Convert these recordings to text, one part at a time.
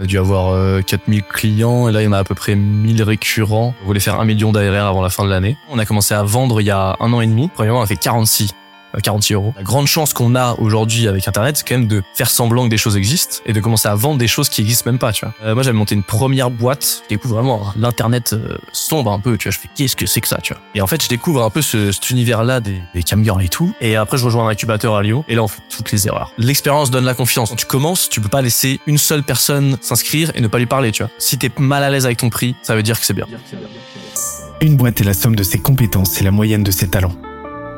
On a dû avoir euh, 4000 clients et là il y en a à peu près 1000 récurrents. On voulait faire un million d'ARR avant la fin de l'année. On a commencé à vendre il y a un an et demi. Premièrement, on a fait 46 euh, 46 euros. La grande chance qu'on a aujourd'hui avec Internet, c'est quand même de faire semblant que des choses existent et de commencer à vendre des choses qui existent même pas, tu vois. Euh, moi, j'avais monté une première boîte. Je découvre vraiment l'Internet euh, sombre un peu, tu vois. Je fais, qu'est-ce que c'est que ça, tu vois. Et en fait, je découvre un peu ce, cet univers-là des, des camgirls et tout. Et après, je rejoins un incubateur à Lyon et là, on fait toutes les erreurs. L'expérience donne la confiance. Quand tu commences, tu peux pas laisser une seule personne s'inscrire et ne pas lui parler, tu vois. Si t'es mal à l'aise avec ton prix, ça veut dire que c'est bien. Une boîte est la somme de ses compétences et la moyenne de ses talents.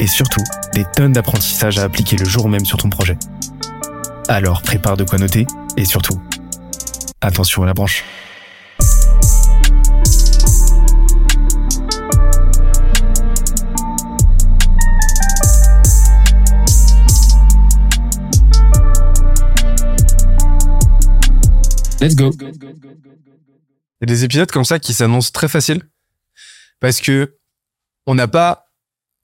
et surtout, des tonnes d'apprentissages à appliquer le jour même sur ton projet. Alors prépare de quoi noter, et surtout, attention à la branche. Let's go. Il y a des épisodes comme ça qui s'annoncent très faciles parce que on n'a pas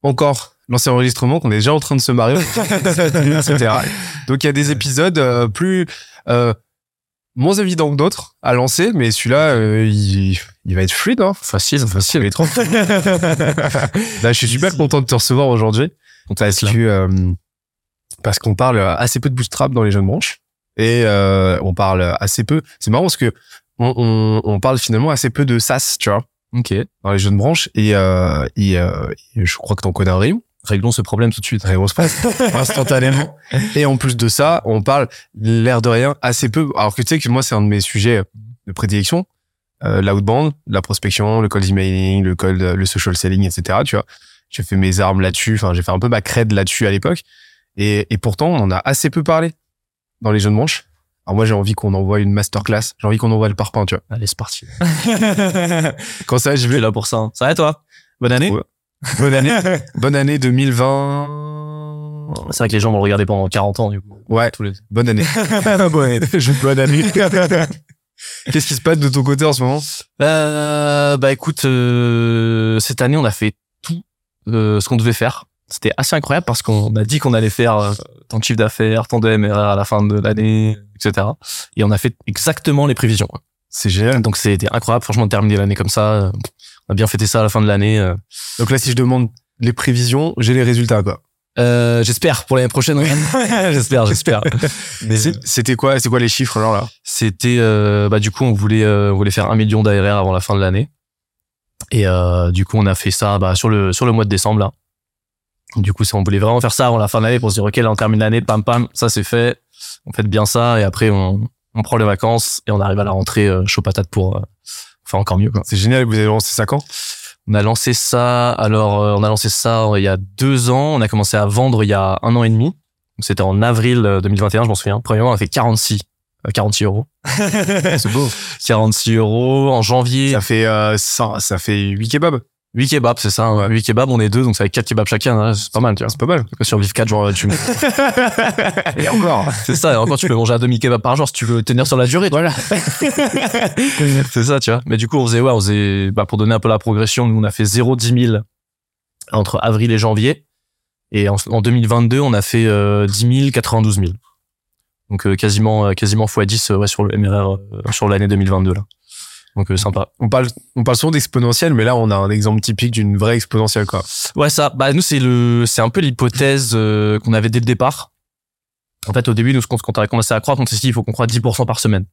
encore lancé l'enregistrement, qu'on est déjà en train de se marier, etc. Donc il y a des épisodes euh, plus euh, moins évidents que d'autres à lancer, mais celui-là, euh, il, il va être fluide, hein. Facile, facile. Il est trop. Là, je suis super content de te recevoir aujourd'hui parce que euh, parce qu'on parle assez peu de bootstrap dans les jeunes branches et euh, on parle assez peu. C'est marrant parce que on, on, on parle finalement assez peu de SaaS, tu vois, Ok. dans les jeunes branches et, euh, et, euh, et je crois que t'en connais un rayon. Réglons ce problème tout de suite. Rayon Express, instantanément. Et en plus de ça, on parle l'air de rien assez peu. Alors que tu sais que moi, c'est un de mes sujets de prédilection. Euh, l'outbound, la prospection, le cold emailing, le cold, le social selling, etc. Tu vois, j'ai fait mes armes là-dessus. Enfin, j'ai fait un peu ma crède là-dessus à l'époque. Et, et pourtant, on en a assez peu parlé dans les jeunes branches. Alors moi, j'ai envie qu'on envoie une masterclass. J'ai envie qu'on envoie le parpaing, tu vois. Allez, c'est parti. Quand ça, je Je vais suis là pour ça. hein. Ça va toi? Bonne année Ouais. Bonne année. Bonne année 2020. C'est vrai que les gens vont le regarder pendant 40 ans, du coup. Ouais, Tous les... bonne année. bonne année. Je- bonne année. Qu'est-ce qui se passe de ton côté en ce moment Euh, bah écoute, euh, cette année, on a fait tout euh, ce qu'on devait faire. C'était assez incroyable parce qu'on a dit qu'on allait faire euh, tant de chiffre d'affaires, tant de MRR à la fin de l'année, etc. Et on a fait exactement les prévisions. C'est génial. Donc c'était incroyable, franchement, de terminer l'année comme ça. On a bien fêté ça à la fin de l'année. euh. Donc là, si je demande les prévisions, j'ai les résultats, quoi. Euh, j'espère pour l'année prochaine. oui. j'espère, j'espère. Mais C'était quoi, c'est quoi les chiffres, alors, là? C'était euh, bah du coup on voulait euh, on voulait faire un million d'ARR avant la fin de l'année et euh, du coup on a fait ça bah, sur le sur le mois de décembre là. Du coup on voulait vraiment faire ça avant la fin de l'année pour se dire ok là on termine l'année pam pam ça c'est fait on fait bien ça et après on on prend les vacances et on arrive à la rentrée chaud patate pour euh, faire encore mieux quoi. C'est génial, vous avez lancé ça quand? On a lancé ça alors euh, on a lancé ça euh, il y a deux ans on a commencé à vendre il y a un an et demi c'était en avril euh, 2021 je m'en souviens premièrement on a fait 46 euh, 46 euros C'est beau. 46 euros en janvier Ça fait, euh, ça, ça fait 8 kebabs. 8 kebabs, c'est ça. hein. 8 kebabs, on est deux, donc ça fait 4 kebabs chacun. hein. C'est pas mal, tu vois. C'est pas mal. Sur Vivre 4, genre, tu... Et encore. c'est ça. Et encore, tu peux manger à demi kebab par jour si tu veux tenir sur la durée. Voilà. c'est ça, tu vois. Mais du coup, on faisait, ouais, on faisait, bah, pour donner un peu la progression, nous, on a fait 0, 10 000 entre avril et janvier. Et en, en 2022, on a fait euh, 10 000, 92 000. Donc, euh, quasiment, euh, quasiment x 10 euh, ouais, sur le MRR, sur l'année 2022, là. Donc, euh, sympa. On parle, on parle souvent d'exponentielle, mais là, on a un exemple typique d'une vraie exponentielle, quoi. Ouais, ça. Bah nous, c'est le, c'est un peu l'hypothèse euh, qu'on avait dès le départ. En fait, au début, nous, quand, on a commencé à croître, on s'est dit, il faut qu'on croît 10% par semaine.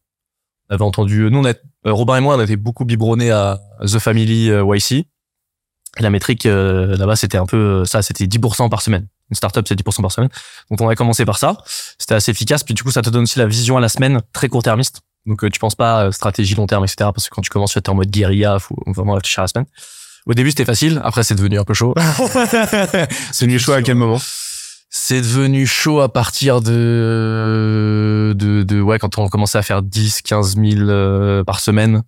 On avait entendu, nous, on a, euh, Robin et moi, on était beaucoup biberonnés à The Family euh, YC. Et la métrique euh, là-bas, c'était un peu euh, ça, c'était 10% par semaine. Une startup, c'est 10% par semaine. Donc, on a commencé par ça. C'était assez efficace. Puis, du coup, ça te donne aussi la vision à la semaine, très court-termiste. Donc, euh, tu penses pas euh, stratégie long terme, etc. Parce que quand tu commences, tu es en mode guérilla, faut vraiment réfléchir à la semaine. Au début, c'était facile. Après, c'est devenu un peu chaud. C'est venu chaud à quel moment? C'est devenu chaud à partir de, de, de, ouais, quand on commençait à faire 10, 15 000 euh, par semaine.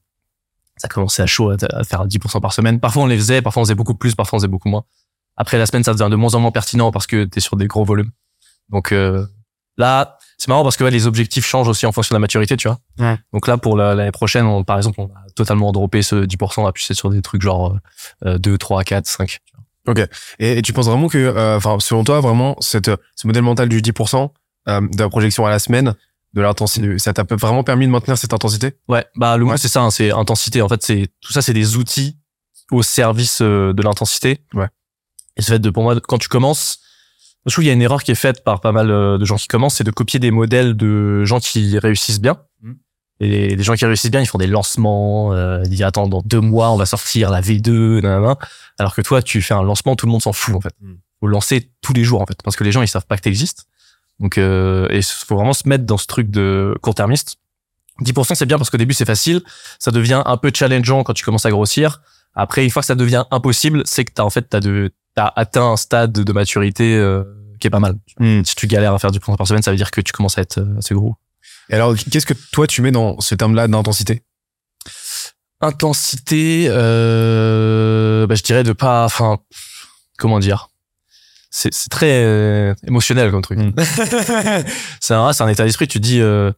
Ça commençait à chaud à, à faire 10% par semaine. Parfois on les faisait, parfois on faisait beaucoup plus, parfois on faisait beaucoup moins. Après la semaine, ça devient de moins en moins pertinent parce que t'es sur des gros volumes. Donc euh, là, c'est marrant parce que ouais, les objectifs changent aussi en fonction de la maturité, tu vois. Ouais. Donc là, pour la- l'année prochaine, on- par exemple, on a totalement droppé ce 10%, on a pu sur des trucs genre euh, 2, 3, 4, 5. Et, et tu penses vraiment que, euh, enfin, selon toi, vraiment, cette, ce modèle mental du 10% euh, de la projection à la semaine, de l'intensité, ça t'a vraiment permis de maintenir cette intensité? Ouais, bah le mot Ouais. c'est ça, hein, c'est intensité. En fait, c'est tout ça, c'est des outils au service euh, de l'intensité. Ouais. Et c'est fait de pour moi quand tu commences, je trouve qu'il y a une erreur qui est faite par pas mal euh, de gens qui commencent, c'est de copier des modèles de gens qui réussissent bien. Mhm. Et les gens qui réussissent bien, ils font des lancements, euh, ils disent attends dans deux mois on va sortir la V2, nanana. alors que toi tu fais un lancement, tout le monde s'en fout en fait. Mhm. Faut lancer tous les jours en fait, parce que les gens ils savent pas que t'existes. Donc euh, et faut vraiment se mettre dans ce truc de court-termiste. 10% c'est bien parce qu'au début c'est facile, ça devient un peu challengeant quand tu commences à grossir. Après une fois que ça devient impossible, c'est que t'as en fait t'as de t'as atteint un stade de maturité euh, qui est pas mal. Si tu galères à faire du 10% par semaine, ça veut dire que tu commences à être euh, assez gros. Et alors, qu'est-ce que toi tu mets dans ce terme-là d'intensité? Intensité, euh, bah, je dirais de pas, enfin, comment dire, c'est c'est très euh, émotionnel comme truc. Mm. c'est un, un état d'esprit. Tu te dis, euh,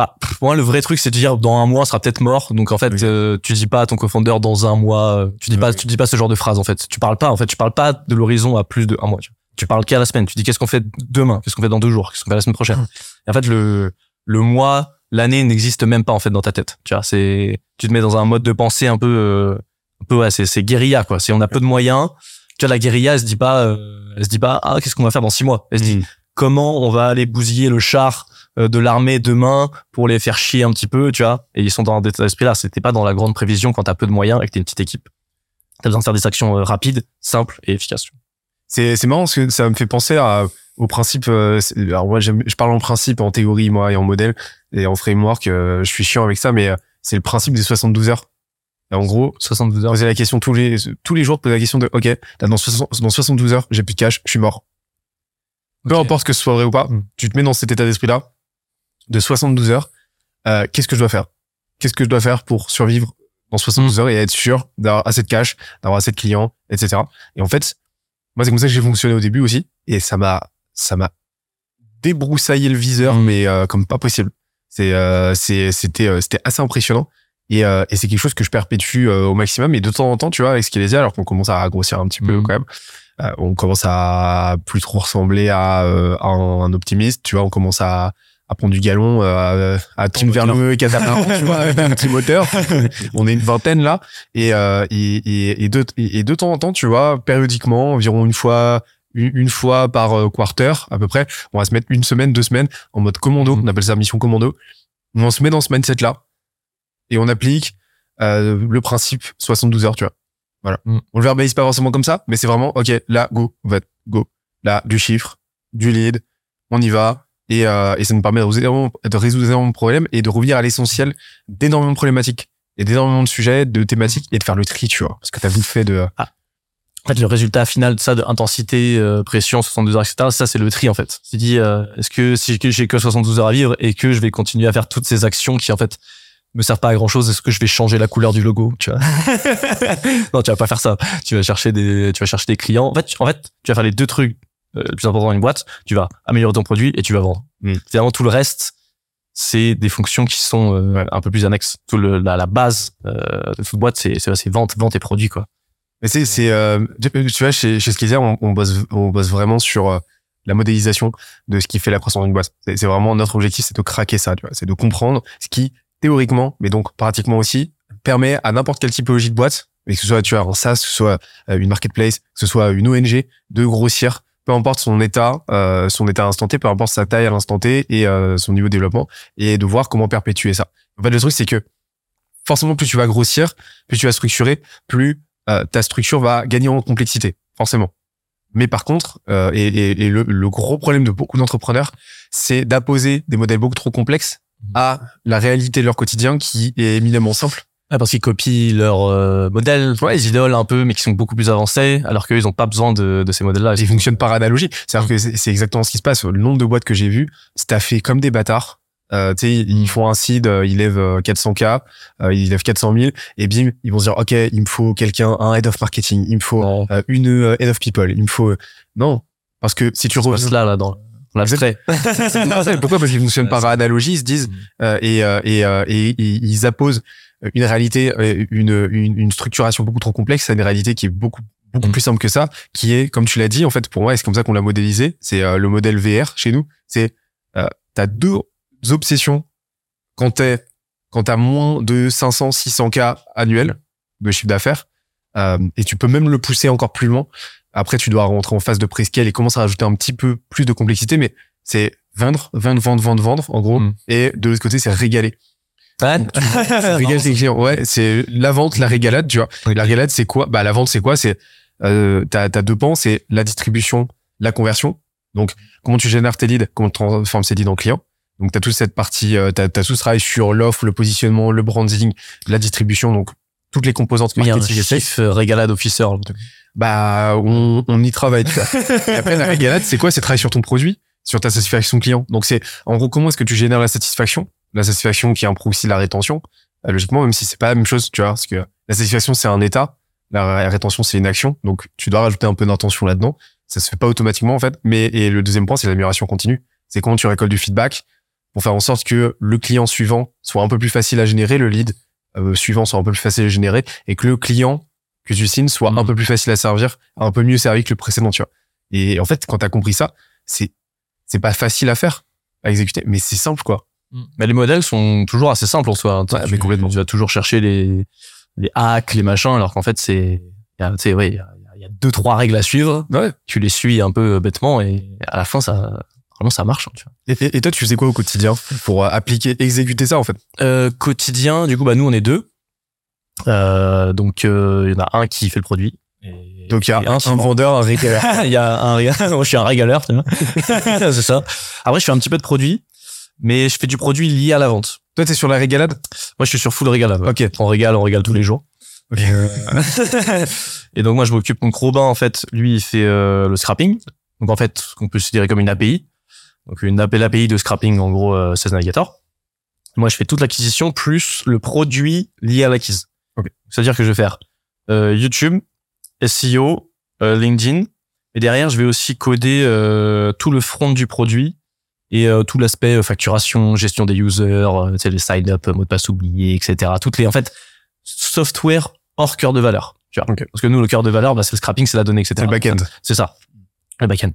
bah, pour moi le vrai truc c'est de dire dans un mois on sera peut-être mort. Donc en fait, Oui. euh, tu dis pas à ton cofondeur dans un mois, euh, tu dis pas, Oui. tu dis pas ce genre de phrase en fait. Tu parles pas en fait, tu parles pas de l'horizon à plus de un mois. Tu, tu parles qu'à la semaine. Tu dis qu'est-ce qu'on fait demain, qu'est-ce qu'on fait dans deux jours, qu'est-ce qu'on fait la semaine prochaine? Et en fait le le mois, l'année n'existe même pas en fait dans ta tête. Tu vois, c'est tu te mets dans un mode de pensée un peu euh, un peu ouais, c'est c'est guérilla quoi. C'est on a peu de moyens. Tu vois la guérilla, elle se dit pas euh, elle se dit pas ah qu'est-ce qu'on va faire dans six mois? Elle se dit comment on va aller bousiller le char euh, de l'armée demain pour les faire chier un petit peu, tu vois. Et ils sont dans cet état d'esprit là. C'était pas dans la grande prévision quand t'as peu de moyens et que t'es une petite équipe. T'as besoin de faire des actions euh, rapides, simples et efficaces. C'est c'est marrant parce que ça me fait penser à, au principe. euh, alors moi, je parle en principe, en théorie, moi, et en modèle et en framework. euh, je suis chiant avec ça, mais euh, c'est le principe des 72 heures. Et en gros, 72 heures. poser la question tous les tous les jours, poser la question de OK, t'as dans, 60 dans 72 heures, j'ai plus de cash, je suis mort. Peu importe que ce soit vrai ou pas, Mm. tu te mets dans cet état d'esprit-là de 72 heures. euh, Qu'est-ce que je dois faire? Qu'est-ce que je dois faire pour survivre dans 72 Mm. heures et être sûr d'avoir assez de cash, d'avoir assez de clients, etc. Et en fait, moi, c'est comme ça que j'ai fonctionné au début aussi, et ça m'a ça m'a débroussaillé le viseur, Mm. mais euh, comme pas possible. C'est euh, c'est c'était euh, c'était assez impressionnant. Et, euh, et c'est quelque chose que je perpétue euh, au maximum. Et de temps en temps, tu vois, avec Skelésia, alors qu'on commence à grossir un petit peu quand même, on commence à plus trop ressembler à, euh, à un, un optimiste. Tu vois, on commence à, à prendre du galon, euh, à Tim moteur. Verneux et Casablanca, tu vois, un petit moteur. on est une vingtaine là. Et, euh, et, et, et, de, et, et de temps en temps, tu vois, périodiquement, environ une fois, une, fois par euh, quarter à peu près, on va se mettre une semaine, deux semaines en mode commando. Mhm. On appelle ça mission commando. On se met dans ce mindset là et on applique euh, le principe 72 heures, tu vois. Voilà. Mm. On le verbalise pas forcément comme ça, mais c'est vraiment, ok, là, go, va, go. Là, du chiffre, du lead, on y va. Et, euh, et ça nous permet de résoudre, énormément- de résoudre énormément de problèmes et de revenir à l'essentiel d'énormément de problématiques et d'énormément de sujets, de thématiques et de faire le tri, tu vois. Parce que t'as vite fait de... En fait, le résultat final de ça, de intensité, euh, pression, 72 heures, etc., ça, c'est le tri, en fait. Tu dis, euh, est-ce que si j'ai que 72 heures à vivre et que je vais continuer à faire toutes ces actions qui, en fait, me servent pas à grand chose, est-ce que je vais changer la couleur du logo, tu vois? non, tu vas pas faire ça. Tu vas chercher des, tu vas chercher des clients. En fait, tu- en fait, tu vas faire les deux trucs euh, les plus importants dans une boîte. Tu vas améliorer ton produit et tu vas vendre. Mm. Finalement, tout le reste, c'est des fonctions qui sont euh, un peu plus annexes. Tout le, la, la base euh, de toute boîte, c'est, c'est, c'est vente, vente et produit, quoi. Mais c'est, c'est, euh, tu vois, chez, chez Skizzer, on, on bosse, on bosse vraiment sur euh, la modélisation de ce qui fait la croissance d'une boîte. C'est, c'est vraiment notre objectif, c'est de craquer ça, tu vois. C'est de comprendre ce qui, théoriquement, mais donc pratiquement aussi, permet à n'importe quelle typologie de boîte, que ce soit, tu vois, un SaaS, que ce soit euh, une marketplace, que ce soit une ONG, de grossir, peu importe son état, euh, son état à l'instant T, peu importe sa taille à l'instant T et euh, son niveau de développement, et de voir comment perpétuer ça. En fait, le truc, c'est que forcément, plus tu vas grossir, plus tu vas structurer, plus euh, ta structure va gagner en complexité, forcément. Mais par contre, euh, et, et- et le, le gros problème de beaucoup d'entrepreneurs, c'est d'apposer des modèles beaucoup trop complexes à la réalité de leur quotidien qui est éminemment simple. Ouais, parce qu'ils copient leurs euh, modèles, ouais, ils idolent un peu, mais qui sont beaucoup plus avancés, alors qu'eux, ils ont pas besoin de, de ces modèles-là. Ils fonctionnent par analogie. C'est-à-dire que c'est c'est exactement ce qui se passe. Le nombre de boîtes que j'ai vues, fait comme des bâtards. Euh, tu sais, ils font un seed, euh, ils lèvent euh, 400K, euh, ils lèvent 400 000, et bim, ils vont se dire, OK, il me faut quelqu'un, un head of marketing, il me faut euh, une euh, head of people, il me faut... Non, parce que si tu Tu re- vois là, là, dans l'abstrait. Pourquoi Parce qu'ils fonctionnent par analogie, ils se disent Mm. euh, et, euh, et, euh, et, ils apposent une réalité, euh, une, une, une structuration beaucoup trop complexe à une réalité qui est beaucoup beaucoup Mm. plus simple que ça, qui est comme tu l'as dit en fait pour moi, c'est comme ça qu'on l'a modélisé, c'est euh, le modèle VR chez nous. C'est euh, t'as deux obsessions quand t'es quand t'as moins de 500 600 k annuels de chiffre d'affaires euh, et tu peux même le pousser encore plus loin. Après, tu dois rentrer en phase de prescale et commencer à rajouter un petit peu plus de complexité, mais c'est vendre, vendre, vendre, vendre, vendre, en gros. Mm. Et de l'autre côté, c'est régaler. Ouais. Régaler tes clients. Ouais, c'est la vente, la régalade, tu vois. La régalade, c'est quoi? Bah, la vente, c'est quoi? C'est, euh, t'as, t'as deux pans, c'est la distribution, la conversion. Donc, comment tu génères tes leads, comment tu transformes ces leads en clients. Donc, t'as toute cette partie, euh, t'as, t'as tout ce travail sur l'offre, le positionnement, le branding, la distribution, donc toutes les composantes Il y a un marketing. et sales. chief euh, régalade officer. Bah, on, on y travaille. tu vois. Et après, la régalade, c'est quoi? C'est travailler sur ton produit, sur ta satisfaction client. Donc, c'est, en gros, comment est-ce que tu génères la satisfaction? La satisfaction qui improve aussi la rétention. Euh, logiquement, même si c'est pas la même chose, tu vois, parce que la satisfaction, c'est un état. La ré- rétention, c'est une action. Donc, tu dois rajouter un peu d'intention là-dedans. Ça se fait pas automatiquement, en fait. Mais, et le deuxième point, c'est l'amélioration continue. C'est comment tu récoltes du feedback pour faire en sorte que le client suivant soit un peu plus facile à générer, le lead euh, suivant soit un peu plus facile à générer, et que le client que tu signes soit Mhm. un peu plus facile à servir, un peu mieux servi que le précédent, tu vois. Et en fait, quand t'as compris ça, c'est c'est pas facile à faire, à exécuter, mais c'est simple, quoi. Mais les modèles sont toujours assez simples en soi. hein. Ouais, tu, mais complètement. Tu vas toujours chercher les, les hacks, les machins, alors qu'en fait, c'est, il y a, tu sais, ouais, il y a, il y a deux, trois règles à suivre. Ouais. Tu les suis un peu bêtement et à la fin, ça, vraiment, ça marche, hein, tu vois. Et, toi, tu faisais quoi au quotidien pour euh, appliquer, exécuter ça, en fait? Euh, quotidien, du coup, bah, nous, on est deux. Euh, donc, euh, il y en a un qui fait le produit. Et- Donc, il y a un, un vend. vendeur, un retailer. il y a un moi je suis un régaleur tu vois c'est ça après je fais un petit peu de produit mais je fais du produit lié à la vente Toi, t'es sur la régalade? Moi je suis sur full régalade ouais. Ok. on régale on régale tous les jours et donc moi je m'occupe donc Robin en fait lui il fait euh, le scrapping donc en fait ce qu'on peut considérer comme une API donc une API de scrapping en gros euh, 16 Navigator. Moi je fais toute l'acquisition plus le produit lié à l'acquise. Ok. c'est à dire que je vais faire euh, YouTube SEO euh, LinkedIn. Et derrière je vais aussi coder euh, tout le front du produit et euh, tout l'aspect euh, facturation gestion des users euh, les sign up mots de passe oubliés etc toutes les en fait software hors cœur de valeur tu vois. Ok. parce que nous le cœur de valeur bah, c'est le scrapping c'est la donnée etc C'est le back-end. c'est ça le back-end.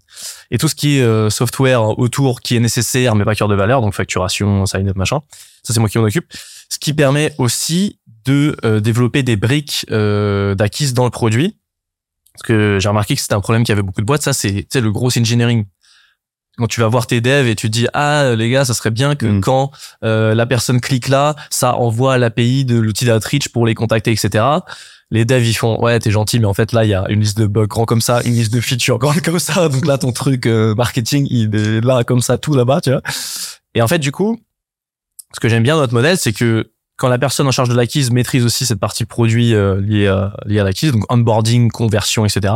Et tout ce qui est euh, software autour qui est nécessaire mais pas cœur de valeur donc facturation sign up machin ça c'est moi qui m'en occupe. Ce qui permet aussi de euh, développer des briques euh, d'acquise dans le produit. Parce que j'ai remarqué que c'était un problème qu'il y avait beaucoup de boîtes. Ça c'est tu sais le gros engineering. Quand tu vas voir tes devs et tu te dis ah les gars ça serait bien que Mm. quand euh, la personne clique là ça envoie à l'API de l'outil d'outreach pour les contacter etc les devs ils font ouais t'es gentil mais en fait là il y a une liste de bugs grand comme ça une liste de features grande comme ça. Donc là ton truc euh, marketing il est là comme ça tout là-bas tu vois. Et en fait du coup ce que j'aime bien dans notre modèle c'est que quand la personne en charge de l'acquise maîtrise aussi cette partie produit euh, liée à, liée à l'acquise donc onboarding conversion etc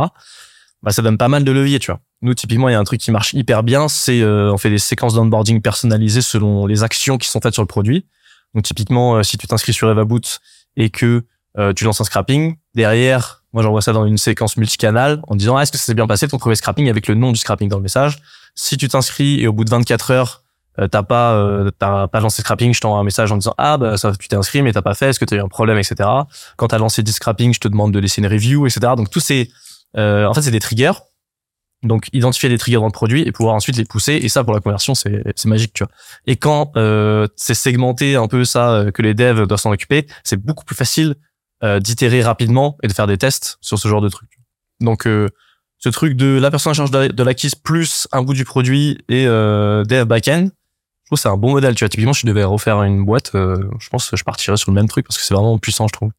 bah ça donne pas mal de leviers tu vois. Nous typiquement il y a un truc qui marche hyper bien c'est euh, on fait des séquences d'onboarding personnalisées selon les actions qui sont faites sur le produit. Donc typiquement si tu t'inscris sur EvaBoot et que euh, tu lances un scrapping. Derrière, moi j'envoie ça dans une séquence multicanal en disant ah, est-ce que ça s'est bien passé ton premier scrapping avec le nom du scrapping dans le message? Si tu t'inscris et au bout de 24 heures euh, t'as pas euh, t'as pas lancé scrapping, je t'envoie un message en disant ah bah ça tu t'es inscrit mais t'as pas fait, est-ce que t'as eu un problème etc. Quand t'as lancé 10 scrapping, je te demande de laisser une review etc. Donc tous ces euh, en fait c'est des triggers. Donc identifier des triggers dans le produit et pouvoir ensuite les pousser et ça pour la conversion c'est c'est magique tu vois. Et quand euh, c'est segmenté un peu ça euh, que les devs doivent s'en occuper, c'est beaucoup plus facile d'itérer rapidement et de faire des tests sur ce genre de truc. Donc euh, ce truc de la personne en charge de l'acquise plus un bout du produit et euh, dev backend, je trouve que c'est un bon modèle. Tu vois, typiquement, si je devais refaire une boîte, euh, je pense que je partirais sur le même truc parce que c'est vraiment puissant, je trouve.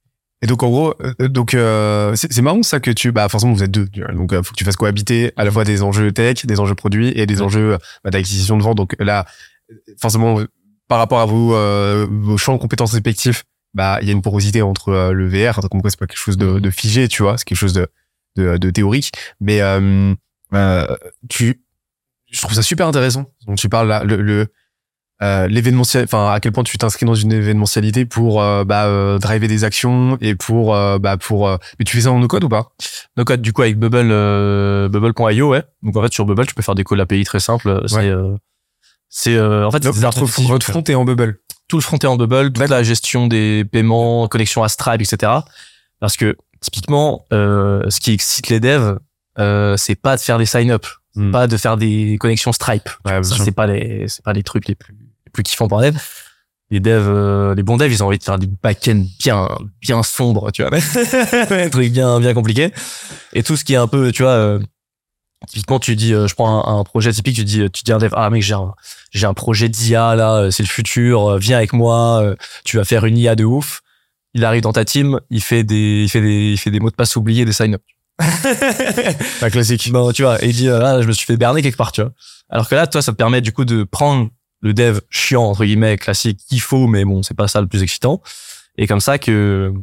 Et donc en gros, euh, donc euh, c'est marrant ça que tu, bah forcément vous êtes deux, donc euh, faut que tu fasses cohabiter à la fois des enjeux tech, des enjeux produits et des Ouais. enjeux bah, d'acquisition de vente. Donc là, forcément, euh, par rapport à vos, euh, vos champs de compétences respectifs, bah il y a une porosité entre euh, le VR, donc quoi c'est pas quelque chose de, de figé, tu vois, c'est quelque chose de de, de théorique, mais euh, euh, tu, je trouve ça super intéressant. Donc tu parles là, le, le euh, l'événementiel, enfin à quel point tu t'inscris dans une événementialité pour euh, bah, euh, driver des actions et pour bah pour euh, mais tu fais ça en no code ou pas? No code du coup avec Bubble euh, Bubble.io ouais. Donc en fait sur Bubble tu peux faire des calls API très simples. C'est Ouais. c'est euh, en fait des votre, articles- votre front est en bubble. Tout le front est en Bubble, toute la gestion des paiements, connexion à Stripe, etc. Parce que typiquement, euh, ce qui excite les devs, euh, c'est pas de faire des sign-up, Hmm. pas de faire des connexions Stripe. Ouais, Ça c'est pas les c'est pas les trucs les plus les plus kiffants pour un dev. Les devs, euh, les bons devs, ils ont envie de faire des back-end bien bien sombres, tu vois, des trucs bien bien compliqués. Et tout ce qui est un peu, tu vois. Euh, Typiquement, tu dis, euh, je prends un, un projet typique, tu dis, tu dis à un dev, ah mec, j'ai un, j'ai un projet d'IA là, euh, c'est le futur, euh, viens avec moi, euh, tu vas faire une IA de ouf. Il arrive dans ta team, il fait des, il fait des, il fait des mots de passe oubliés, des sign-up. La classique. Bon, tu vois, et il dit, euh, ah, je me suis fait berner quelque part, tu vois. Alors que là, toi, ça te permet du coup de prendre le dev chiant entre guillemets classique qu'il faut, mais bon, c'est pas ça le plus excitant. Et comme ça que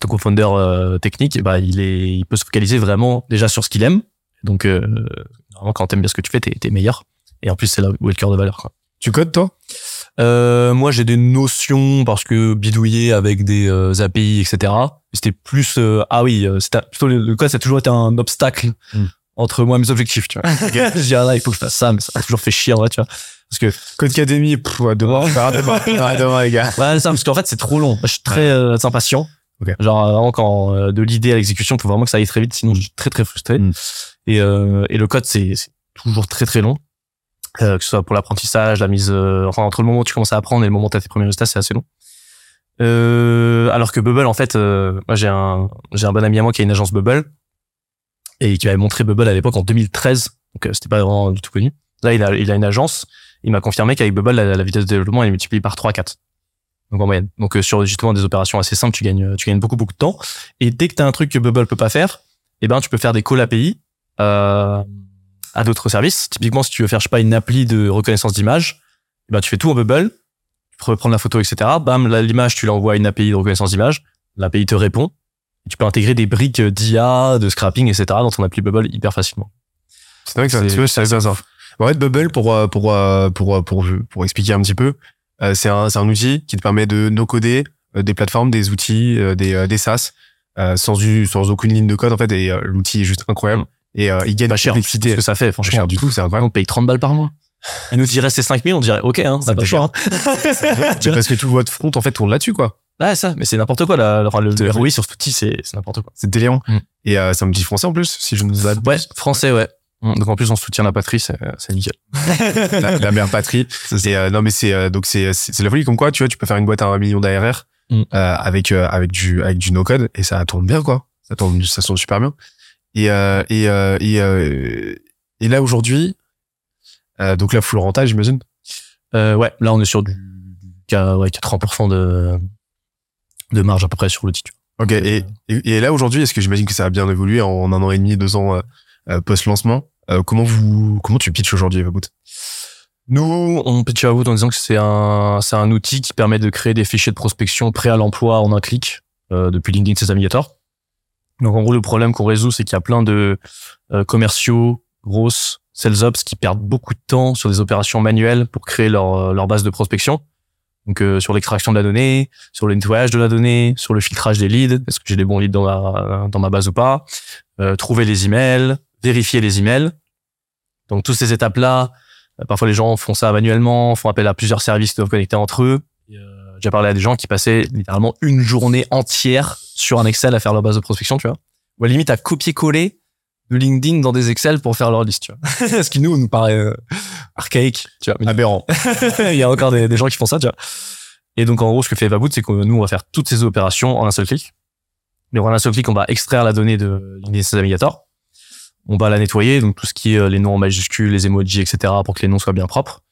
ton co-founder euh, technique, bah, il est, il peut se focaliser vraiment déjà sur ce qu'il aime. Donc, euh, vraiment, quand t'aimes bien ce que tu fais, t'es, t'es meilleur. Et en plus, c'est là où est le cœur de valeur. Quoi. Tu codes toi? Euh, moi, j'ai des notions parce que bidouiller avec des euh, API, etc. C'était plus euh, ah oui, euh, c'était plutôt le, le code, ça a toujours été un obstacle Hmm. entre moi et mes objectifs. Tu vois. je dis ah là, il faut que je fasse ça, mais ça m'a toujours fait chier en vrai, tu vois. Parce que Code Academy, pff, ouais, demain, demain, Ouais, demain les gars. ouais, ça, parce qu'en fait, c'est trop long. Moi, Je suis très euh, impatient. Ok. Genre vraiment quand euh, de l'idée à l'exécution, il faut vraiment que ça aille très vite, sinon je suis très très frustré. Hmm. Et euh, et le code, c'est toujours très très long. Euh, que ce soit pour l'apprentissage, la mise, euh, enfin entre le moment où tu commences à apprendre et le moment où tu as tes premiers résultats, c'est assez long. Euh, alors que Bubble, en fait, euh, moi j'ai un j'ai un bon ami à moi qui a une agence Bubble et qui avait montré Bubble à l'époque en 2013, donc euh, c'était pas vraiment du tout connu. Là, il a il a une agence. Il m'a confirmé qu'avec Bubble, la, vitesse de développement elle est multipliée par 3-4. Donc en moyenne. Donc sur justement des opérations assez simples, tu gagnes tu gagnes beaucoup beaucoup de temps. Et dès que tu as un truc que Bubble peut pas faire, eh ben tu peux faire des calls API à d'autres services. Typiquement, si tu veux faire je sais pas une appli de reconnaissance d'image, eh ben tu fais tout en Bubble. Tu peux prendre la photo, etc. Bam, l'image, tu l'envoies à une API de reconnaissance d'image. L'API te répond. Et tu peux intégrer des briques d'IA, de scrapping, etc. dans ton appli Bubble hyper facilement. C'est vrai que ça, C'est- tu vois, je savais pas ça. En fait, Bubble, pour, euh, pour, euh, pour, euh, pour, pour, expliquer un petit peu, euh, c'est un, c'est un outil qui te permet de no-coder euh, des plateformes, des outils, euh, des, euh, des SaaS, euh, sans, sans aucune ligne de code, en fait, et euh, l'outil est juste incroyable. Mm. Et euh, il gagne Pas en cher. Ce complexité. que ça fait, Pas franchement. cher du tout, c'est incroyable. On paye 30 balles par mois. Et nous dirait c'est 5000, on dirait ok, hein, Ça t'as pas le fait choix. hein. C'est parce que tout votre front, en fait, tourne là-dessus, quoi. Ouais, ça, mais c'est n'importe quoi, là. Enfin, le, le. ROI sur outil, c'est, c'est n'importe quoi. C'est délirant. Mm. Et euh, c'est un petit français en plus, si je ne abuse. Ouais, français, ouais. Donc en plus, on soutient la patrie, c'est, c'est nickel. la, la mère patrie. C'est euh, non mais c'est euh, donc c'est c'est c'est la folie comme quoi tu vois tu peux faire une boîte à un million d'ARR Mm. euh, avec euh, avec du avec du no code et ça tourne bien quoi. Ça tourne ça tourne super bien. Et euh, et euh, et, euh, et là aujourd'hui donc là full rentable j'imagine. Ouais, là, on est sur du, du ouais, 80% de, de marge à peu près sur l'outil. tu vois. Ok et là aujourd'hui est-ce que j'imagine que ça a bien évolué en un an et demi deux ans euh, euh, post lancement. comment vous comment tu pitches aujourd'hui Evaboot Nous, on pitch à vous en disant que c'est un, c'est un outil qui permet de créer des fichiers de prospection prêts à l'emploi en un clic euh, depuis LinkedIn Sales Navigator. Donc en gros, le problème qu'on résout, c'est qu'il y a plein de euh, commerciaux, grosses, sales ops qui perdent beaucoup de temps sur des opérations manuelles pour créer leur, euh, leur base de prospection. Donc euh, sur l'extraction de la donnée, sur le nettoyage de la donnée, sur le filtrage des leads, est-ce que j'ai des bons leads dans ma, dans ma base ou pas, euh, trouver les emails, vérifier les emails. Donc toutes ces étapes-là, euh, Parfois, les gens font ça manuellement, font appel à plusieurs services qui doivent connecter entre eux. Euh, J'ai parlé à des gens qui passaient littéralement une journée entière sur un Excel à faire leur base de prospection, tu vois. Ou à la limite à copier-coller de LinkedIn dans des Excel pour faire leur liste, tu vois. Ce qui nous, nous paraît euh, archaïque, tu vois. Aberrant. il y a encore des, des gens qui font ça, tu vois. Et donc, en gros, ce que fait Evaboot, c'est que nous, on va faire toutes ces opérations en un seul clic. Mais en un seul clic, on va extraire la donnée de LinkedIn Navigator. On va la nettoyer, donc tout ce qui est euh, les noms en majuscules, les emojis, etc., pour que les noms soient bien propres.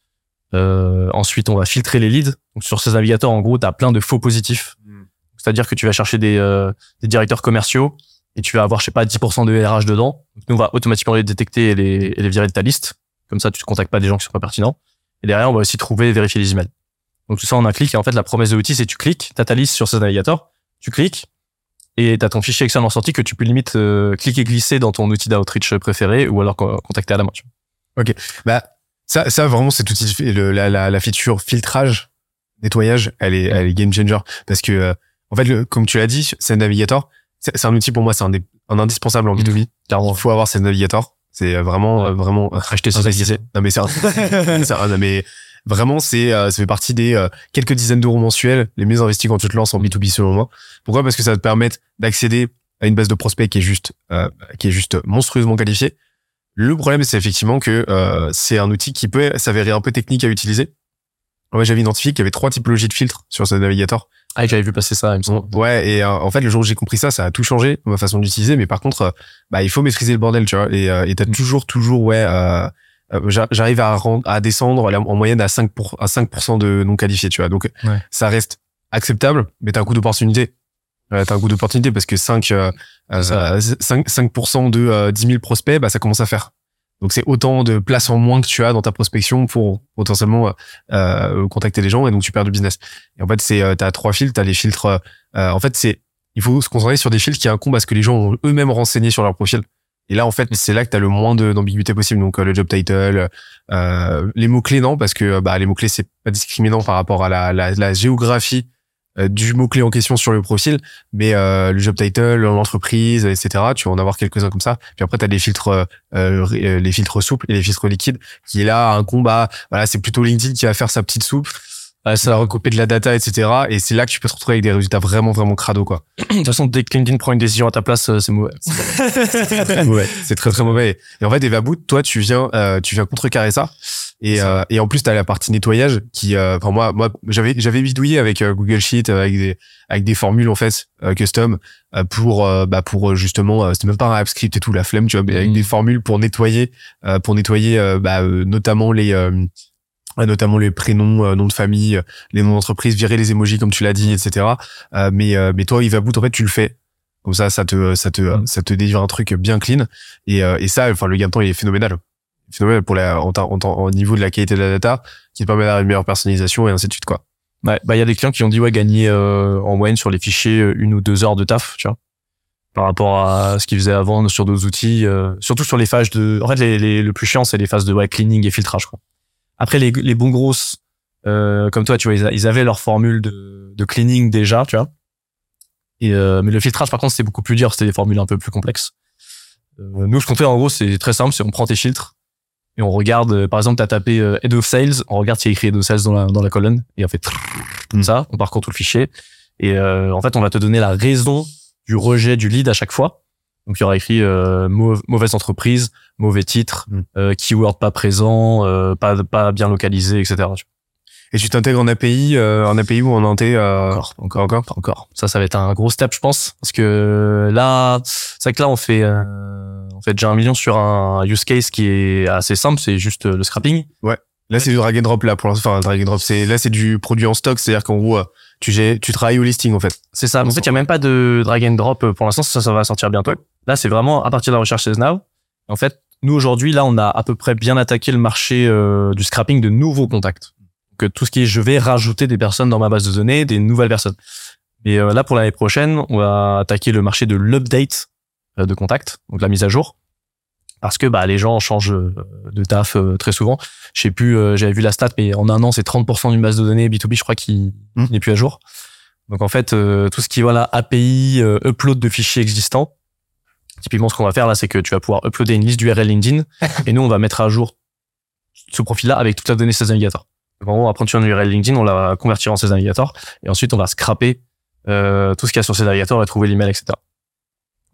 Euh, ensuite, on va filtrer les leads. Donc, sur ces navigateurs, en gros, tu as plein de faux positifs. Mm. C'est-à-dire que tu vas chercher des, euh, des directeurs commerciaux et tu vas avoir, je sais pas, 10% de RH dedans. Donc, nous, on va automatiquement les détecter et les, et les virer de ta liste. Comme ça, tu ne contactes pas des gens qui sont pas pertinents. Et derrière, on va aussi trouver et vérifier les emails. Donc tout ça en un clic. Et en fait, la promesse de l'outil, c'est tu cliques, t'as ta liste sur ce navigateur, tu cliques, et t'as ton fichier Excel en sortie que tu peux limite euh, cliquer glisser dans ton outil d'outreach préféré ou alors co- contacter à la main. tu vois. Bah, ça, ça vraiment, outil, le, la, la, la feature filtrage, nettoyage, elle est, elle est game changer. Parce que, euh, en fait, le, comme tu l'as dit, c'est Navigator. C'est c'est un outil pour moi, c'est un, un indispensable en B2B. Il faut avoir cette Navigator. C'est euh, vraiment, Ouais. euh, vraiment. Acheter ce investissez. Non, mais c'est un, c'est un- non, mais vraiment, c'est, euh, ça fait partie des euh, quelques dizaines d'euros mensuels les mieux investis quand tu te lances en B2B selon moi. Pourquoi? Parce que ça va te permettre d'accéder à une base de prospects qui est juste, euh, qui est juste monstrueusement qualifiée. Le problème, c'est effectivement que euh, c'est un outil qui peut s'avérer un peu technique à utiliser. Ouais, j'avais identifié qu'il y avait trois typologies de filtres sur ce navigateur. Ah, j'avais vu passer ça, il me semble. Ouais, et euh, en fait, le jour où j'ai compris ça, ça a tout changé ma façon d'utiliser. Mais par contre, euh, bah, il faut maîtriser le bordel, tu vois. Et euh, et t'as Mm. toujours, toujours, ouais. Euh, euh, j'a- J'arrive à, à descendre en moyenne à 5 pour, à 5% de non qualifiés, tu vois. Donc Ouais. ça reste acceptable, mais t'as un coût d'opportunité. T'as un coût d'opportunité parce que 5, euh, euh, ça. 5, 5% de euh, 10 000 prospects, bah, ça commence à faire. Donc c'est autant de place en moins que tu as dans ta prospection pour potentiellement euh, euh, contacter les gens et donc tu perds du business. Et en fait, c'est euh, t'as trois filtres, t'as les filtres. euh, euh, en fait, c'est il faut se concentrer sur des filtres qui incombent à ce que les gens ont eux-mêmes renseigné sur leur profil. Et là, en fait, c'est là que t'as le moins de- d'ambiguïté possible. Donc le job title, euh, les mots clés non, parce que bah les mots clés c'est pas discriminant par rapport à la, la, la géographie du mot clé en question sur le profil, mais euh, le job title, l'entreprise, etc. Tu vas en avoir quelques-uns comme ça. Puis après, t'as les filtres, euh, euh, euh, les filtres souples et les filtres liquides, qui est là un combat. Voilà, c'est plutôt LinkedIn qui va faire sa petite soupe. Euh, ça va recopier de la data, etc. Et c'est là que tu peux te retrouver avec des résultats vraiment, vraiment crado, quoi. De toute façon, dès que LinkedIn prend une décision à ta place, euh, c'est mauvais. c'est très très mauvais. Et en fait, Evaboot, toi, tu viens, euh, tu viens contrecarrer ça. Et, euh, et en plus, t'as la partie nettoyage qui, euh, enfin moi, moi, j'avais j'avais bidouillé avec euh, Google Sheet, euh, avec des avec des formules en fait euh, custom euh, pour bah pour justement, euh, c'était même pas un AppScript et tout, la flemme, tu vois, mais avec des formules pour nettoyer, euh, pour nettoyer euh, bah, euh, notamment les notamment les prénoms, euh, noms de famille, les noms d'entreprise, virer les emojis comme tu l'as dit, etc. Euh, mais euh, mais toi, Evaboot, en fait, tu le fais comme ça, ça te ça te Mm. ça te délivre un truc bien clean. Et, euh, et ça, enfin, le gain de temps il est phénoménal. Phénoménal pour la, au niveau de la qualité de la data, qui te permet d'avoir une meilleure personnalisation et ainsi de suite, quoi. Bah il y a des clients qui ont dit ouais gagner euh, en moyenne sur les fichiers euh, une ou deux heures de taf, tu vois, par rapport à ce qu'ils faisaient avant sur d'autres outils, euh, surtout sur les phases de. En fait, les, les- le plus chiant c'est les phases de ouais, cleaning et filtrage. Quoi. Après les, les bons grosses, euh, comme toi, tu vois, ils, ils avaient leur formule de, de cleaning déjà, tu vois. Et euh, mais le filtrage par contre c'était beaucoup plus dur, c'était des formules un peu plus complexes. Euh, nous ce qu'on fait en gros c'est très simple, c'est on prend tes filtres et on regarde, euh, par exemple, tu as tapé euh, Head of Sales, on regarde s'il y a écrit Head of Sales dans la, dans la colonne, et on fait comme Mm. ça, on parcourt tout le fichier, et euh, en fait, on va te donner la raison du rejet du lead à chaque fois. Donc, il y aura écrit euh, mau- mauvaise entreprise, mauvais titre, Mm. euh, keyword pas présent, euh, pas, pas bien localisé, etc. Et tu t'intègres en API, euh, en API ou en inté, euh. Encore, encore, encore, encore. Ça, ça va être un gros step, je pense, parce que là, c'est vrai que là, on fait, euh, on fait déjà un million sur un use case qui est assez simple, c'est juste euh, le scrapping. Là, c'est du drag and drop là pour l'instant. Enfin, drag and drop, c'est là, c'est du produit en stock, c'est-à-dire qu'en gros, euh, tu gères- tu travailles au listing en fait. C'est ça. En fait, il y a même pas de drag and drop euh, pour l'instant. Ça, ça va sortir bientôt. Là, c'est vraiment à partir de la recherche Sales Now. En fait, nous aujourd'hui, là, on a à peu près bien attaqué le marché euh, du scrapping de nouveaux contacts. Euh, tout ce qui est, je vais rajouter des personnes dans ma base de données, des nouvelles personnes. Et euh, là, pour l'année prochaine, on va attaquer le marché de l'update euh, de contacts, donc la mise à jour, parce que bah les gens changent euh, de taf euh, très souvent. Je sais plus, euh, j'avais vu la stat, mais en un an, c'est 30% d'une base de données B2B, je crois, qui Hmm. n'est plus à jour. Donc en fait, euh, tout ce qui est voilà API, euh, upload de fichiers existants. Typiquement, ce qu'on va faire là, c'est que tu vas pouvoir uploader une liste d'URL LinkedIn et nous, on va mettre à jour ce profil-là avec toute la donnée Sales Navigator. Gros, on va prendre sur une URL LinkedIn, on la va convertir en Sales Navigator et ensuite on va scraper euh, tout ce qu'il y a sur Sales Navigator et trouver l'email, etc.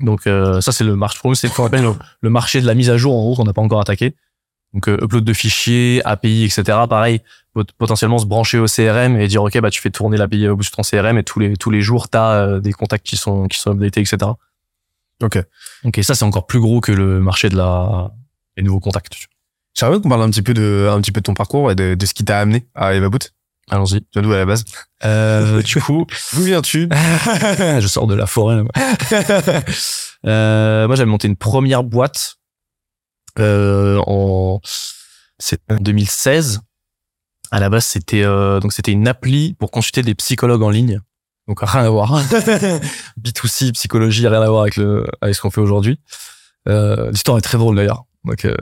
Donc euh, ça, c'est le marché c'est ce qu'on appelle le, le marché de la mise à jour en gros qu'on n'a pas encore attaqué. Donc euh, upload de fichiers, API, etc. Pareil, pot- potentiellement se brancher au CRM et dire ok bah tu fais tourner l'API au bout de ton CRM et tous les tous les jours t'as euh, des contacts qui sont qui sont updatés, etc. Ok. Et ça c'est encore plus gros que le marché de la les nouveaux contacts. J'aimerais bien qu'on parle un petit peu de, un petit peu de ton parcours et de, de ce qui t'a amené à Evaboot. Allons-y. Tu viens d'où à la base Euh, du coup, D'où viens-tu? Je sors de la forêt. Là, moi. Euh, moi, j'avais monté une première boîte euh, en, c'est en 2016 À la base, c'était euh, donc c'était une appli pour consulter des psychologues en ligne. Donc rien à voir. B2C, psychologie, rien à voir avec le avec ce qu'on fait aujourd'hui. Euh, L'histoire est très drôle d'ailleurs. Donc euh,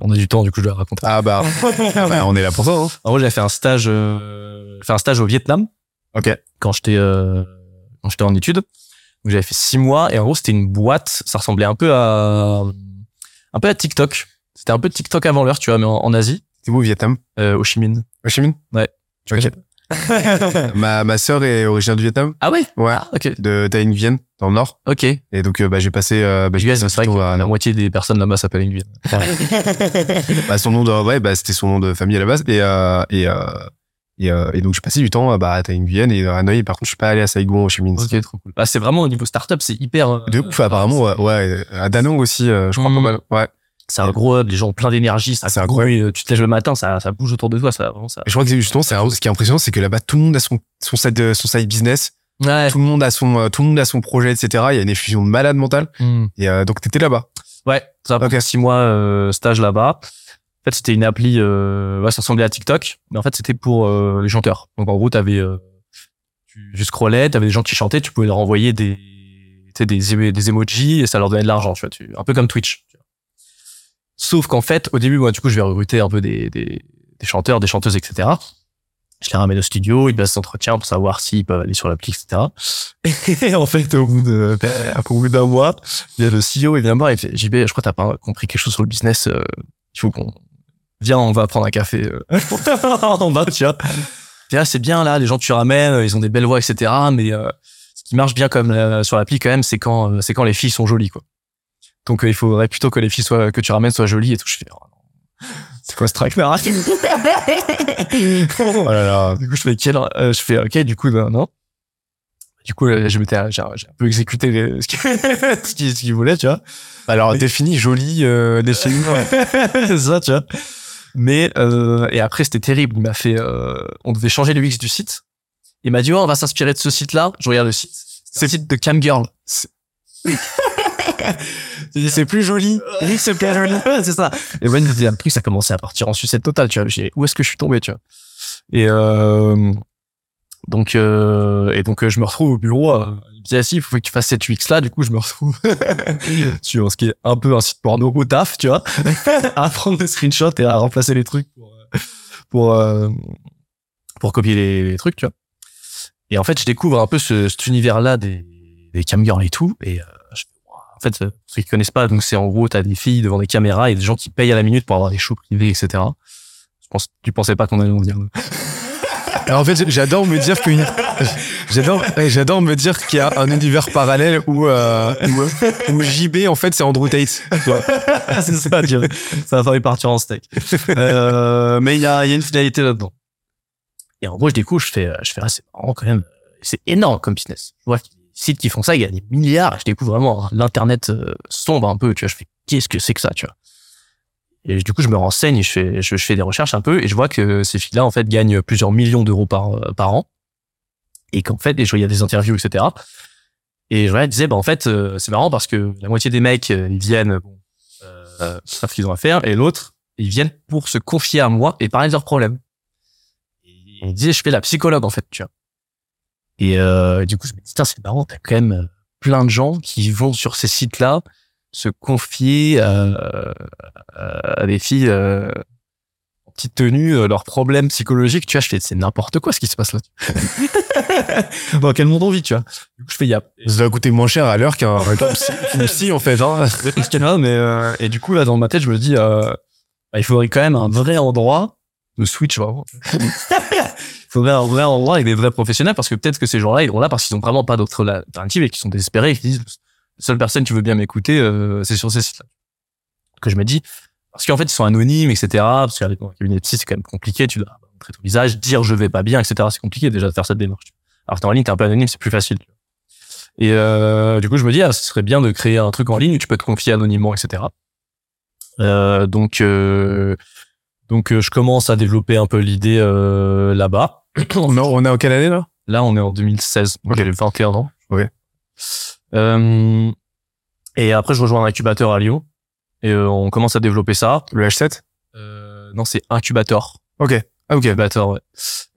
on a du temps, du coup je vais la raconter. Ah bah, bah, on est là pour ça. Hein. En gros, j'avais fait un stage, euh, fait un stage au Vietnam. Ok. Quand j'étais euh, quand j'étais en études. Donc j'avais fait six mois et en gros c'était une boîte. Ça ressemblait un peu à un peu à TikTok. C'était un peu TikTok avant l'heure, tu vois, mais en, en Asie, C'est où, au Vietnam? Euh, Ho Chi Minh. Ho Chi Minh Tu Ok. ma, ma sœur est originaire du Vietnam. Ah ouais? Ouais. Ah, ok. De Tay Nguyen, dans le nord. Ok. Et donc, euh, bah, j'ai passé, euh, bah, j'ai passé vrai que à- la moitié des personnes là-bas s'appellent Nguyen. bah, son nom de, ouais, bah, c'était son nom de famille à la base. Et, euh, et, euh, et, et donc, j'ai passé du temps, bah, à Tay Nguyen et à Hanoï. Par contre, je suis pas allé à Saigon, Ho Chi Minh. Ok, trop cool. Bah, c'est vraiment au niveau startup, c'est hyper. De ouf, apparemment, ouais, ouais. À Danong aussi, je crois Mm. pas mal. Ouais. C'est un gros hub, les gens ont plein d'énergie, ça C'est incroyable. euh, Tu te lèves le matin, ça, ça bouge autour de toi, ça vraiment ça. Je crois que justement, c'est un- ce qui est impressionnant, c'est que là-bas, tout le monde a son, son side, euh, son side business. Ouais. Tout le monde a son, euh, tout le monde a son projet, etc. Il y a une effusion de malade mentale. Et, euh, donc, t'étais là-bas. Ouais, ça a pris six mois euh, stage là-bas. En fait, c'était une appli, euh, ouais, ça ressemblait à TikTok, mais en fait, c'était pour euh, les chanteurs. Donc, en gros, t'avais, euh, tu, tu scrollais, t'avais des gens qui chantaient, tu pouvais leur envoyer des, des, des emojis et ça leur donnait de l'argent, tu vois, tu, un peu comme Twitch. Sauf qu'en fait, au début, moi, du coup, je vais recruter un peu des, des, des chanteurs, des chanteuses, etc. Je les ramène au studio, ils passent des pour savoir s'ils peuvent aller sur l'appli, etc. Et en fait, au bout de, au bout d'un mois, il y a le CEO, il vient me voir, il fait, JB, je crois que t'as pas compris quelque chose sur le business, euh, il faut qu'on, viens, on va prendre un café, euh, bas, tu vois. Là, c'est bien, là, les gens tu ramènes, euh, ils ont des belles voix, etc., mais, euh, ce qui marche bien comme euh, sur l'appli quand même, c'est quand, c'est quand les filles sont jolies, quoi. Donc, euh, il faudrait plutôt que les filles soient, que tu ramènes soient jolies et tout. Je fais, oh non. C'est quoi ce track, mais arrête. Oh là là. Du coup, je fais quel, euh, je fais ok, du coup, non, non. Du coup, euh, je m'étais, j'ai j'ai un peu exécuté les- ce qu'il ce qu'il ce qu'il voulait, tu vois. Alors, défini, joli, euh, c'est ça, tu vois. Mais euh, et après, c'était terrible. Il m'a fait, euh, on devait changer le UX du site. Il m'a dit, oh, on va s'inspirer de ce site-là. Je regarde le site. C'est le site de Camgirl. C'est c'est plus joli. Oui, c'est plus joli. C'est ça. Et ouais, après, ça commençait à partir en sucette totale, tu vois. J'ai où est-ce que je suis tombé, tu vois. Et euh, donc, euh, et donc, euh, je me retrouve au bureau. Euh, me dit, ah, si, il faut que tu fasses cette UX là. Du coup, je me retrouve sur ce qui est un peu un site porno au taf, tu vois, à prendre des screenshots et à remplacer les trucs pour euh, pour euh, pour copier les, les trucs, tu vois. Et en fait, je découvre un peu ce, cet univers-là des des camgirls et tout. Et euh, je fais, Ouah. En fait, euh, ceux qui connaissent pas, donc c'est en gros, t'as des filles devant des caméras et des gens qui payent à la minute pour avoir des shows privés, etc. Je pense, tu pensais pas qu'on allait en venir. Alors, en fait, j'adore me dire que, j'adore, j'adore me dire qu'il y a un univers parallèle où, euh, où, où JB, en fait, c'est Andrew Tate. c'est ça, tu vois. Ça va falloir partir en steak. Euh, mais il y a, y a une finalité là-dedans. Et en gros, je découvre, je fais, je fais, ah, c'est marrant quand même. C'est énorme comme business. Je vois sites qui font ça, il y a des milliards. Je découvre vraiment l'internet euh, sombre un peu, tu vois. Je fais, qu'est-ce que c'est que ça, tu vois. Et du coup, je me renseigne, je fais, je, fais des recherches un peu et je vois que ces filles-là, en fait, gagnent plusieurs millions d'euros par, euh, par an. Et qu'en fait, il y a des interviews, etc. Et je disais, bah, en fait, euh, c'est marrant parce que la moitié des mecs, euh, ils viennent, bon, euh, savent ce qu'ils ont à faire, et l'autre, ils viennent pour se confier à moi et parler de leurs problèmes. Et il disait, je fais la psychologue, en fait, tu vois. Et euh, du coup, je me dis, putain, c'est marrant, t'as quand même euh, plein de gens qui vont sur ces sites-là se confier euh, à des filles euh, en petite tenue, euh, leurs problèmes psychologiques, tu vois, je fais, c'est n'importe quoi ce qui se passe là. Dans quel monde on vit, tu vois. Du coup, je fais, il y a, Ça doit coûter moins cher à l'heure qu'un, psy- en fait, hein. Mais euh, et du coup là dans ma tête je me dis euh, bah, il faudrait quand même un vrai endroit de switch vraiment. Faudrait un vrai endroit avec des vrais professionnels parce que peut-être que ces gens-là ils sont là parce qu'ils ont vraiment pas d'autre alternative et qu'ils sont désespérés et qu'ils disent la seule personne qui veut bien m'écouter euh, c'est sur ces sites-là. Que je me dis parce qu'en fait ils sont anonymes etc. Parce qu'avec un cabinet de psy c'est quand même compliqué tu dois montrer ton visage dire je vais pas bien etc. C'est compliqué déjà de faire cette démarche. Alors que en ligne t'es un peu anonyme c'est plus facile. Et euh, du coup, je me dis, ah, ce serait bien de créer un truc en ligne où tu peux te confier anonymement, etc. Euh, donc, euh, donc, euh, je commence à développer un peu l'idée euh, là-bas. On est, on est en quelle année, là? Là, on est en 2016. Moi, Ok. j'ai 21 ans. Ok. Euh, et après, je rejoins un incubateur à Lyon. Et euh, on commence à développer ça. Le H7? Euh, non, c'est incubateur. Ok. Ah, ok. Elevator, ouais.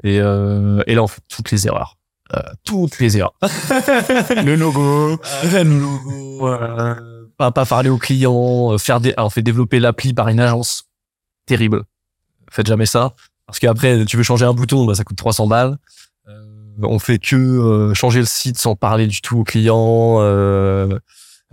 Et, euh, et là, on fait toutes les erreurs. Euh, toutes les erreurs. Le logo. le logo. euh, pas, pas parler aux clients, euh, faire des, alors, on fait développer l'appli par une agence. Terrible. Faites jamais ça. Parce qu'après, tu veux changer un bouton, bah, ça coûte 300 balles. Euh, on fait que euh, changer le site sans parler du tout aux clients. Euh,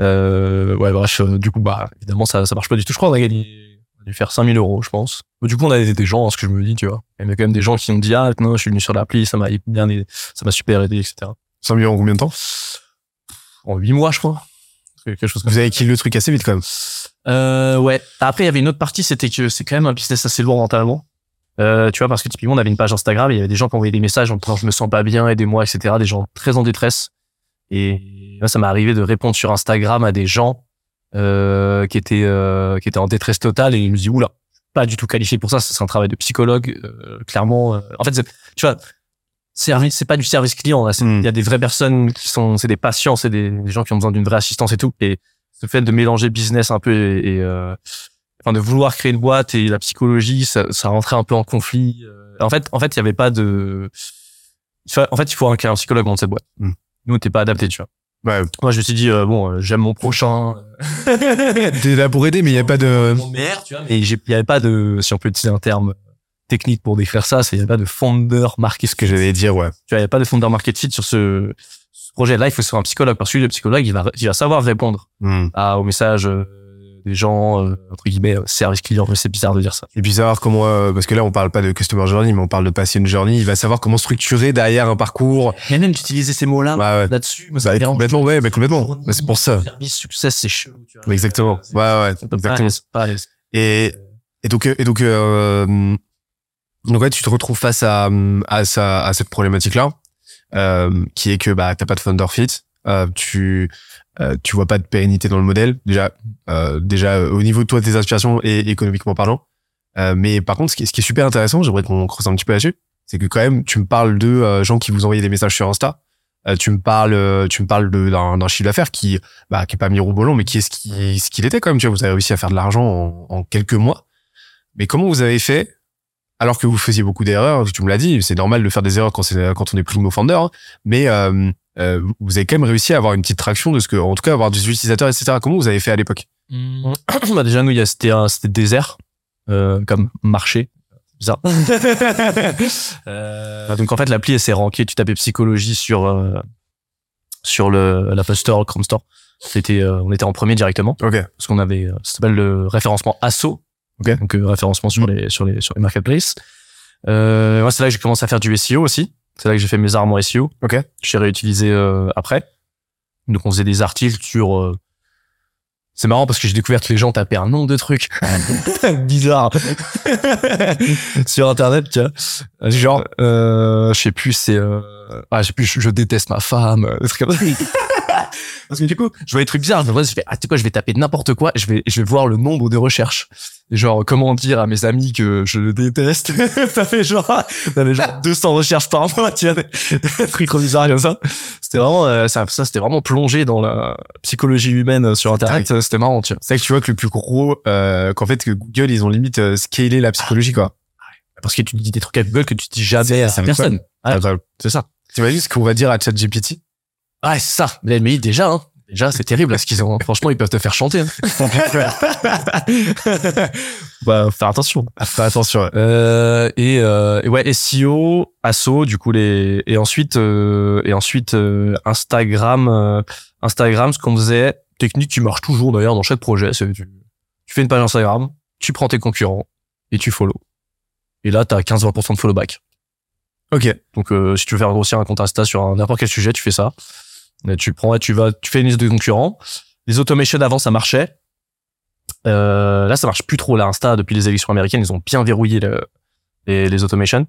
euh, ouais, bref, euh, du coup, bah, évidemment, ça, ça marche pas du tout. Je crois qu'on a gagné, on a dû faire 5000 euros, je pense. Mais du coup, on a des, des gens, hein, ce que je me dis, tu vois. Il y a quand même des gens qui ont dit, ah, non, je suis venu sur l'appli, ça m'a bien aidé, ça m'a super aidé, etc. 100 millions en combien de temps? En 8 mois, je crois. Quelque chose comme Vous avez kill le truc assez vite quand même. euh, ouais. Après, il y avait une autre partie, c'était que c'est quand même un business assez lourd mentalement. Euh, tu vois, parce que typiquement, on avait une page Instagram, et il y avait des gens qui envoyaient des messages en disant je me sens pas bien, aidez-moi, etc. Des gens très en détresse. Et moi, ça m'est arrivé de répondre sur Instagram à des gens euh, qui étaient euh, qui étaient en détresse totale, et ils me disent oula, pas du tout qualifié pour ça. C'est un travail de psychologue, euh, clairement. euh. En fait, tu vois, service, c'est pas du service client. là. C'est- Il Mm. y a des vraies personnes qui sont, c'est des patients, c'est des, des gens qui ont besoin d'une vraie assistance et tout. Et ce fait de mélanger business un peu et, et, euh, enfin de vouloir créer une boîte et la psychologie, ça, ça rentrait un peu en conflit. Euh, En fait, en fait, il y avait pas de. En fait, il faut un, un psychologue dans cette boîte. Mm. Nous, on t'es pas adapté, tu vois. Ouais. Moi, je me suis dit euh, bon, euh, j'aime mon prochain. T'es là pour aider, mais il y a pas de. mon mère, tu vois. Et j'ai- il y avait pas de, si on peut utiliser un terme technique pour décrire ça, c'est il y avait pas de founder market Ce que j'allais dire, ouais. tu vois, il n'y a pas de founder market fit sur ce, ce projet-là. Il faut se faire un psychologue parce que le psychologue, il va, il va savoir répondre Hmm. à, aux messages euh, des gens, euh, entre guillemets, euh, service client. Mais c'est bizarre de dire ça. Et puis savoir comment, euh, parce que là on parle pas de customer journey, mais on parle de patient journey. Il va savoir comment structurer derrière un parcours. Mais même d'utiliser ces mots-là ouais. là-dessus, Bah, dérange. complètement, ouais, mais complètement. Bah, c'est pour ça. Service, succès, c'est chelou. Tu vois. Ouais, Exactement. Ouais, ouais, pas exactement. pas- Et, et donc, et donc, euh, donc ouais, tu te retrouves face à, à, cette problématique-là, euh, qui est que bah t'as pas de founder fit, euh, tu euh, tu vois pas de pérennité dans le modèle déjà, euh, déjà euh, au niveau de toi tes aspirations et économiquement parlant. Euh, mais par contre, ce qui est, ce qui est super intéressant, j'aimerais qu'on creuse un petit peu là-dessus, c'est que quand même tu me parles de euh, gens qui vous envoyaient des messages sur Insta. Euh, tu me parles, tu me parles d'un chiffre d'affaires qui, bah, qui est pas mirobolant, mais qui est ce qui, ce qu'il était quand même. Tu vois, vous avez réussi à faire de l'argent en, en quelques mois. Mais comment vous avez fait alors que vous faisiez beaucoup d'erreurs Tu me l'as dit, c'est normal de faire des erreurs quand c'est quand on est primo founder, hein, mais euh, euh, vous avez quand même réussi à avoir une petite traction de ce que, en tout cas, avoir des utilisateurs, etc. Comment vous avez fait à l'époque? Bah déjà, nous, il y a- c'était un- c'était désert, euh, comme marché. Bizarre. Euh, donc en fait, l'appli, elle s'est rankée. Tu tapais psychologie sur euh, sur le l'Apple Store, le Chrome Store. C'était, euh, on était en premier directement Ok. parce qu'on avait, euh, ça s'appelle le référencement ASSO. Ok. Donc euh, référencement sur les sur les sur les marketplaces. Euh, moi, c'est là que j'ai commencé à faire du SEO aussi. C'est là que j'ai fait mes armes en SEO. Ok. J'ai réutilisé euh, après. Donc on faisait des articles sur. Euh, C'est marrant parce que j'ai découvert que les gens tapaient un nombre de trucs bizarre sur internet, tu vois. Genre, euh, je sais plus, c'est, euh, ah, je sais plus, je, je déteste ma femme, euh, des trucs comme ça. Parce que du coup, je vois des trucs bizarres. Je me vois, je fais, ah, tu sais quoi, je vais taper n'importe quoi. Je vais, je vais voir le nombre de recherches. Et genre, comment dire à mes amis que je le déteste. ça fait genre, ça fait genre 200 recherches par mois, tu vois. Des trucs trop bizarres comme ça. C'était vraiment, euh, ça, ça c'était vraiment plongé dans la psychologie humaine euh, sur Internet. C'était marrant, tu vois. C'est vrai que tu vois que le plus gros, euh, qu'en fait, que Google, ils ont limite euh, scalé la psychologie, quoi. Parce que tu dis des trucs à Google que tu dis jamais à personne. Ouais, c'est ça. T'imagines ce qu'on va dire à ChatGPT? Ouais, c'est ça. Mais, mais déjà, hein. Déjà, c'est terrible, là, ce qu'ils ont. Franchement, ils peuvent te faire chanter. Hein. bah, faire attention. Fais attention. ouais. Euh, et, euh, et ouais, SEO, ASSO, du coup les et ensuite euh, et ensuite euh, Instagram, euh, Instagram, ce qu'on faisait, technique qui marche toujours d'ailleurs dans chaque projet, c'est tu, tu fais une page Instagram, tu prends tes concurrents et tu follow. Et là, t'as 15-20% de follow back. Ok. Donc euh, si tu veux faire grossir un compte Insta sur n'importe quel sujet, tu fais ça. Et tu prends, tu vas, tu fais une liste de concurrents. Les automations avant ça marchait. Euh, là ça marche plus trop là Insta depuis les élections américaines, ils ont bien verrouillé le- les, les automations.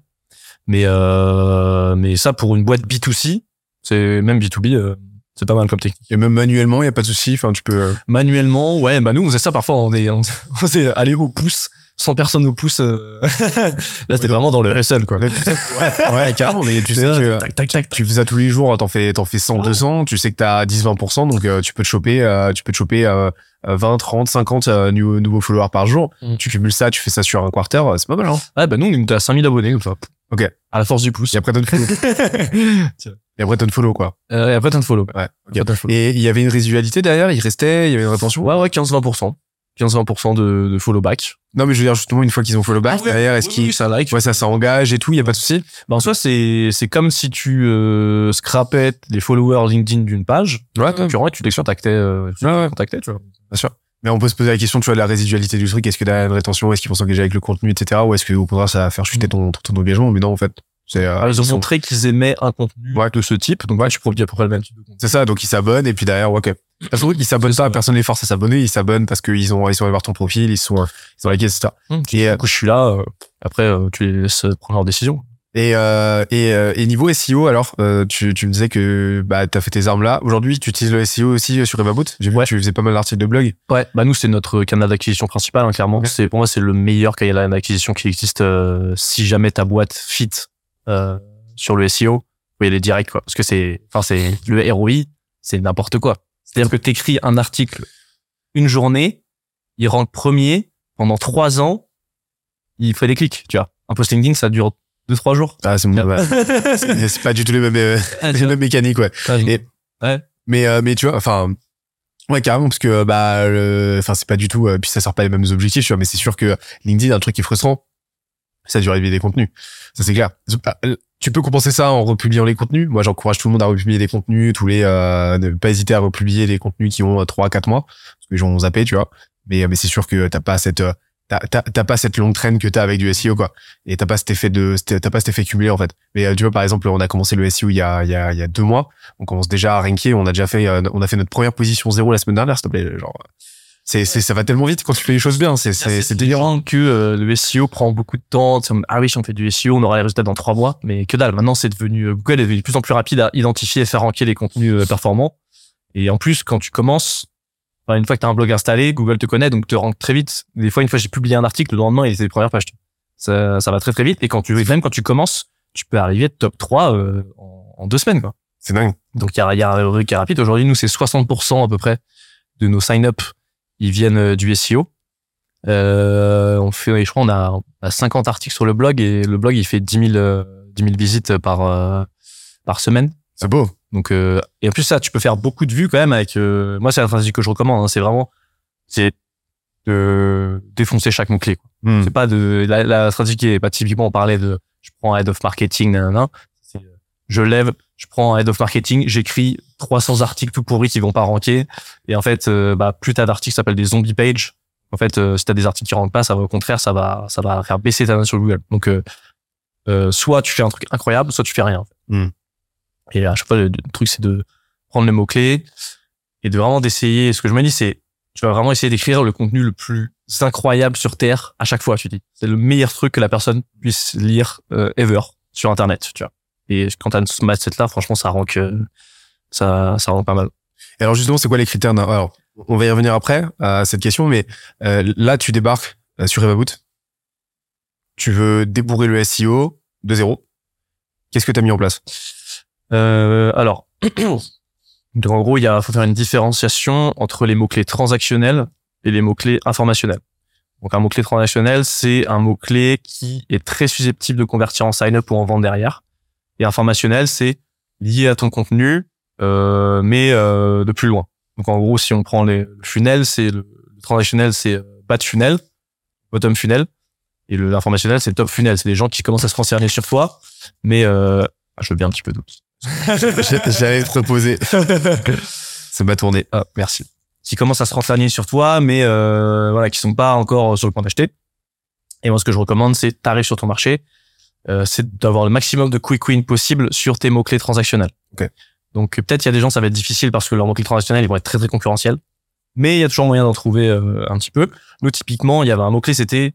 Mais euh, mais ça pour une boîte B2C, c'est même B2B, euh, c'est pas mal comme technique. Et même manuellement, il y a pas de souci. Enfin, tu peux. euh, Manuellement, ouais, bah nous on faisait ça parfois, on est on, on faisait aller au pouce 100 personnes nous poussent. euh, là, c'était vraiment dans le hustle, quoi. Ouais, ouais, carrément. Mais tu sais que Tac, tac, tac. tu fais ça tous les jours, t'en fais, t'en fais 100, 200, tu sais que t'as 10, 20%, donc euh, tu peux te choper, euh, tu peux te choper euh, euh, 20, 30, 50 euh, nouveaux, nouveaux followers par jour. Mm. Tu cumules ça, tu fais ça sur un quarter, euh, c'est pas mal, hein. Ouais, bah nous, on est à 5000 abonnés, comme ça. Ok. À la force du pouce. Et après, t'as follow. Et après, t'as follow, quoi. Euh, et après, t'as follow. Ouais. Après, follow. Et il y avait une résidualité derrière, il restait, il y avait une rétention? Ouais, ouais, 15-20%. 15-20% de, de follow back. Non, mais je veux dire, justement, une fois qu'ils ont follow back, Ah ouais, derrière, est-ce oui, qu'ils, oui, ça like. ouais, ça, ça engage et tout, il y a pas de souci. Bah, en soi, c'est, c'est comme si tu, euh, scrapais les followers LinkedIn d'une page. Ouais, Tu rentres, tu les contactais, euh, tu Ouais, contactais, tu vois. Bien sûr. Mais on peut se poser la question, tu vois, de la résidualité du truc. Est-ce que derrière une rétention, est-ce qu'ils vont s'engager avec le contenu, etc. Ou est-ce que, au contraire, ça va faire chuter ton, ton engagement? Mais non, en fait. C'est, euh, Ah, ils ont ils sont- montré qu'ils aimaient un contenu Ouais. de ce type. Donc, ouais, tu produis à peu près le même type de contenu. C'est ça, donc ils s'abonnent et puis derrière, ok. Parce que ils s'abonnent pas, personne les force à s'abonner, ils s'abonnent parce qu'ils ont, ils sont allés voir ton profil, ils sont, ils ont liké, etc. Hum, Et, euh, Du coup, je suis là. euh, après, euh, tu les laisses prendre leur décision. Et, euh, et, euh, et niveau SEO, alors, euh, tu, tu me disais que bah, tu as fait tes armes là. Aujourd'hui, tu utilises le SEO aussi sur Evaboot. J'ai vu Ouais. que tu faisais pas mal d'articles de blog. Ouais, bah nous c'est notre canal d'acquisition principal, hein, clairement. C'est pour moi c'est le meilleur canal d'acquisition qui existe. euh, si jamais ta boîte fit euh, sur le SEO, vous pouvez aller direct quoi, parce que c'est, enfin c'est le ROI, c'est n'importe quoi. C'est-à-dire que t'écris un article une journée, il rank premier pendant trois ans, il fait des clics, tu vois. Un post LinkedIn ça dure deux trois jours. Ah, c'est bon, ouais. c'est c'est pas du tout les mêmes, euh, Ah, les mêmes mécaniques, ouais. Et- Ouais. Mais, euh, mais tu vois, enfin, ouais, carrément, parce que, bah, enfin, c'est pas du tout, euh, puis ça sert pas les mêmes objectifs, tu vois, mais c'est sûr que LinkedIn, un truc qui est frustrant, de vie des contenus. Ça, c'est clair. Euh, Tu peux compenser ça en republiant les contenus. Moi, j'encourage tout le monde à republier des contenus, tous les, euh, ne pas hésiter à republier des contenus qui ont 3 à 4 mois, parce que les gens ont zappé, tu vois. Mais, mais c'est sûr que t'as pas cette, euh, t'as, pas cette longue traîne que t'as avec du SEO, quoi. Et t'as pas cet effet de, t'as pas cet effet cumulé, en fait. Mais, euh, tu vois, par exemple, on a commencé le SEO il y a, il y a, il y a deux mois on commence déjà à ranker. On a déjà fait, euh, on a fait notre première position zéro la semaine dernière, s'il te plaît. Genre, c'est, c'est, ça va tellement vite quand tu fais les choses bien. C'est, c'est, c'est délirant. délirant que euh, le SEO prend beaucoup de temps. Ah oui, si on fait du SEO, on aura les résultats dans trois mois. Mais que dalle. Maintenant, c'est devenu euh, Google est devenu de plus en plus rapide à identifier et faire ranker les contenus euh, performants. Et en plus, quand tu commences, enfin, une fois que tu as un blog installé, Google te connaît, donc te rank très vite. Des fois, une fois j'ai publié un article, le lendemain, il était les premières pages. Ça, ça va très très vite. Et quand tu même quand tu commences, tu peux arriver top 3 euh, en, en deux semaines. Quoi. C'est dingue. Donc il y a, il y a un truc qui est rapide. Aujourd'hui, nous, c'est 60% à peu près de nos sign-up, ils viennent euh, du SEO. Euh, on fait, je crois, on a, on a 50 articles sur le blog et le blog, il fait 10 000, euh, 10 000 visites par, euh, par semaine. C'est beau. Donc, euh, et en plus, ça, tu peux faire beaucoup de vues quand même avec, euh, moi, c'est la stratégie que je recommande. hein. c'est vraiment, c'est de défoncer chaque mot-clé. Hmm. C'est pas de, la, la stratégie qui est pas typiquement, on parlait de, je prends head of marketing, nanana. C'est, je lève, je prends un head of marketing, j'écris 300 articles tout pourris qui vont pas ranker. Et en fait, euh, bah, plus t'as d'articles, ça s'appelle des zombie pages. En fait, euh, si t'as des articles qui rankent pas, ça va au contraire, ça va, ça va faire baisser ta note sur Google. Donc, euh, euh, soit tu fais un truc incroyable, soit tu fais rien. Hmm. Et à chaque fois, le, le truc, c'est de prendre les mots-clés et de vraiment d'essayer. Ce que je me dis, c'est, tu vas vraiment essayer d'écrire le contenu le plus incroyable sur Terre à chaque fois, tu dis. C'est le meilleur truc que la personne puisse lire ever sur Internet, tu vois. Et quand t'as ce mindset-là, franchement, ça rend que ça, ça rend pas mal. Et alors, justement, c'est quoi les critères alors, on va y revenir après, à cette question, mais, euh, là, tu débarques euh, sur Evaboot. Tu veux débourrer le SEO de zéro. Qu'est-ce que tu as mis en place? Euh, alors, donc en gros, il y a, faut faire une différenciation entre les mots-clés transactionnels et les mots-clés informationnels. Donc un mot-clé transactionnel, c'est un mot-clé qui est très susceptible de convertir en sign-up ou en vente derrière. Et informationnel, c'est lié à ton contenu, euh, mais euh, de plus loin. Donc en gros, si on prend les, le funnel, c'est le, le transactionnel, c'est euh, bas de funnel, bottom funnel, et le l'informationnel, c'est top funnel. C'est des gens qui commencent à se concerner sur toi, mais euh, ah, je veux bien un petit peu d'autres. J'allais te reposer. Ça m'a tourné. Ah, merci. Qui commencent à se renseigner sur toi, mais euh, voilà, qui sont pas encore sur le point d'acheter. Et moi, ce que je recommande, c'est t'arrives sur ton marché, euh, c'est d'avoir le maximum de quick win possible sur tes mots clés transactionnels. Ok. Donc peut-être il y a des gens ça va être difficile parce que leurs mots clés transactionnels ils vont être très très concurrentiels, mais il y a toujours moyen d'en trouver euh, un petit peu. Nous typiquement, il y avait un mot clé, c'était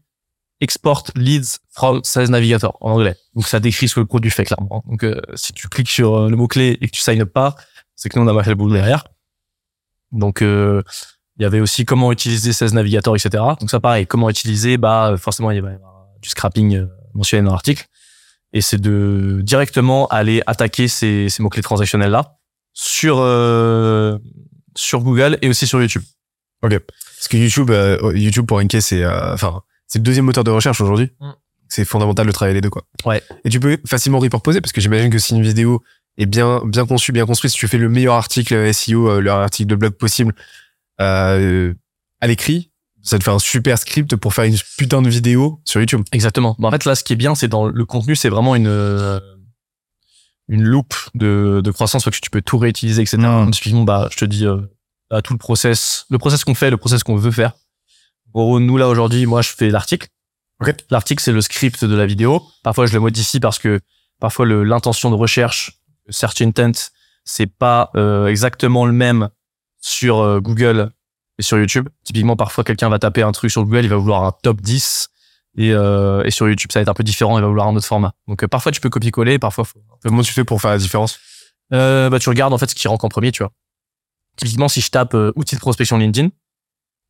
export leads from Sales Navigator en anglais. Donc ça décrit ce que le produit fait clairement. Donc euh, si tu cliques sur euh, le mot clé et que tu sign up pas, c'est que nous on a mal fait le boulot derrière. Donc euh, Il y avait aussi comment utiliser 16 navigateurs, etc. Donc ça, pareil, comment utiliser, bah forcément il y avait du scrapping euh, mentionné dans l'article. Et c'est de directement aller attaquer ces, ces mots-clés transactionnels là sur euh, sur Google et aussi sur YouTube. Ok. Parce que YouTube, euh, YouTube pour Enke, c'est euh, enfin c'est le deuxième moteur de recherche aujourd'hui. Mm. C'est fondamental de travailler les deux quoi. Ouais. Et tu peux facilement reporposer parce que j'imagine que si une vidéo est bien bien conçue, bien construite, si tu fais le meilleur article SEO, euh, le meilleur article de blog possible euh, à l'écrit, ça te fait un super script pour faire une putain de vidéo sur YouTube. Exactement. Bah, en fait, là, ce qui est bien, c'est dans le contenu, c'est vraiment une euh, une loupe de, de croissance parce que tu peux tout réutiliser, etc. Mm. Typiquement, bah, je te dis euh, à tout le process, le process qu'on fait, le process qu'on veut faire. En gros, nous là aujourd'hui, moi, je fais l'article. Ok. L'article, c'est le script de la vidéo. Parfois, je le modifie parce que parfois le- l'intention de recherche, le search intent, c'est pas euh, exactement le même sur euh, Google et sur YouTube. Typiquement, parfois, quelqu'un va taper un truc sur Google, il va vouloir un top 10. Et, euh, et sur YouTube, ça va être un peu différent, il va vouloir un autre format. Donc, euh, parfois, tu peux copier-coller, parfois, faut... Comment tu fais pour faire la différence? Euh, bah, tu regardes, en fait, ce qui rank en premier, tu vois. Typiquement, si je tape euh, outils de prospection LinkedIn,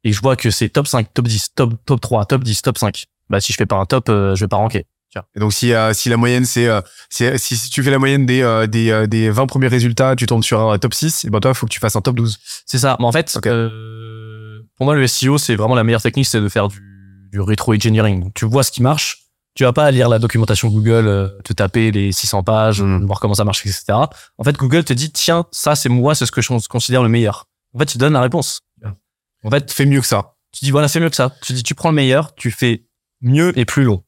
et je vois que c'est top 5, top 10, top, top 3, top 10, top 5, bah, si je fais pas un top, euh, je vais pas ranker. Et donc si euh, si la moyenne c'est euh, si, si tu fais la moyenne des euh, des euh, des 20 premiers résultats, tu tombes sur un top 6, et ben toi, il faut que tu fasses un top 12. C'est ça. Mais en fait, Ok. Pour moi, le SEO, c'est vraiment la meilleure technique, c'est de faire du, du rétro-engineering. Tu vois ce qui marche. Tu vas pas lire la documentation Google, euh, te taper les 600 pages, Mhm. voir comment ça marche, etc. En fait, Google te dit, tiens, ça, c'est moi, c'est ce que je considère le meilleur. En fait, tu donnes la réponse. En fait, Fais mieux que ça. tu dis, voilà, c'est mieux que ça. Tu dis, tu prends le meilleur, tu fais mieux et plus long.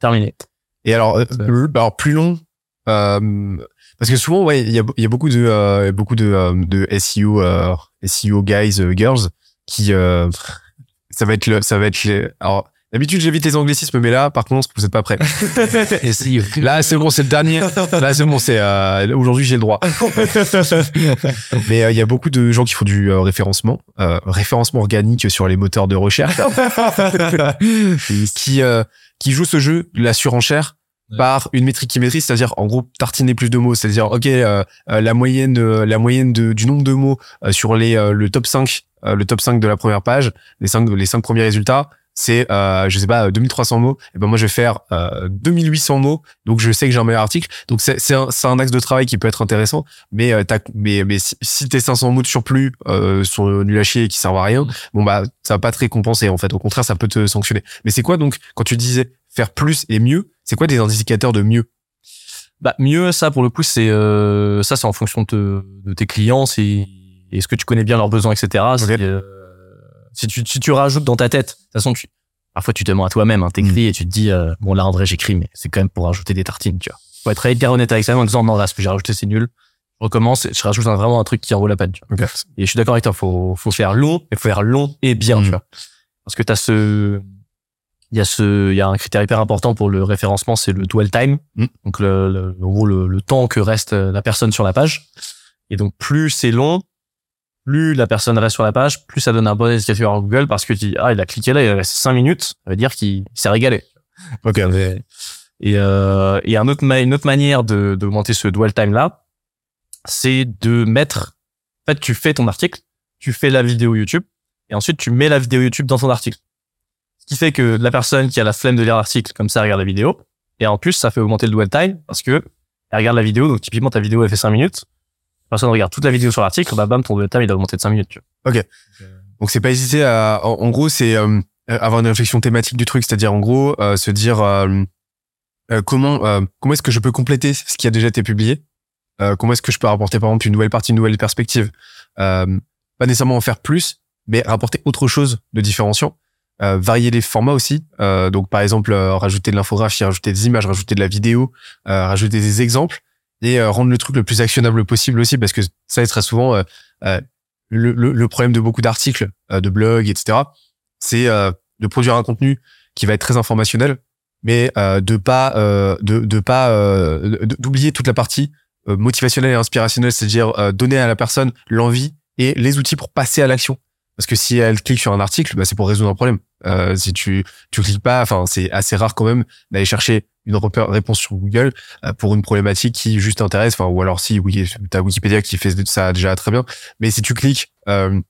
Terminé. Et alors, euh, alors plus long, euh, parce que souvent, ouais, il y a, y a beaucoup de euh, beaucoup de, euh, de SEO euh, SEO guys, girls qui euh, ça va être le, ça va être le- alors d'habitude j'évite les anglicismes, mais là, par contre, vous êtes pas prêts. Là, c'est bon, c'est le dernier. Là, c'est bon, c'est euh, aujourd'hui j'ai le droit. Mais euh, il y a beaucoup de gens qui font du euh, référencement, euh, référencement organique sur les moteurs de recherche, qui euh, qui jouent ce jeu la surenchère par une métrique qui maîtrise, c'est-à-dire en gros tartiner plus de mots, c'est-à-dire ok euh, euh, la moyenne de, la moyenne de, du nombre de mots euh, sur les euh, le top 5 euh, le top 5 de la première page, les cinq les cinq premiers résultats, c'est euh, je sais pas 2300 mots. Et ben moi je vais faire euh, 2800 mots. Donc je sais que j'ai un meilleur article. Donc c'est c'est un, c'est un axe de travail qui peut être intéressant. Mais euh, t'as- mais mais si, si tes 500 mots de surplus euh, sont nuls à chier et qui servent à rien bon bah ça va pas te récompenser en fait. Au contraire ça peut te sanctionner. Mais c'est quoi donc quand tu disais faire plus et mieux c'est quoi des indicateurs de mieux? Bah mieux ça pour le coup c'est euh, ça c'est en fonction de, de tes clients. C'est est-ce que tu connais bien leurs besoins etc. Si, euh, si tu si tu rajoutes dans ta tête de toute façon tu parfois tu te mens à toi-même hein, t'écris et tu te dis euh, bon là André j'écris mais c'est quand même pour rajouter des tartines tu vois faut être hyper honnête avec ça en disant non là ce que j'ai rajouté c'est nul je recommence et je rajoute un- vraiment un truc qui en vaut la peine tu vois. et je suis d'accord avec toi faut faut faire long mais faut faire long et bien Mm. tu vois parce que t'as ce il y a ce il y a un critère hyper important pour le référencement c'est le dwell time Mm. donc le, le, en gros, le, le temps que reste la personne sur la page et donc plus c'est long plus la personne reste sur la page plus ça donne un bon indicateur à Google parce que tu dis ah il a cliqué là il reste 5 minutes ça veut dire qu'il s'est régalé ok et, euh, et un autre une autre manière de d'augmenter ce dwell time là, c'est de mettre. En fait, tu fais ton article, tu fais la vidéo YouTube, et ensuite tu mets la vidéo YouTube dans ton article. Ce qui fait que la personne qui a la flemme de lire l'article, comme ça, elle regarde la vidéo. Et en plus, ça fait augmenter le dwell time parce que elle regarde la vidéo. Donc typiquement, ta vidéo elle fait 5 minutes. Personne regarde toute la vidéo sur l'article, bah bam, ton dwell time il a augmenté de 5 minutes. Tu vois. Donc c'est pas hésiter à, en, en gros, c'est euh, avoir une réflexion thématique du truc, c'est-à-dire en gros euh, se dire euh, euh, comment euh, comment est-ce que je peux compléter ce qui a déjà été publié, Euh, comment est-ce que je peux rapporter par exemple une nouvelle partie, une nouvelle perspective, euh, pas nécessairement en faire plus, mais rapporter autre chose de différenciant. Euh, varier les formats aussi. Euh, donc par exemple euh, rajouter de l'infographie, rajouter des images, rajouter de la vidéo, euh, rajouter des exemples et euh, rendre le truc le plus actionnable possible aussi parce que ça est très souvent euh, euh, le, le, le problème de beaucoup d'articles, de blogs, etc. C'est de produire un contenu qui va être très informationnel, mais euh, de pas euh, de, de pas euh, d'oublier toute la partie motivationnelle et inspirationnelle, c'est-à-dire donner à la personne l'envie et les outils pour passer à l'action. Parce que si elle clique sur un article, bah, c'est pour résoudre un problème. Si tu tu cliques pas, enfin c'est assez rare quand même d'aller chercher une réponse sur Google euh, pour une problématique qui juste intéresse. Enfin ou alors si oui, t'as Wikipédia qui fait ça déjà très bien. Mais si tu cliques euh,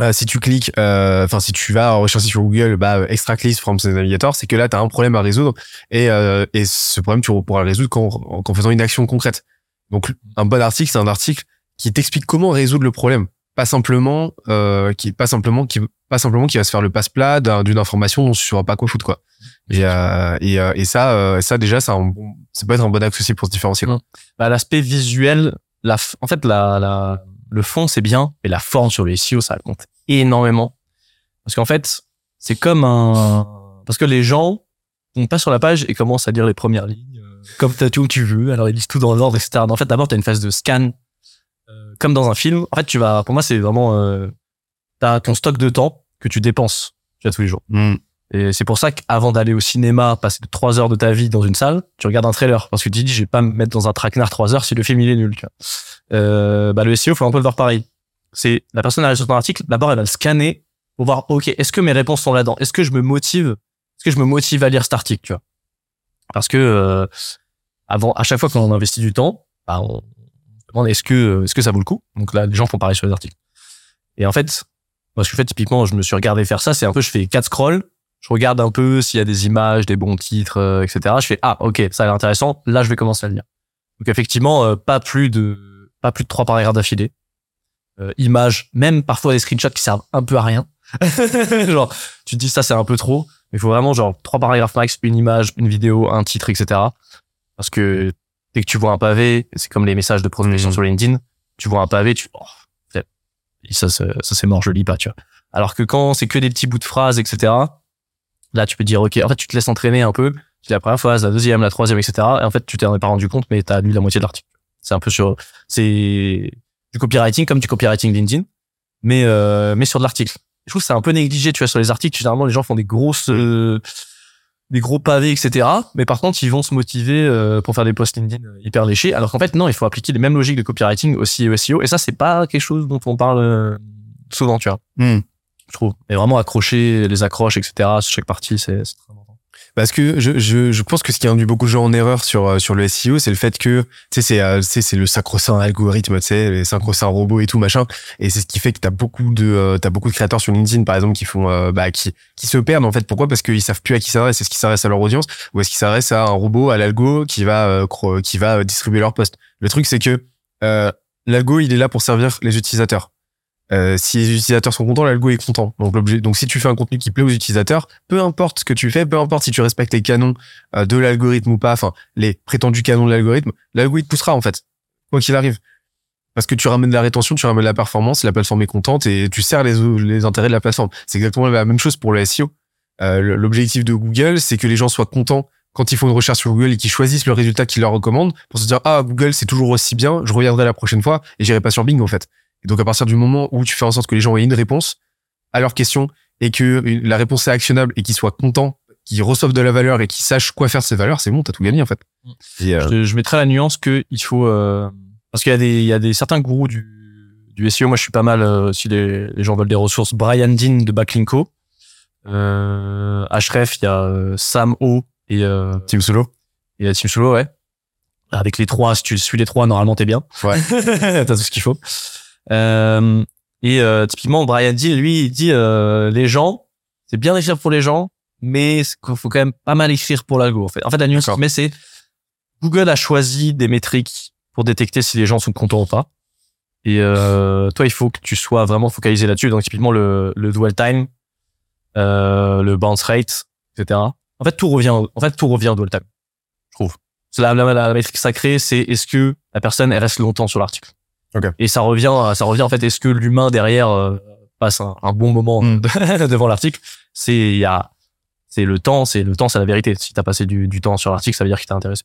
euh, si tu cliques, euh, enfin si tu vas rechercher sur Google, bah extract list from the navigator, c'est que là tu as un problème à résoudre et euh, et ce problème tu pourras le résoudre qu'en qu'en faisant une action concrète. Donc un bon article, c'est un article qui t'explique comment résoudre le problème, pas simplement euh, qui pas simplement qui pas simplement qui va se faire le passe-plat d'un- d'une information dont tu sauras pas quoi foutre quoi. Et euh, et, euh, et ça euh, ça déjà ça bon- ça peut être un bon axe aussi pour se différencier. quoi. Bah, l'aspect visuel, la, en fait, la, la, le fond, c'est bien, mais la forme sur le SEO, ça compte énormément. Parce qu'en fait, c'est comme un, parce que les gens vont pas sur la page et commencent à lire les premières lignes, euh, comme t'as tout où tu veux, alors ils lisent tout dans l'ordre, etc. En fait, d'abord, t'as une phase de scan, euh, comme dans un film. En fait, tu vas, pour moi, c'est vraiment, euh, t'as ton stock de temps que tu dépenses, tu vois, tous les jours. Et c'est pour ça qu'avant d'aller au cinéma, passer trois heures de ta vie dans une salle, tu regardes un trailer. Parce que tu dis, je vais pas me mettre dans un traquenard trois heures si le film il est nul, tu vois. Euh, bah, le SEO, faut un peu le voir pareil. C'est, la personne arrive sur ton article, d'abord, elle va le scanner pour voir, OK, est-ce que mes réponses sont là-dedans? Est-ce que je me motive? Est-ce que je me motive à lire cet article, tu vois? Parce que, euh, avant, à chaque fois qu'on investit du temps, bah, on demande est-ce que, est-ce que ça vaut le coup? Donc là, les gens font pareil sur les articles. Et en fait, moi, ce que je fais, typiquement, je me suis regardé faire ça, c'est un peu, je fais quatre scrolls, je regarde un peu s'il y a des images, des bons titres, euh, etc. Je fais ah ok ça a l'air intéressant. Là je vais commencer à le lire. Donc effectivement euh, pas plus de pas plus de trois paragraphes d'affilée. Euh, images, même parfois des screenshots qui servent un peu à rien. genre tu te dis ça c'est un peu trop, mais il faut vraiment genre trois paragraphes max, une image, une vidéo, un titre, etc. Parce que dès que tu vois un pavé, c'est comme les messages de prospection Mhm. sur LinkedIn, tu vois un pavé, tu oh, ça c'est- ça c'est mort, je lis pas, tu vois. Alors que quand c'est que des petits bouts de phrases, etc. Là, tu peux dire, OK, en fait, tu te laisses entraîner un peu. Tu la première phrase, la deuxième, la troisième, etc. Et en fait, tu t'en es pas rendu compte, mais t'as lu la moitié de l'article. C'est un peu sur, c'est du copywriting comme du copywriting LinkedIn, mais, euh, mais sur de l'article. Je trouve que c'est un peu négligé, tu vois, sur les articles. Généralement, les gens font des grosses, euh, des gros pavés, etc. Mais par contre, ils vont se motiver euh, pour faire des posts LinkedIn euh, hyper léchés. Alors qu'en fait, non, il faut appliquer les mêmes logiques de copywriting aussi au SEO. Et ça, c'est pas quelque chose dont on parle euh, souvent, tu vois Hmm. Je trouve. Mais vraiment accrocher les accroches, etc. sur chaque partie, c'est très important. Parce que je, je, je pense que ce qui induit beaucoup de gens en erreur sur, euh, sur le SEO, c'est le fait que, tu sais, c'est, euh, le sacro-saint algorithme, tu sais, les sacro-saint robots et tout, machin. Et c'est ce qui fait que t'as beaucoup de, euh, beaucoup de créateurs sur LinkedIn, par exemple, qui font, euh, bah, qui, qui se perdent, en fait. Pourquoi? Parce qu'ils savent plus à qui s'adresse. Est-ce qu'ils s'adressent à leur audience? Ou est-ce qu'ils s'adressent à un robot, à l'algo qui va, qui va distribuer leur post? Le truc, c'est que, l'algo, il est là pour servir les utilisateurs. Euh, si les utilisateurs sont contents, l'algo est content. Donc, l'objet, donc si tu fais un contenu qui plaît aux utilisateurs, peu importe ce que tu fais, peu importe si tu respectes les canons euh, de l'algorithme ou pas, enfin les prétendus canons de l'algorithme, l'algo il te poussera en fait, quoi qu'il arrive. Parce que tu ramènes de la rétention, tu ramènes de la performance, la plateforme est contente et tu sers les, les intérêts de la plateforme. C'est exactement la même chose pour le SEO. Euh, L'objectif de Google, c'est que les gens soient contents quand ils font une recherche sur Google et qu'ils choisissent le résultat qu'ils leur recommandent pour se dire ah Google c'est toujours aussi bien, je reviendrai la prochaine fois et j'irai pas sur Bing en fait. Et donc à partir du moment où tu fais en sorte que les gens aient une réponse à leurs questions et que la réponse est actionnable et qu'ils soient contents, qu'ils reçoivent de la valeur et qu'ils sachent quoi faire de ces valeurs, c'est bon, t'as tout gagné en fait. Mm. Et, euh, Je, je mettrais la nuance que il faut euh, parce qu'il y a des il y a des certains gourous du du SEO. Moi, je suis pas mal euh, si les, les gens veulent des ressources. Brian Dean de Backlinko, euh, Href, il y a euh, Sam O et euh, Team Solo. et Tim Solo, ouais. Avec les trois, si tu suis les trois, normalement t'es bien. Ouais. T'as tout ce qu'il faut. Euh, et euh, typiquement, Brian Dean, lui, il dit euh, les gens, c'est bien d'écrire pour les gens, mais il faut quand même pas mal écrire pour l'algo. En fait, en fait, la nuance qu'il met, c'est Google a choisi des métriques pour détecter si les gens sont contents ou pas. Et euh, toi, il faut que tu sois vraiment focalisé là-dessus. Donc, typiquement, le, le dwell time, euh, le bounce rate, etc. En fait, tout revient, en fait, tout revient au dwell time. Je trouve. C'est la, la, la métrique sacrée, c'est est-ce que la personne elle reste longtemps sur l'article. Ok. Et ça revient, à- ça revient en fait, est-ce que l'humain derrière euh, passe un, un bon moment Mm. devant l'article? C'est il y a, c'est le temps, c'est le temps, c'est la vérité. Si t'as passé du, du temps sur l'article, ça veut dire qu'il t'a intéressé.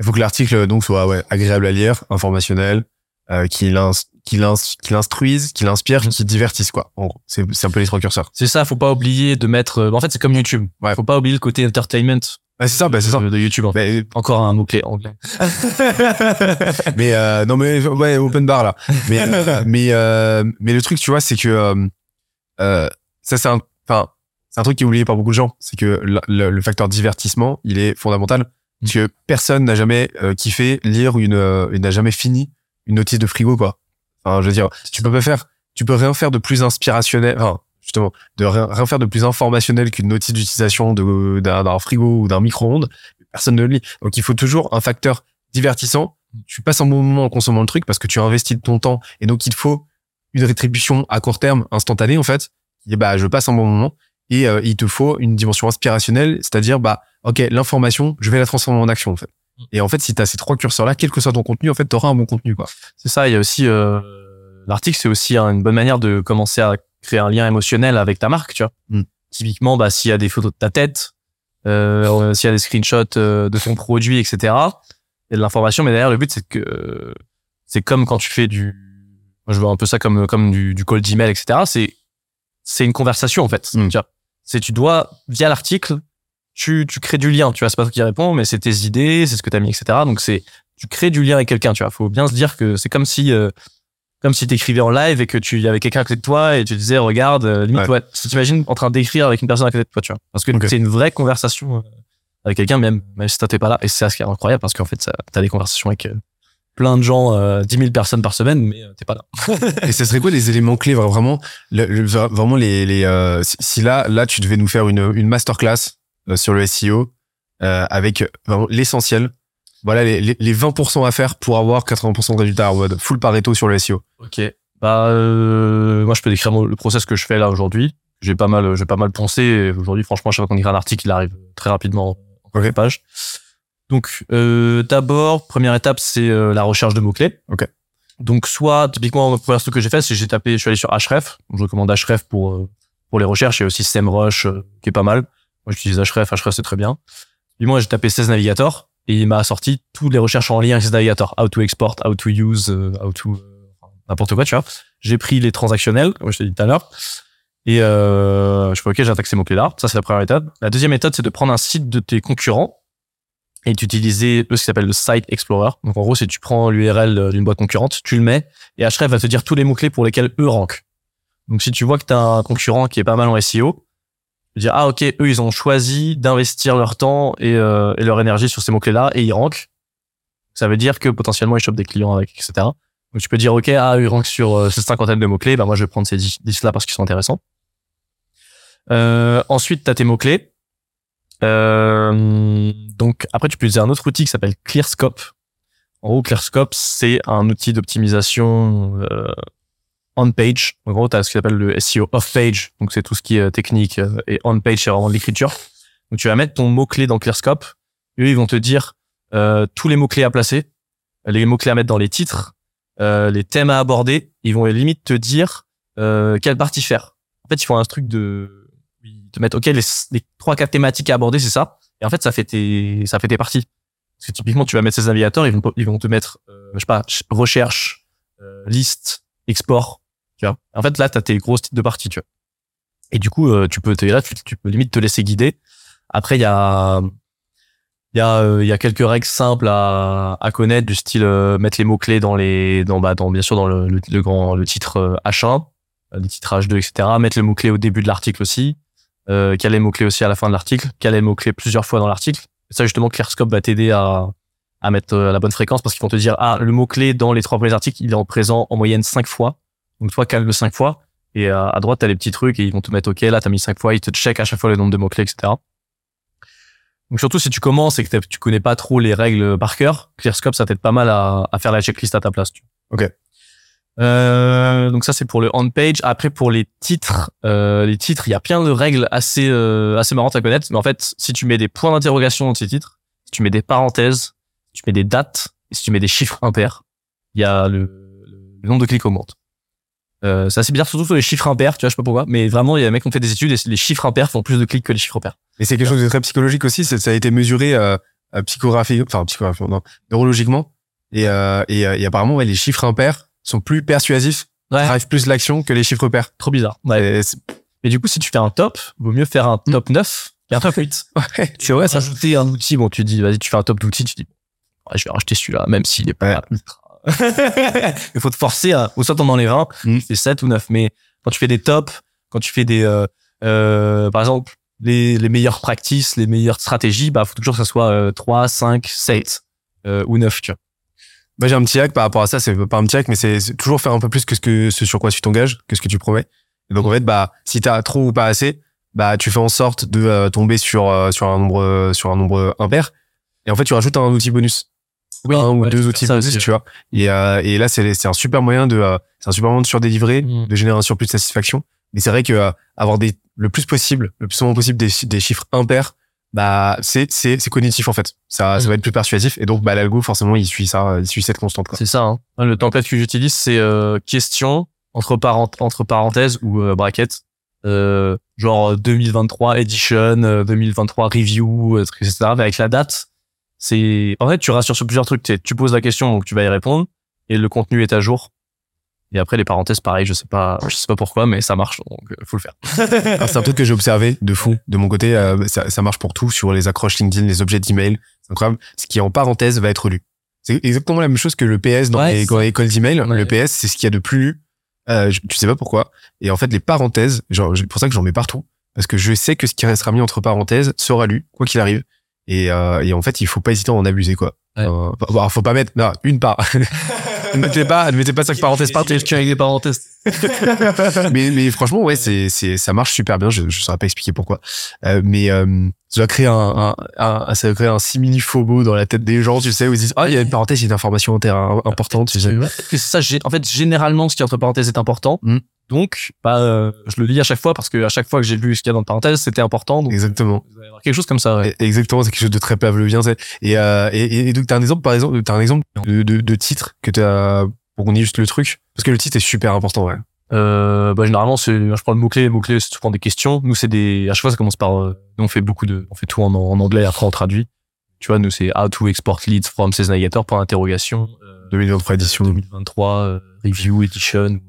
Il faut que l'article donc soit ouais, agréable à lire, informationnel, euh, qu'il qu'il qu'il instruise, qu'il inspire, qu'il divertisse quoi. En gros, c'est c'est un peu les trois curseurs. C'est ça, faut pas oublier de mettre. euh, En fait, c'est comme YouTube. Ouais. Faut pas oublier le côté entertainment Ouais, c'est ça, bah, c'est ça. de, YouTube. en fait. Mais, Encore un mot clé anglais. mais euh, non mais ouais open bar là. Mais euh, mais euh, mais le truc tu vois c'est que euh, euh, ça c'est un enfin c'est un truc qui est oublié par beaucoup de gens, c'est que le, le- le facteur divertissement il est fondamental parce que personne n'a jamais euh, kiffé lire une euh, il n'a jamais fini une notice de frigo quoi. Enfin je veux dire tu peux pas faire tu peux rien faire de plus inspirationnel, enfin, justement, de rien, rien faire de plus informationnel qu'une notice d'utilisation d'un, frigo ou d'un micro-ondes. Personne ne le lit. Donc, il faut toujours un facteur divertissant. Tu passes un bon moment en consommant le truc parce que tu as investi de ton temps et donc il te faut une rétribution à court terme, instantanée, en fait. Et bah, je passe un bon moment et euh, il te faut une dimension inspirationnelle, c'est-à-dire, bah, ok, l'information, je vais la transformer en action, en fait. Et en fait, si tu as ces trois curseurs-là, quel que soit ton contenu, en fait, tu auras un bon contenu, quoi. C'est ça, il y a aussi euh, l'article, c'est aussi une bonne manière de commencer à créer un lien émotionnel avec ta marque, tu vois. Mm. Typiquement, bah s'il y a des photos de ta tête, euh, s'il y a des screenshots euh, de ton produit, etc. Il y a de l'information, mais derrière le but c'est que c'est comme quand tu fais du, moi je vois un peu ça comme comme du, du cold email, etc. C'est c'est une conversation en fait. Mm. Tu vois, c'est tu dois via l'article, tu tu crées du lien. Tu vois, c'est pas toi qui réponds, mais c'est tes idées, c'est ce que t'as mis, etc. Donc c'est tu crées du lien avec quelqu'un. Tu vois, faut bien se dire que c'est comme si euh, comme si t'écrivais en live et que tu y avait quelqu'un à côté de toi et tu disais regarde euh, limite Ouais. si t'imagines en train d'écrire avec une personne à côté de toi tu vois parce que Ok. c'est une vraie conversation euh, avec quelqu'un même même si t'es pas là et c'est ça qui est incroyable parce qu'en fait ça- t'as des conversations avec euh, plein de gens euh, 10 000 personnes par semaine mais t'es pas là Et ce serait quoi les éléments clés vraiment le- le- vraiment les les si- là là tu devais nous faire une une masterclass sur le SEO avec vraiment l'essentiel voilà les, les, les 20% à faire pour avoir 80% de résultats mode full Pareto sur le SEO ok. Bah euh, moi je peux décrire le process que je fais là aujourd'hui. J'ai pas mal j'ai pas mal pensé aujourd'hui franchement chaque fois qu'on écrit un article il arrive très rapidement en quelques pages donc euh, d'abord première étape c'est euh, la recherche de mots clés Ok. donc soit typiquement le premier truc que j'ai fait c'est j'ai tapé je suis allé sur Href. Donc je recommande Href pour euh, pour les recherches. Et aussi SEMrush euh, qui est pas mal. Moi j'utilise Href. Href c'est très bien. Puis moi j'ai tapé 16 Navigator et il m'a sorti toutes les recherches en lien avec 16 Navigator how to export how to use euh, how to euh, n'importe quoi tu vois. J'ai pris les transactionnels comme je t'ai dit tout à l'heure. Et euh, je fais ok j'attaque ces mots clés là ça c'est la première méthode. La deuxième méthode c'est de prendre un site de tes concurrents et d'utiliser ce qui s'appelle le Site Explorer. Donc en gros, c'est tu prends l'URL d'une boîte concurrente, tu le mets, et Href va te dire tous les mots-clés pour lesquels eux rankent. Donc si tu vois que tu as un concurrent qui est pas mal en SEO, dire, ah ok, eux, ils ont choisi d'investir leur temps et, euh, et leur énergie sur ces mots-clés-là, et ils rankent. Ça veut dire que potentiellement, ils chopent des clients avec, etc. Donc tu peux dire, ok, ah, ils rankent sur euh, cette cinquantaine de mots-clés, bah moi, je vais prendre ces 10-là parce qu'ils sont intéressants. Euh, ensuite, tu as tes mots-clés. Euh, donc après, tu peux utiliser un autre outil qui s'appelle ClearScope. En gros, ClearScope, c'est un outil d'optimisation euh, on-page. En gros, tu as ce qu'on appelle le SEO off-page. Donc c'est tout ce qui est euh, technique. euh, et on-page, c'est vraiment l'écriture. Donc tu vas mettre ton mot-clé dans ClearScope. Eux, ils vont te dire euh, tous les mots-clés à placer, les mots-clés à mettre dans les titres, euh, les thèmes à aborder. Ils vont limite te dire euh, quelle partie faire. En fait, ils font un truc de te mettent ok les, trois quatre thématiques à aborder c'est ça et en fait ça fait tes ça fait tes parties parce que typiquement tu vas mettre ces navigateurs ils vont ils vont te mettre euh, je sais pas ch- recherche euh, liste export tu vois. En fait là t'as tes grosses titres de parties tu vois. Et du coup euh, tu peux là tu, tu peux limite te laisser guider. Après il y a il y a euh, il y a quelques règles simples à, à connaître du style euh, mettre les mots clés dans les dans bah dans bien sûr dans le, le, le grand le titre euh, H1 euh, les titres H2 etc mettre le mot clé au début de l'article aussi. Euh, caler les mots clés aussi à la fin de l'article. Caler les mots clés plusieurs fois dans l'article. Ça justement ClearScope va t'aider à à mettre la bonne fréquence parce qu'ils vont te dire ah le mot clé dans les trois premiers articles il est en présent en moyenne cinq fois donc toi cale le cinq fois et euh, à droite t'as les petits trucs et ils vont te mettre ok là t'as mis cinq fois ils te checkent à chaque fois le nombre de mots clés etc donc surtout si tu commences et que tu connais pas trop les règles par cœur, ClearScope ça t'aide pas mal à, à faire la checklist à ta place. Tu. Ok. Euh, donc ça c'est pour le on page. Après pour les titres, euh, les titres il y a plein de règles assez euh, assez marrantes à connaître. Mais en fait si tu mets des points d'interrogation dans tes titres, si tu mets des parenthèses, si tu mets des dates, et si tu mets des chiffres impairs, il y a le, le nombre de clics augmente. Euh, c'est assez bizarre, surtout sur les chiffres impairs, tu vois, je sais pas pourquoi, mais vraiment, il y a des mecs qui ont fait des études et les chiffres impairs font plus de clics que les chiffres pairs. Et c'est quelque chose de très psychologique aussi. Ça a été mesuré euh, euh, psychographique, enfin psychographique, non, neurologiquement. Et, euh, et, euh, et apparemment, ouais, les chiffres impairs sont plus persuasifs, Ouais. drivent plus l'action que les chiffres pairs. Trop bizarre. Ouais. Mais du coup, si tu fais un top, vaut mieux faire un top 9 qu'un top 8. Ouais, c'est vrai ça. Ajouter un outil, bon, tu dis, vas-y, tu fais un top d'outils, tu dis, je vais racheter celui-là, même s'il est pas ultra. Il faut te forcer à, ou soit t'en enlèves un, Mm. fais 7 ou 9. Mais quand tu fais des tops, quand tu fais des, euh, euh, par exemple, les, les meilleures practices, les meilleures stratégies, bah, faut toujours que ça soit euh, 3, 5, 7, euh, ou 9, tu vois. Moi, j'ai un petit hack par rapport à ça. C'est pas un petit hack, mais c'est c'est toujours faire un peu plus que ce que ce sur quoi tu t'engages, que ce que tu promets. Et donc en fait, bah si t'as trop ou pas assez, bah tu fais en sorte de euh, tomber sur euh, sur un nombre sur un nombre impair. Et en fait, tu rajoutes un outil bonus, Oui, un ou ouais, deux outils bonus, aussi. tu vois. Et euh, et là, c'est c'est un super moyen de euh, c'est un super moyen de surdélivrer, Mm. de générer un surplus de satisfaction. Mais c'est vrai que euh, avoir des le plus possible, le plus souvent possible des, des chiffres impairs, bah c'est c'est c'est cognitif en fait. Ça ça Mm. va être plus persuasif et donc bah l'algo forcément il suit ça, il suit cette constante quoi. C'est ça. Hein. Le template que j'utilise, c'est euh, question entre, parent- entre parenthèses ou euh, brackets. Euh, genre 2023 edition, euh, 2023 review, etc. Avec la date, c'est en fait tu rassures sur plusieurs trucs. Tu poses la question, donc tu vas y répondre, et le contenu est à jour. Et après les parenthèses, pareil, je sais pas, je sais pas pourquoi, mais ça marche, donc euh, faut le faire. Ah, c'est un truc que j'ai observé de fou de mon côté. euh, ça, ça marche pour tout sur les accroches LinkedIn, les objets d'email. C'est incroyable. Ce qui est en parenthèse va être lu. C'est exactement la même chose que le PS dans Ouais, les, dans les écoles d'email. Ouais. Le PS, c'est ce qu'il y a de plus lu. Euh, je- tu sais pas pourquoi. Et en fait, les parenthèses, genre, c'est pour ça que j'en mets partout. Parce que je sais que ce qui restera mis entre parenthèses sera lu, quoi qu'il arrive. Et, euh, et en fait, il faut pas hésiter à en abuser, quoi. Ouais. Euh, bah, faut pas mettre, non, une part. ne mettez pas, ne mettez pas cinq parenthèses par Question avec des parenthèses. mais, mais franchement, ouais, c'est, c'est, ça marche super bien. Je, je saurais pas expliquer pourquoi. Euh, mais euh, ça va créer un, un, un- ça va créer un simili fobo dans la tête des gens, tu sais, où ils disent ah il y a une parenthèse, il y a une information importante, tu sais. Que ça, en fait, généralement, ce qui est entre parenthèses est important. Mm. Donc, bah, euh, je le lis à chaque fois parce que à chaque fois que j'ai vu ce qu'il y a dans le parenthèse, c'était important. Donc, Exactement. vous allez avoir quelque chose comme ça. Ouais. Et- Exactement, c'est quelque chose de très pavlovien. Et, euh, et, et donc t'as un exemple, par exemple, t'as un exemple de, de, de titre que t'as pour qu'on ait juste le truc, parce que le titre est super important, ouais. Euh, bah, généralement, c'est, je prends le mot-clé. Le mot-clé, c'est souvent des questions. Nous, c'est des, à chaque fois, ça commence par, euh, nous, on fait beaucoup de, on fait tout en, en anglais, après, on traduit. Tu vois, nous, c'est how to export leads from Sales Navigator, point d'interrogation. Euh, 2023 édition. 2023, euh, review, edition.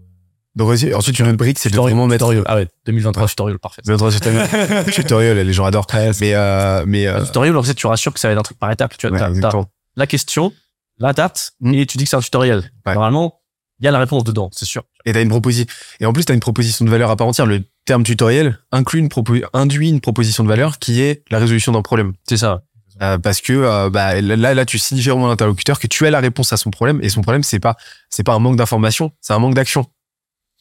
Donc vas-y, ensuite une autre brique, c'est de vraiment mettre tutorial. Ah ouais, 2023 tutorial, parfait. 2023 tutorial, les gens adorent. mais euh, mais euh, tutorial, en fait, tu rassures que ça va être un truc par étape. Tu vois, ouais, la question, la date, Mm. et tu dis que c'est un tutoriel. Ouais. Normalement, il y a la réponse dedans, c'est sûr. Et t'as une proposition. Et en plus, t'as une proposition de valeur à part entière. Le terme tutoriel inclut une propo- induit une proposition de valeur qui est la résolution d'un problème. C'est ça. Euh, parce que euh, bah, là, là, tu signifies à l'interlocuteur que tu as la réponse à son problème. Et son problème, c'est pas, c'est pas un manque d'information, c'est un manque d'action.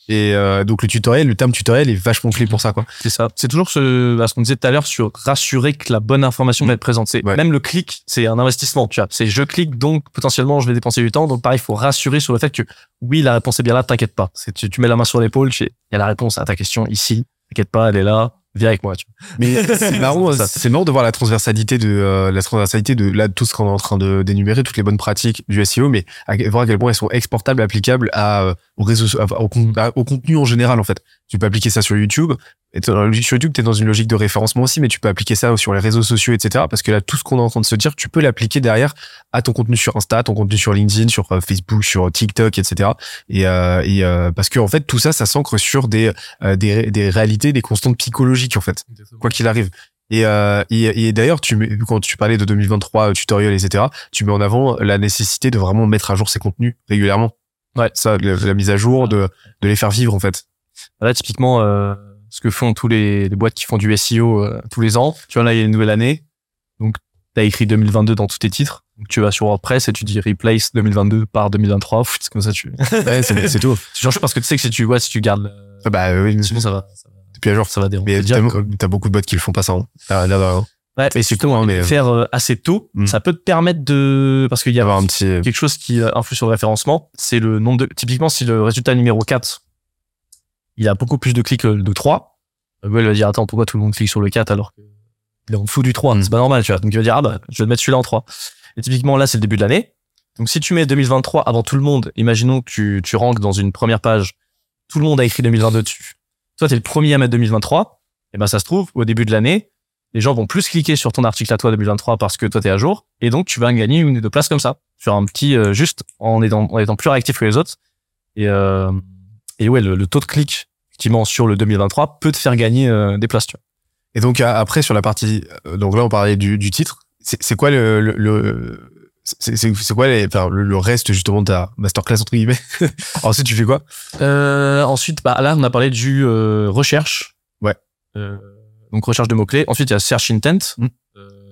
Et euh, donc le tutoriel, le terme tutoriel est vachement clé pour ça, quoi. C'est ça. C'est toujours ce, bah, ce qu'on disait tout à l'heure sur rassurer que la bonne information va être présente. Ouais. même le clic, c'est un investissement. Tu vois, c'est je clique donc potentiellement je vais dépenser du temps. Donc pareil, il faut rassurer sur le fait que oui, la réponse est bien là. T'inquiète pas. Tu, tu mets la main sur l'épaule. Il y a la réponse à ta question ici. T'inquiète pas, elle est là. Viens avec moi. Tu vois. Mais c'est marrant, Ça. c'est marrant de voir la transversalité de euh, la transversalité de là de tout ce qu'on est en train de d'énumérer, toutes les bonnes pratiques du SEO, mais à, voir à quel point elles sont exportables, applicables à euh, à- au contenu en général en fait. Tu peux appliquer ça sur YouTube. Et YouTube, t'es dans une logique de référencement aussi, mais tu peux appliquer ça sur les réseaux sociaux, etc. Parce que là, tout ce qu'on est en train de se dire, tu peux l'appliquer derrière à ton contenu sur Insta, ton contenu sur LinkedIn, sur euh, Facebook, sur TikTok, etc. Et, euh, et euh, parce que en fait, tout ça, ça s'ancre sur des euh, des, ré- des réalités, des constantes psychologiques en fait quoi qu'il arrive. Et, euh, et, et d'ailleurs, tu quand tu parlais de 2023 euh, tutoriel, etc., tu mets en avant la nécessité de vraiment mettre à jour ces contenus régulièrement. Ouais. Ça, la, la mise à jour, de, de les faire vivre en fait. Là, typiquement, euh, ce que font tous les, les boîtes qui font du SEO euh, tous les ans. Tu vois, là, il y a une nouvelle année. Donc, tu as écrit 2022 dans tous tes titres. Donc, tu vas sur WordPress et tu dis replace 2022 par 2023. Pff, C'est comme ça, tu. Ouais, c'est c'est tout. Tu changes parce que tu sais que si tu, ouais, si tu gardes, le- Ah Bah oui, sinon ça va, ça va, à jour. ça va déranger. Mais t'as t'as beaucoup de boîtes qui le font pas ça. Hein. L'air d'avoir- Ouais, Mais c'est tout, hein, mais faire euh, assez tôt, Mm. ça peut te permettre de, parce qu'il y a avoir un petit. quelque chose qui euh, influe sur le référencement, c'est le nombre de, typiquement, si le résultat numéro 4, il a beaucoup plus de clics que le de 3, euh, Google va dire, attends, pourquoi tout le monde clique sur le 4 alors que il est en dessous du 3? Mm. C'est pas normal, tu vois. Donc, il va dire, ah bah, je vais mettre celui-là en 3. Et typiquement, là, c'est le début de l'année. Donc, si tu mets 2023 avant tout le monde, imaginons que tu, tu ranks dans une première page, tout le monde a écrit 2022 dessus. Toi, t'es le premier à mettre 2023. Et ben, ça se trouve, au début de l'année, les gens vont plus cliquer sur ton article à toi 2023 parce que toi t'es à jour et donc tu vas gagner une ou deux places comme ça sur un petit euh, juste en étant, en étant plus réactif que les autres et euh, et ouais le, le taux de clic effectivement sur le 2023 peut te faire gagner euh, des places tu vois. Et donc a- après sur la partie, euh, donc là on parlait du, du titre. C'est c'est quoi le, le, le- c'est quoi les, enfin, le, le reste justement de ta masterclass entre guillemets? Ensuite tu fais quoi? Euh, ensuite bah là on a parlé du euh, recherche Ouais. Euh, donc recherche de mots clés ensuite il y a search intent Mm.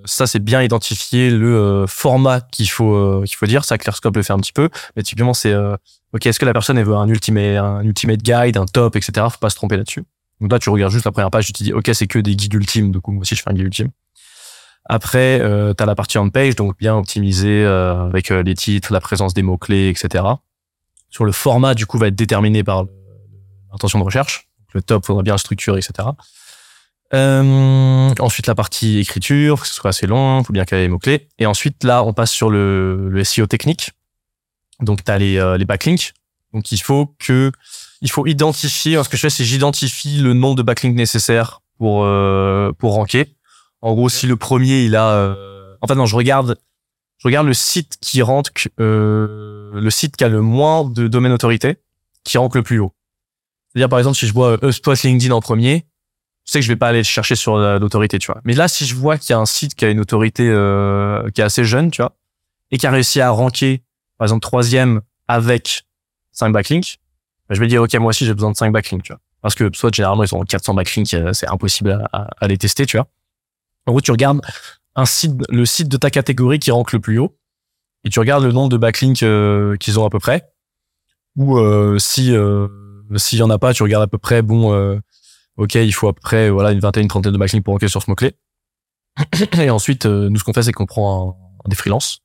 Ça c'est bien identifier le euh, format qu'il faut euh, qu'il faut dire. Ça, ClearScope le fait un petit peu. Mais typiquement, c'est euh, ok. Est-ce que la personne elle veut un ultimate, un ultimate guide, un top, etc. Faut pas se tromper là-dessus. Donc là, tu regardes juste la première page, tu te dis ok, c'est que des guides ultimes. Du coup, moi aussi, je fais un guide ultime. Après, euh, tu as la partie on page, donc bien optimisée euh, avec les titres, la présence des mots clés, etc. Sur le format, du coup, va être déterminé par l'intention de recherche. Le top faudra bien le structurer, etc. Euh, ensuite, la partie écriture, que ce soit assez long, faut bien qu'il y ait les mots-clés. Et ensuite, là, on passe sur le, le SEO technique. Donc, tu as les, euh, les backlinks. Donc, il faut que, il faut identifier, alors, ce que je fais, c'est j'identifie le nombre de backlinks nécessaires pour, euh, pour ranker. En gros, si le premier, il a, euh, en fait, non, je regarde, je regarde le site qui rentre, euh, le site qui a le moins de domaine autorité, qui rank le plus haut. C'est-à-dire, par exemple, si je vois euh, HubSpot LinkedIn en premier, je sais que je vais pas aller chercher sur la- l'autorité, tu vois. Mais là, si je vois qu'il y a un site qui a une autorité euh, qui est assez jeune, tu vois, et qui a réussi à ranker, par exemple, troisième avec 5 backlinks, bah, je vais dire, OK, moi aussi, j'ai besoin de 5 backlinks, tu vois. Parce que soit généralement, ils ont 400 backlinks, euh, c'est impossible à, à- à les tester, tu vois. En gros, tu regardes un site, le site de ta catégorie qui rank le plus haut, et tu regardes le nombre de backlinks euh, qu'ils ont à peu près. Ou euh, si euh, s'il y en a pas, tu regardes à peu près, bon, euh, ok, il faut à peu près voilà une vingtaine, une trentaine de backlinks pour ranker sur ce mot-clé. Et ensuite, euh, nous, ce qu'on fait, c'est qu'on prend un, des freelances.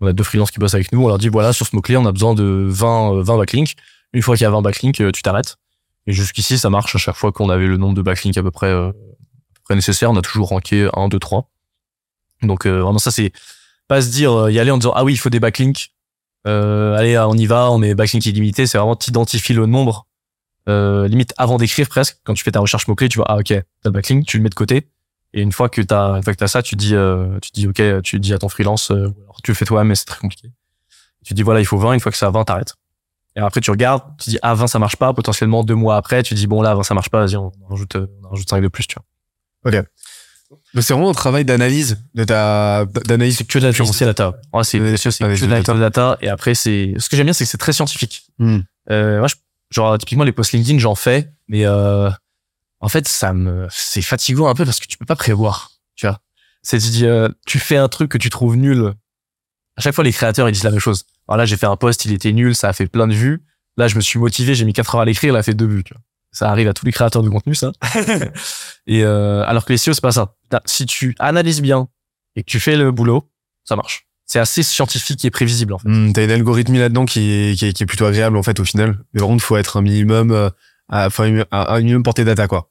On a deux freelances qui bossent avec nous. On leur dit, voilà, sur ce mot-clé, on a besoin de 20, euh, 20 backlinks. Une fois qu'il y a 20 backlinks, euh, tu t'arrêtes. Et jusqu'ici, ça marche à chaque fois qu'on avait le nombre de backlinks à peu près, euh, à peu près nécessaire. On a toujours ranké 1, 2, 3. Donc, euh, vraiment, ça, c'est pas se dire, euh, y aller en disant, ah oui, il faut des backlinks. Euh, allez, on y va, on met backlink illimité. C'est vraiment, t'identifies le nombre euh, limite avant d'écrire presque, quand tu fais ta recherche mot-clé, tu vois, ah ok, t'as le backlink, tu le mets de côté. Et une fois que t'as, une fois que t'as ça, tu dis, euh, tu dis ok, tu dis à ton freelance, euh, alors tu le fais toi-même, mais c'est très compliqué. Tu dis voilà, il faut 20, une fois que c'est à 20, t'arrêtes. Et après, tu regardes, tu dis, ah, 20, ça marche pas, potentiellement deux mois après, tu dis, bon, là, 20, ça marche pas, vas-y, on en rajoute, euh, on en rajoute 5 de plus, tu vois. Donc, c'est vraiment un travail d'analyse de ta, d'analyse. C'est que de la la data. Ouais, c'est, que de la data. Et après, c'est, ce que j'aime bien, c'est que c'est très scientifique. Hmm. Euh, moi, je- genre, typiquement, les posts LinkedIn, j'en fais, mais, euh, en fait, ça me, c'est fatigant un peu parce que tu peux pas prévoir, tu vois. C'est, tu dis, euh, tu fais un truc que tu trouves nul. À chaque fois, les créateurs, ils disent la même chose. Alors là, j'ai fait un post, il était nul, ça a fait plein de vues. Là, je me suis motivé, j'ai mis 4 heures à l'écrire, il a fait deux vues, tu vois. Ça arrive à tous les créateurs de contenu, ça. et, euh, alors que les SEO, c'est pas ça. Si tu analyses bien et que tu fais le boulot, ça marche. C'est assez scientifique et prévisible, en fait. Hmm, T'as une algorithmie là-dedans qui est, qui, qui est plutôt agréable en fait au final. Mais par contre, faut être un minimum, euh, à, faut un, un minimum portée data quoi.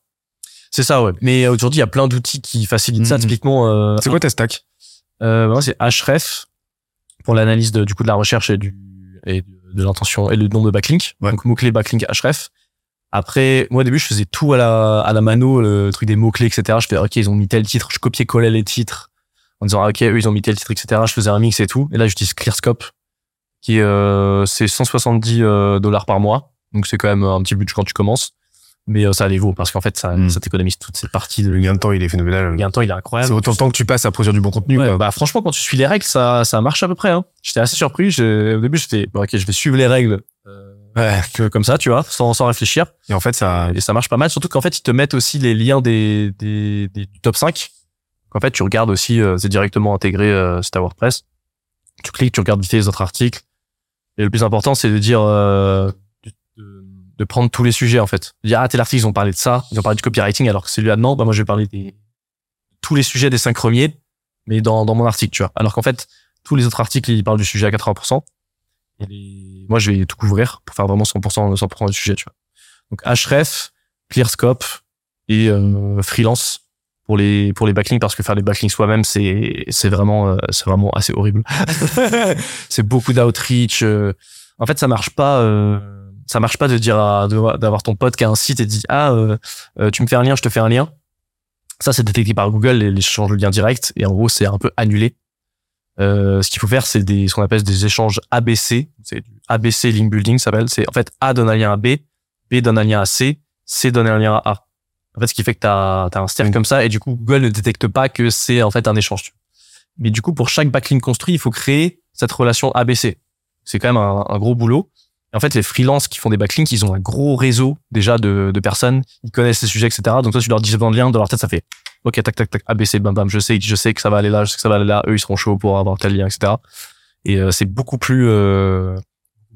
C'est ça, ouais. Mais euh, aujourd'hui, il y a plein d'outils qui facilitent ça. Mhm. Typiquement, euh, C'est quoi ta stack? Euh, c'est Href pour l'analyse du coup de la recherche et du et de, l'intention et le nombre de backlinks. Ouais. Donc mots clés backlink Href. Après, moi au début, je faisais tout à la à la mano, le truc des mots clés, etc. Je fais ok, ils ont mis tel titre, je copiais collais les titres en disant ah, ok, eux ils ont mis tel titre, etc. Je faisais un mix et tout. Et là, j'utilise ClearScope qui euh, c'est 170 euh, dollars par mois. Donc c'est quand même un petit budget quand tu commences. Mais euh, ça les vaut parce qu'en fait, ça, Mhm. ça t'économise toute cette partie de Le gain de temps, il est phénoménal. le gain de temps, il est incroyable. C'est autant de temps que tu passes à produire du bon contenu. Ouais, quoi. bah franchement, quand tu suis les règles, ça, ça marche à peu près. Hein. J'étais assez surpris. Au début, j'étais bon, ok, je vais suivre les règles euh, Ouais. que- comme ça, tu vois, sans, sans réfléchir. Et en fait, ça. Et ça marche pas mal. Surtout qu'en fait, ils te mettent aussi les liens des, des, des top 5. En fait, tu regardes aussi, euh, c'est directement intégré euh, sur ta WordPress. Tu cliques, tu regardes vite les autres articles. Et le plus important, c'est de dire euh, de, de prendre tous les sujets en fait. De dire ah tel article ils ont parlé de ça, ils ont parlé du copywriting alors que celui-là non, bah moi je vais parler des tous les sujets des cinq premiers, mais dans, dans mon article, tu vois. Alors qu'en fait, tous les autres articles ils parlent du sujet à 80%. Et moi je vais tout couvrir pour faire vraiment 100% 100% du sujet, tu vois. Donc Href, ClearScope et euh, Freelance pour les pour les backlinks parce que faire les backlinks soi-même c'est c'est vraiment euh, c'est vraiment assez horrible. c'est beaucoup d'outreach. euh. En fait, ça marche pas. euh, ça marche pas de dire à- de- d'avoir ton pote qui a un site et dit ah euh, euh, tu me fais un lien, je te fais un lien. Ça c'est détecté par Google et l'échange de lien direct et en gros c'est un peu annulé. Euh, ce qu'il faut faire c'est ce qu'on appelle des échanges ABC. C'est du ABC link building ça s'appelle. C'est en fait A donne un lien à B, B donne un lien à C, C donne un lien à A. En fait, ce qui fait que t'as as un Oui. comme ça et du coup Google ne détecte pas que c'est en fait un échange. tu. Mais du coup pour chaque backlink construit il faut créer cette relation ABC. C'est quand même un, un gros boulot. Et en fait, les freelances qui font des backlinks, ils ont un gros réseau déjà de, de personnes. Ils connaissent ces sujets, etc. Donc toi, tu leur dis besoin de lien, dans leur tête, ça fait ok, tac, tac, tac, ABC, bam, bam, je sais, je sais que ça va aller là, je sais que ça va aller là, eux, ils seront chauds pour avoir tel lien, etc. Et euh, c'est beaucoup plus, euh,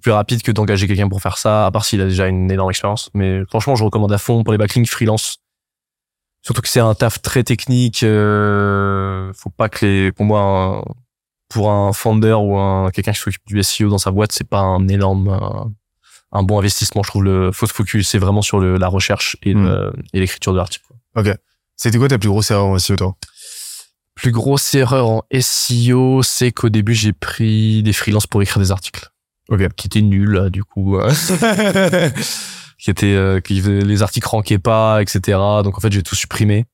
plus rapide que d'engager quelqu'un pour faire ça, à part s'il a déjà une énorme expérience. Mais franchement, je recommande à fond pour les backlinks freelance. Surtout que c'est un taf très technique. Euh, faut pas que les, pour moi, un- pour un founder ou un quelqu'un qui s'occupe du SEO dans sa boîte, c'est pas un énorme, un, un bon investissement. Je trouve le faut se focus, c'est vraiment sur le, la recherche et, Hmm. le- et l'écriture de l'article. C'était quoi ta plus grosse erreur en SEO, toi? Plus grosse erreur en SEO, c'est qu'au début j'ai pris des freelances pour écrire des articles. Ok. Qui étaient nuls, du coup. qui étaient, euh, qui les articles ranquaient pas, etc. Donc en fait j'ai tout supprimé.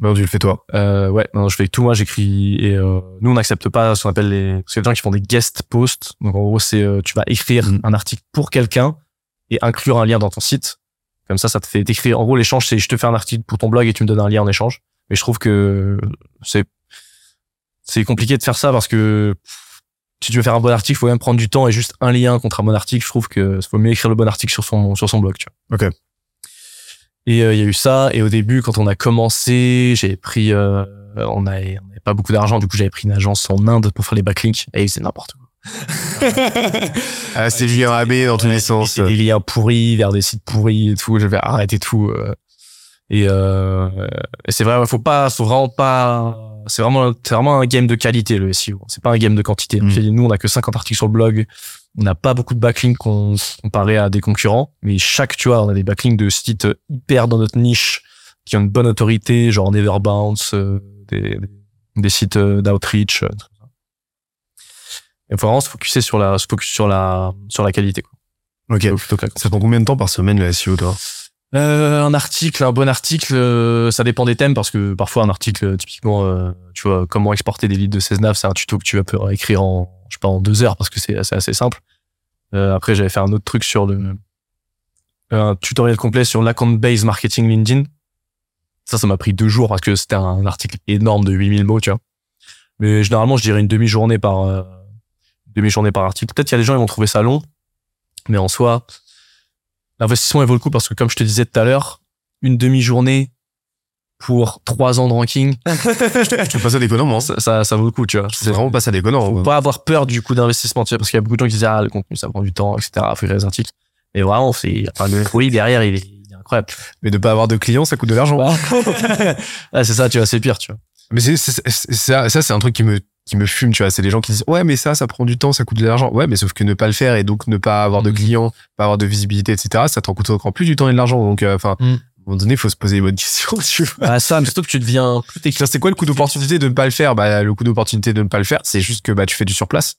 Non, tu le fais toi. Euh, ouais, non, je fais tout moi, j'écris et euh, nous on n'accepte pas ce qu'on appelle les parce qu'il y a des gens qui font des guest posts. Donc en gros, c'est euh, tu vas écrire Mhm. un article pour quelqu'un et inclure un lien dans ton site. Comme ça ça te fait t'écrire en gros l'échange c'est je te fais un article pour ton blog et tu me donnes un lien en échange. Mais je trouve que c'est c'est compliqué de faire ça parce que pff, si tu veux faire un bon article, il faut même prendre du temps et juste un lien contre un bon article. Je trouve que faut mieux écrire le bon article sur son sur son blog, tu vois. Ok. Et euh, il y a eu ça. Et au début, quand on a commencé, j'ai pris, euh, on avait, on avait pas beaucoup d'argent. Du coup, j'avais pris une agence en Inde pour faire les backlinks. Et c'est n'importe quoi. Ah, c'est Julien AB dans tous les sens. c'est des liens pourris vers des sites pourris et tout. Je vais arrêter tout. euh. Et, euh, et c'est vrai, faut pas, faut vraiment pas. C'est vraiment, c'est vraiment un game de qualité le SEO. C'est pas un game de quantité. Mm. Nous, on a que 50 articles sur le blog. On n'a pas beaucoup de backlinks qu'on- comparé à des concurrents. Mais chaque, tu vois, on a des backlinks de sites hyper dans notre niche qui ont une bonne autorité, genre Neverbounce, euh, des, des, sites euh, d'outreach. euh. Il faut vraiment se focuser sur la, se focus sur la, sur la qualité. Quoi. Ok. Ça prend combien de temps par semaine le SEO, toi? Euh, un article, un bon article, euh, ça dépend des thèmes parce que parfois un article, euh, typiquement, euh, tu vois, comment exporter des leads de 16 nav, c'est un tuto que tu vas pouvoir écrire en, je sais pas, en deux heures parce que c'est assez, simple. Euh, après, j'avais fait un autre truc sur le, un tutoriel complet sur l'account-based marketing LinkedIn. Ça, ça m'a pris deux jours parce que c'était un article énorme de 8000 mots, tu vois. Mais généralement, je dirais une demi-journée par, euh, demi-journée par article. Peut-être il y a des gens, ils vont trouver ça long. Mais en soi, l'investissement, il vaut le coup parce que comme je te disais tout à l'heure, une demi-journée pour trois ans de ranking, Je fais pas ça déconnant, hein. ça, ça, ça vaut le coup, tu vois. C'est vraiment pas ça déconnant. Faut quoi. pas avoir peur du coup d'investissement, tu vois, parce qu'il y a beaucoup de gens qui disent, ah, le contenu, ça prend du temps, etc. Faut écrire des articles. Mais vraiment, c'est, enfin, le fruit derrière, il est, il est incroyable. Mais de pas avoir de clients, ça coûte de l'argent. ah, c'est ça, tu vois, c'est pire, tu vois. Mais c'est, c'est- c'est- ça, ça c'est un truc qui me, qui me fume, tu vois. C'est les gens qui disent, ouais, mais ça, ça prend du temps, ça coûte de l'argent. Ouais, mais sauf que ne pas le faire et donc ne pas avoir de Mhm. clients, pas avoir de visibilité, etc., ça t'en coûte encore plus du temps et de l'argent. Donc, euh, enfin, Mhm. à un moment donné, il faut se poser les bonnes questions, tu vois. Ah, ça, mais surtout que tu deviens plus technique. C'est quoi le coût d'opportunité de ne pas le faire? Bah, le coût d'opportunité de ne pas le faire, c'est juste que, bah, tu fais du surplace.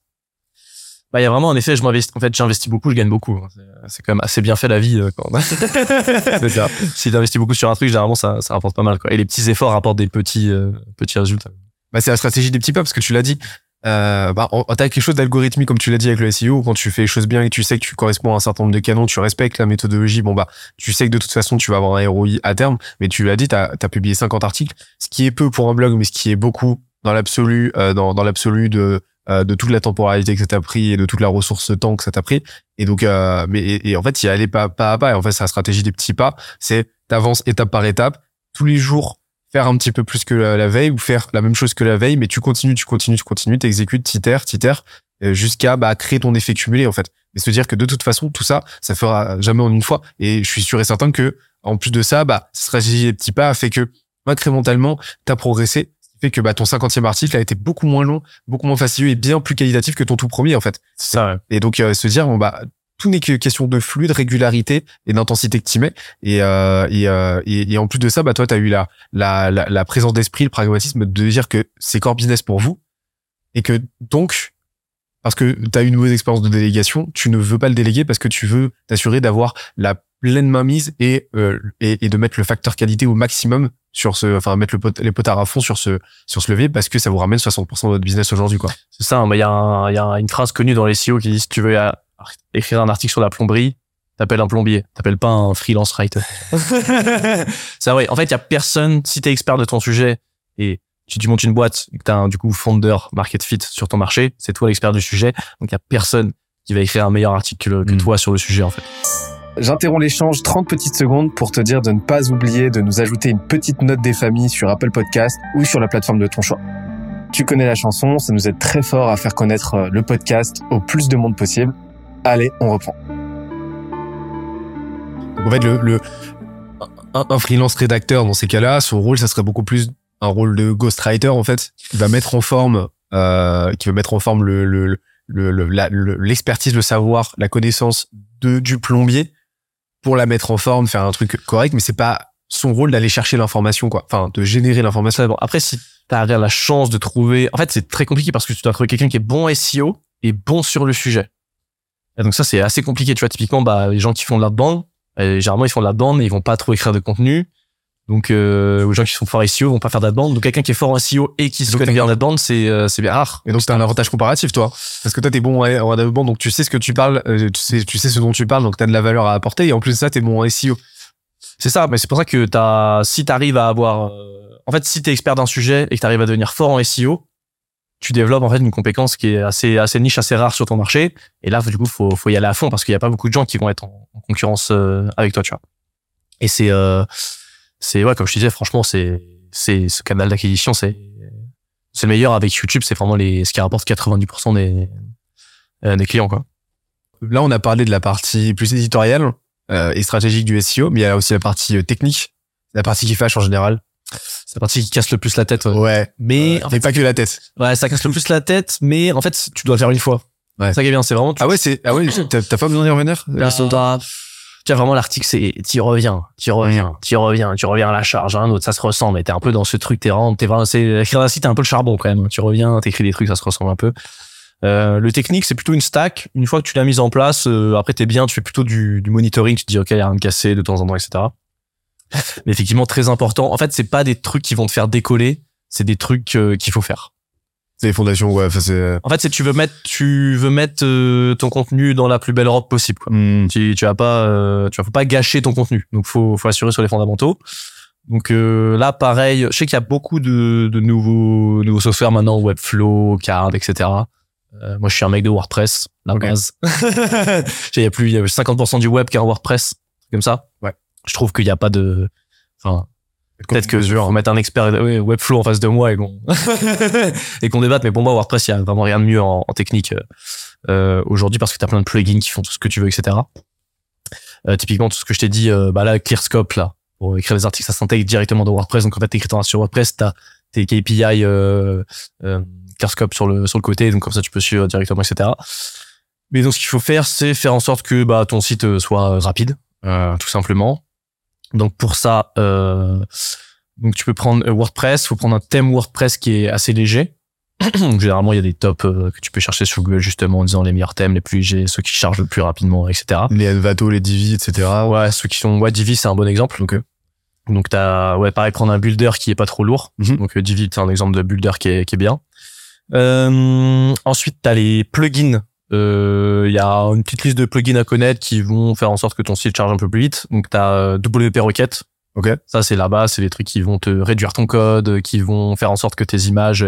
Bah, il y a vraiment, en effet, je m'investis, en fait, j'investis beaucoup, je gagne beaucoup. C'est- C'est quand même assez bien fait la vie, euh, quand C'est ça. si t'investis beaucoup sur un truc, généralement, ça, ça rapporte pas mal, quoi. Et les petits efforts rapportent des petits, euh, petits résultats. Bah, c'est la stratégie des petits pas, parce que tu l'as dit. Euh, bah, t'as quelque chose d'algorithmique, comme tu l'as dit avec le SEO, quand tu fais les choses bien et tu sais que tu corresponds à un certain nombre de canons, tu respectes la méthodologie, bon, bah, tu sais que de toute façon, tu vas avoir un ROI à terme, mais tu l'as dit, t'as as publié 50 articles, ce qui est peu pour un blog, mais ce qui est beaucoup dans l'absolu, euh, dans, l'absolu de, euh, de toute la temporalité que ça t'a pris et de toute la ressource temps que ça t'a pris. Et donc, euh, mais, et, et en fait, y aller pas, pas à pas. Et en fait, c'est la stratégie des petits pas. C'est t'avances étape par étape. Tous les jours, faire un petit peu plus que la, la veille ou faire la même chose que la veille, mais tu continues, tu continues, tu continues, t'exécutes, t'itères, t'itères, euh, jusqu'à bah, créer ton effet cumulé en fait. Et se dire que de toute façon, tout ça, ça fera jamais en une fois. Et je suis sûr et certain que en plus de ça, bah, cette stratégie des petits pas a fait que incrémentalement, t'as progressé. Ce qui fait que bah, ton 50e article a été beaucoup moins long, beaucoup moins fastidieux et bien plus qualitatif que ton tout premier en fait. C'est ça, ouais. Et donc euh, se dire bon bah tout n'est que question de flux, de régularité et d'intensité que tu mets. Et, euh, et, euh, et, et en plus de ça, bah toi, tu as eu la, la, la, présence d'esprit, le pragmatisme de dire que c'est core business pour vous et que donc, parce que tu as une mauvaise expérience de délégation, tu ne veux pas le déléguer parce que tu veux t'assurer d'avoir la pleine mainmise et, euh, et, et de mettre le facteur qualité au maximum sur ce, enfin mettre les potards à fond sur ce, sur ce levier parce que ça vous ramène 60% de votre business aujourd'hui, quoi. C'est ça, il y, a un- il y a une phrase connue dans les SEO qui dit si tu veux écrire un article sur la plomberie, t'appelles un plombier, t'appelles pas un freelance writer. c'est vrai. En fait, il y a personne, si t'es expert de ton sujet et si tu montes une boîte et que t'as un, du coup, founder market fit sur ton marché, c'est toi l'expert du sujet. Donc, il y a personne qui va écrire un meilleur article que, que Mm. toi sur le sujet, en fait. J'interromps l'échange 30 petites secondes pour te dire de ne pas oublier de nous ajouter une petite note des familles sur Apple Podcast ou sur la plateforme de ton choix. Tu connais la chanson, ça nous aide très fort à faire connaître euh, le podcast au plus de monde possible. Allez, on reprend. Donc, en fait, le, le un, un freelance rédacteur dans ces cas-là, son rôle, ça serait beaucoup plus un rôle de ghostwriter en fait, qui va mettre en forme, euh, qui va mettre en forme le le le le- la- le- l'expertise, le savoir, la connaissance de du plombier pour la mettre en forme, faire un truc correct, mais c'est pas son rôle d'aller chercher l'information quoi, enfin de générer l'information. Après, si t'as la chance de trouver, en fait, c'est très compliqué parce que tu dois trouver quelqu'un qui est bon SEO et bon sur le sujet. Et donc ça, c'est assez compliqué. Tu vois, typiquement, bah, les gens qui font de la bande, généralement, ils font de la bande, mais ils vont pas trop écrire de contenu. Donc, euh, les gens qui sont forts SEO vont pas faire de la bande. Donc, quelqu'un qui est fort en SEO et qui se connaît t'as- bien en bande, c'est euh, c'est bien rare. Et donc c'est un avantage comparatif toi, parce que toi t'es bon en en développement, donc tu sais ce que tu parles, euh, tu sais tu sais ce dont tu parles, donc t'as de la valeur à apporter, et en plus de ça t'es bon en SEO. C'est ça, mais c'est pour ça que t'as, si t'arrives à avoir, euh, en fait, si t'es expert d'un sujet et que t'arrives à devenir fort en SEO, tu développes en fait une compétence qui est assez, assez niche, assez rare sur ton marché. Et là, du coup, faut, faut y aller à fond parce qu'il y a pas beaucoup de gens qui vont être en, en concurrence euh, avec toi, tu vois. Et c'est, euh, c'est ouais, comme je te disais, franchement, c'est, c'est ce canal d'acquisition, c'est, c'est le meilleur avec YouTube. C'est vraiment les, ce qui rapporte 90% des, euh, des clients, quoi. Là on a parlé de la partie plus éditoriale euh, et stratégique du SEO, mais il y a aussi la partie euh, technique, la partie qui fâche en général. C'est la partie qui casse le plus la tête. ouais. Ouais, Mais en mais pas que la tête. Ouais, ça casse le plus la tête, mais en fait, tu dois le faire une fois. Ouais. Ça qui est bien, c'est vraiment. Tu, Ah ouais c'est ah ouais t'as pas besoin d'y revenir? T'as- tu as vraiment l'article, c'est t'y reviens, t'y reviens, t'y reviens, tu reviens à la charge, un autre, ça se ressemble. Et t'es un peu dans ce truc, t'es vraiment, t'es vraiment, c'est écrire un site, t'es un peu le charbon quand même. Tu reviens, t'écris des trucs, ça se ressemble un peu. Euh, le technique, c'est plutôt une stack. Une fois que tu l'as mise en place, euh, après t'es bien, tu fais plutôt du, du monitoring, tu te dis ok, y a rien de cassé de temps en temps, etc. Mais effectivement, très important. En fait, c'est pas des trucs qui vont te faire décoller, c'est des trucs euh, qu'il faut faire. C'est les fondations ouais, c'est En fait, c'est tu veux mettre, tu veux mettre euh, ton contenu dans la plus belle robe possible. Quoi. Hmm. Tu, tu vas pas, euh, tu vas faut pas gâcher ton contenu. Donc, faut, faut assurer sur les fondamentaux. Donc euh, là, pareil, je sais qu'il y a beaucoup de, de nouveaux, nouveaux softwares maintenant, Webflow, Card, etc. Euh, moi, je suis un mec de WordPress, la Ok. base. Il y a plus, il y a 50% du web qui est en WordPress, comme ça. Ouais. Je trouve qu'il n'y a pas de, enfin, Peut-être que je vais mettre un expert oui, Webflow en face de moi et qu'on et qu'on débatte. Mais pour moi, WordPress, il y a vraiment rien de mieux en, en technique euh, euh, aujourd'hui parce que tu as plein de plugins qui font tout ce que tu veux, etc. Euh, typiquement, tout ce que je t'ai dit, euh, bah là, ClearScope, là, pour écrire des articles, ça s'intègre directement dans WordPress. Donc en fait, t'écris ton sur WordPress, t'as tes KPI euh, euh, ClearScope sur le sur le côté, donc comme ça, tu peux suivre directement, etc. Mais donc, ce qu'il faut faire, c'est faire en sorte que bah, ton site euh, soit rapide, euh, tout simplement. Donc pour ça, euh, donc tu peux prendre euh, WordPress, faut prendre un thème WordPress qui est assez léger. Donc, Généralement, il y a des tops euh, que tu peux chercher sur Google justement en disant les meilleurs thèmes, les plus légers, ceux qui chargent le plus rapidement, etc. les Envato, les Divi, etc. Ouais, ceux qui sont ouais, Divi, c'est un bon exemple. Donc, euh, donc t'as ouais pareil prendre un builder qui est pas trop lourd. Mhm. Donc Divi, c'est un exemple de builder qui est qui est bien. Euh, ensuite, t'as les plugins. Euh, Il y a une petite liste de plugins à connaître qui vont faire en sorte que ton site charge un peu plus vite. Donc t'as euh, WP Rocket. Ok. Ça c'est là-bas, c'est les trucs qui vont te réduire ton code, qui vont faire en sorte que tes images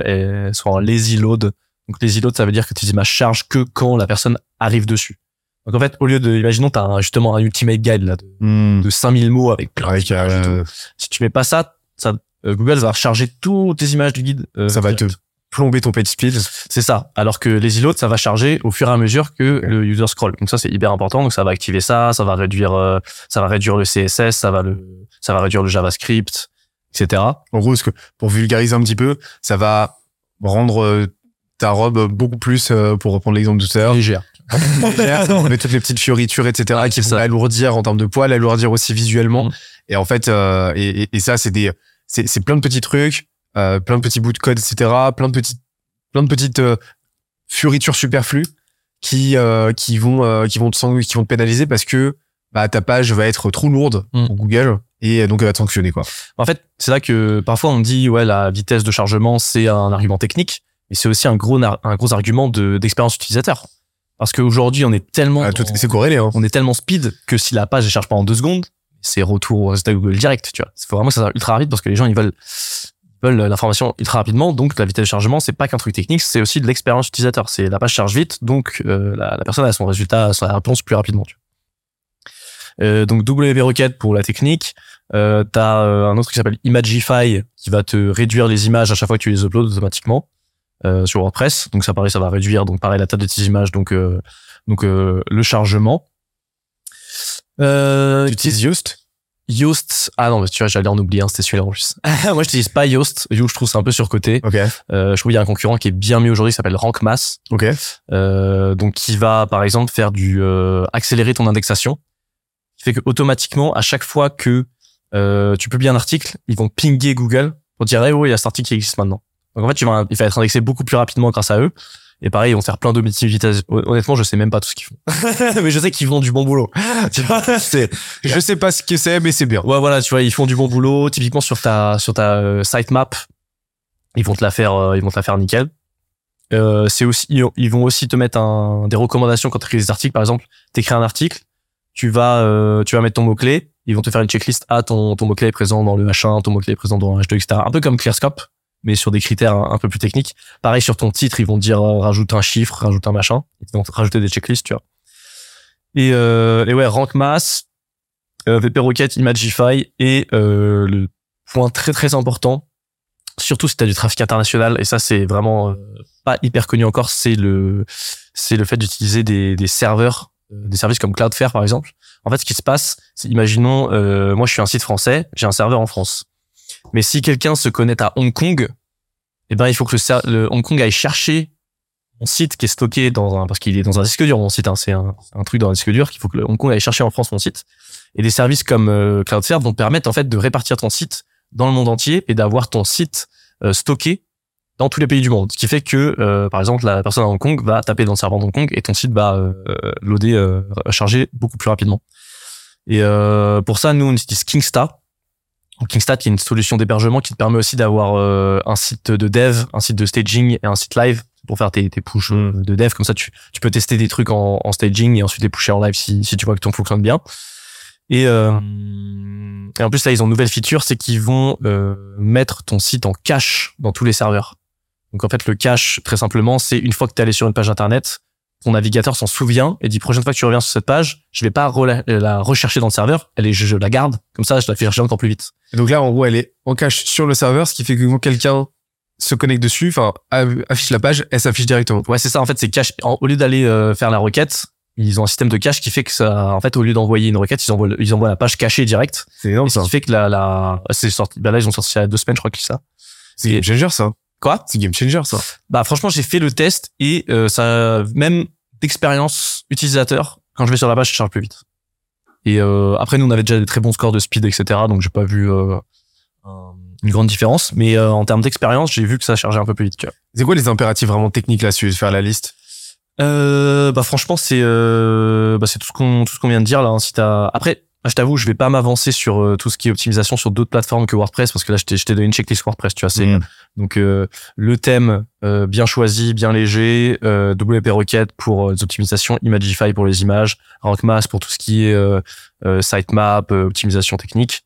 soient en lazy load. Donc lazy load, ça veut dire que tes images chargent que quand la personne arrive dessus. Donc en fait, au lieu de, imaginons, t'as un- justement un ultimate guide là de, Hmm. de 5000 mots avec plein Avec, euh, Si tu mets pas ça, ça euh, Google va recharger toutes tes images du guide. euh, ça va te direct. Plomber ton page speed. C'est ça. Alors que les îlots, ça va charger au fur et à mesure que le user scroll. Donc ça, c'est hyper important. Donc ça va activer ça, ça va réduire, euh, ça va réduire le CSS, ça va le, ça va réduire le JavaScript, etc. En gros, ce que, pour vulgariser un petit peu, ça va rendre euh, ta robe beaucoup plus, euh, pour reprendre l'exemple de tout à l'heure, Légère. avec toutes les petites fioritures, etc., qui vont alourdir en termes de poids, alourdir aussi visuellement. Mm. Et en fait, euh, et, et- et ça, c'est des, c'est, plein de petits trucs, plein de petits bouts de code, etc., plein de petites, plein de petites euh, fioritures superflues qui, euh, qui vont, euh, qui vont te, sang- qui vont te pénaliser parce que bah, ta page va être trop lourde Mm. pour Google et donc elle va te sanctionner quoi. En fait, c'est là que parfois on dit ouais la vitesse de chargement c'est un argument technique, mais c'est aussi un gros un gros argument de d'expérience utilisateur. Parce qu'aujourd'hui on est tellement Ah, c'est corrélé. Hein. on est tellement speed que si la page ne charge pas en deux secondes, c'est retour au résultat Google direct, tu vois. Il faut vraiment que ça soit ultra rapide parce que les gens, ils veulent, l'information ultra rapidement. Donc, la vitesse de chargement, c'est pas qu'un truc technique, c'est aussi de l'expérience utilisateur. C'est la page charge vite, donc, euh, la, la personne a son résultat, sa réponse plus rapidement, tu. Euh, donc WP Rocket pour la technique. Euh, t'as euh, un autre qui s'appelle Imagify qui va te réduire les images à chaque fois que tu les uploads automatiquement euh, sur WordPress. Donc ça pareil, ça va réduire donc pareil la taille de tes images, donc euh, donc le chargement. Euh, Tu Yoast? Yoast. Ah non, mais tu vois, j'allais en oublier un, c'était celui-là en plus. Moi, je n'utilise pas Yoast. Yoast, je trouve c'est un peu surcoté. Ok. Euh, je trouve qu'il y a un concurrent qui est bien mieux aujourd'hui, qui s'appelle RankMass. Ok. Euh, donc qui va par exemple faire du euh, accélérer ton indexation, qui fait que automatiquement à chaque fois que euh, tu publies un article, ils vont pinguer Google pour dire hey, oh il y a cet article qui existe maintenant. Donc en fait tu vas il va être indexé beaucoup plus rapidement grâce à eux. Et pareil, vont faire plein d'optimisations. Honnêtement, je sais même pas tout ce qu'ils font. mais je sais qu'ils font du bon boulot. tu vois, c'est Je sais pas ce que c'est, mais c'est bien. Ouais, voilà, tu vois, ils font du bon boulot. Typiquement sur ta sur ta euh, sitemap, ils vont te la faire, euh, ils vont te la faire nickel. Euh, c'est aussi, ils, ils vont aussi te mettre un, des recommandations quand tu écris des articles. Par exemple, tu écris un article, tu vas, euh, tu vas mettre ton mot clé. Ils vont te faire une checklist. Ah, ton ton mot clé est présent dans le H1, ton mot clé est présent dans le H2, etc. Un peu comme ClearScope, mais sur des critères un, peu plus techniques. Pareil sur ton titre, ils vont te dire euh, rajoute un chiffre, rajoute un machin. Ils vont te rajouter des checklists, tu vois. Et, euh, et ouais, rank mass, euh, VP Rocket, Imagify et euh, le point très très important, surtout si tu as du trafic international et ça c'est vraiment euh, pas hyper connu encore, c'est le c'est le fait d'utiliser des, des serveurs, euh, des services comme Cloudflare par exemple. En fait, ce qui se passe, c'est imaginons euh, moi je suis un site français, j'ai un serveur en France. Mais si quelqu'un se connecte à Hong Kong, eh ben il faut que le, le Hong Kong aille chercher mon site qui est stocké dans un parce qu'il est dans un disque dur mon site hein, c'est un, truc dans un disque dur qu'il faut que le Hong Kong aille chercher en France mon site. Et des services comme euh, Cloudflare vont permettre en fait de répartir ton site dans le monde entier et d'avoir ton site euh, stocké dans tous les pays du monde. Ce qui fait que euh, par exemple la personne à Hong Kong va taper dans le serveur de Hong Kong et ton site va euh, loader euh, charger beaucoup plus rapidement. Et euh, pour ça nous on utilise Kingstar donc, Kingstat, qui est une solution d'hébergement qui te permet aussi d'avoir euh, un site de dev, un site de staging et un site live pour faire tes, tes push euh, de dev. Comme ça, tu, tu peux tester des trucs en, en staging et ensuite les pusher en live si, si tu vois que ton fonctionne bien. Et, euh, et en plus, là, ils ont une nouvelle feature, c'est qu'ils vont euh, mettre ton site en cache dans tous les serveurs. Donc, en fait, le cache, très simplement, c'est une fois que tu es allé sur une page internet, ton navigateur s'en souvient et dit prochaine fois que tu reviens sur cette page, je vais pas rela- la rechercher dans le serveur, elle est, je, je la garde. Comme ça, je la fais chercher encore plus vite. Et donc là, en gros, elle est en cache sur le serveur, ce qui fait que quand quelqu'un se connecte dessus, enfin, affiche la page, elle s'affiche directement. Ouais, c'est ça. En fait, c'est cache. au lieu d'aller euh, faire la requête, ils ont un système de cache qui fait que ça, en fait, au lieu d'envoyer une requête, ils envoient, ils envoient la page cachée direct. C'est énorme, Et ce ça. qui fait que la, la, c'est sorti. Bah là, ils ont sorti il y a deux semaines, je crois que c'est ça. C'est changer, ça. Quoi C'est game changer, ça. Bah franchement, j'ai fait le test et euh, ça, même d'expérience utilisateur, quand je vais sur la page, je charge plus vite. Et euh, après, nous, on avait déjà des très bons scores de speed, etc. Donc, j'ai pas vu euh, un- une grande différence. Mais euh, en termes d'expérience, j'ai vu que ça chargeait un peu plus vite. Tu vois. C'est quoi les impératifs vraiment techniques là-dessus, de faire la liste? Euh, bah franchement c'est euh, bah c'est tout ce qu'on tout ce qu'on vient de dire là. hein. Si t'as après, je t'avoue, je vais pas m'avancer sur euh, tout ce qui est optimisation sur d'autres plateformes que WordPress parce que là je t'ai je t'ai donné une checklist WordPress. Tu vois, c'est Mm. donc euh, le thème euh, bien choisi, bien léger, euh, WP Rocket pour euh, les optimisations, Imagify pour les images, RankMass pour tout ce qui est euh, euh, sitemap, optimisation technique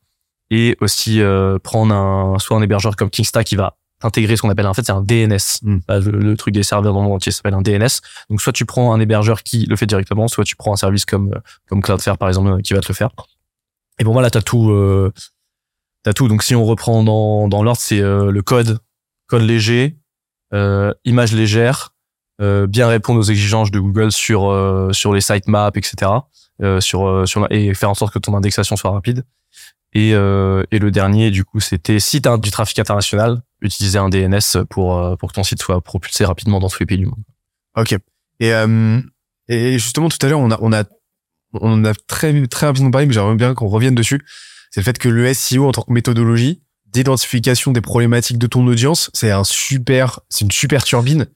et aussi euh, prendre un soit un hébergeur comme Kingsta qui va intégrer ce qu'on appelle en fait c'est un DNS Mm. Bah, le, le truc des serveurs dans le monde entier s'appelle un DNS donc soit tu prends un hébergeur qui le fait directement soit tu prends un service comme euh, comme Cloudflare par exemple euh, qui va te le faire. Et bon voilà t'as tout euh, t'as tout. Donc si on reprend dans dans l'ordre c'est euh, le code code léger euh, image légère euh, bien répondre aux exigences de Google sur euh, sur les sitemaps etc euh, sur euh, sur et faire en sorte que ton indexation soit rapide et euh, et le dernier du coup c'était si t'as du trafic international utiliser un DNS pour euh, pour que ton site soit propulsé rapidement dans tous les pays du monde Ok. Et, euh, et justement, tout à l'heure, on a, on a, on a très, très rapidement parlé, mais j'aimerais bien qu'on revienne dessus. C'est le fait que le SEO en tant que méthodologie d'identification des problématiques de ton audience, c'est un super, c'est une super turbine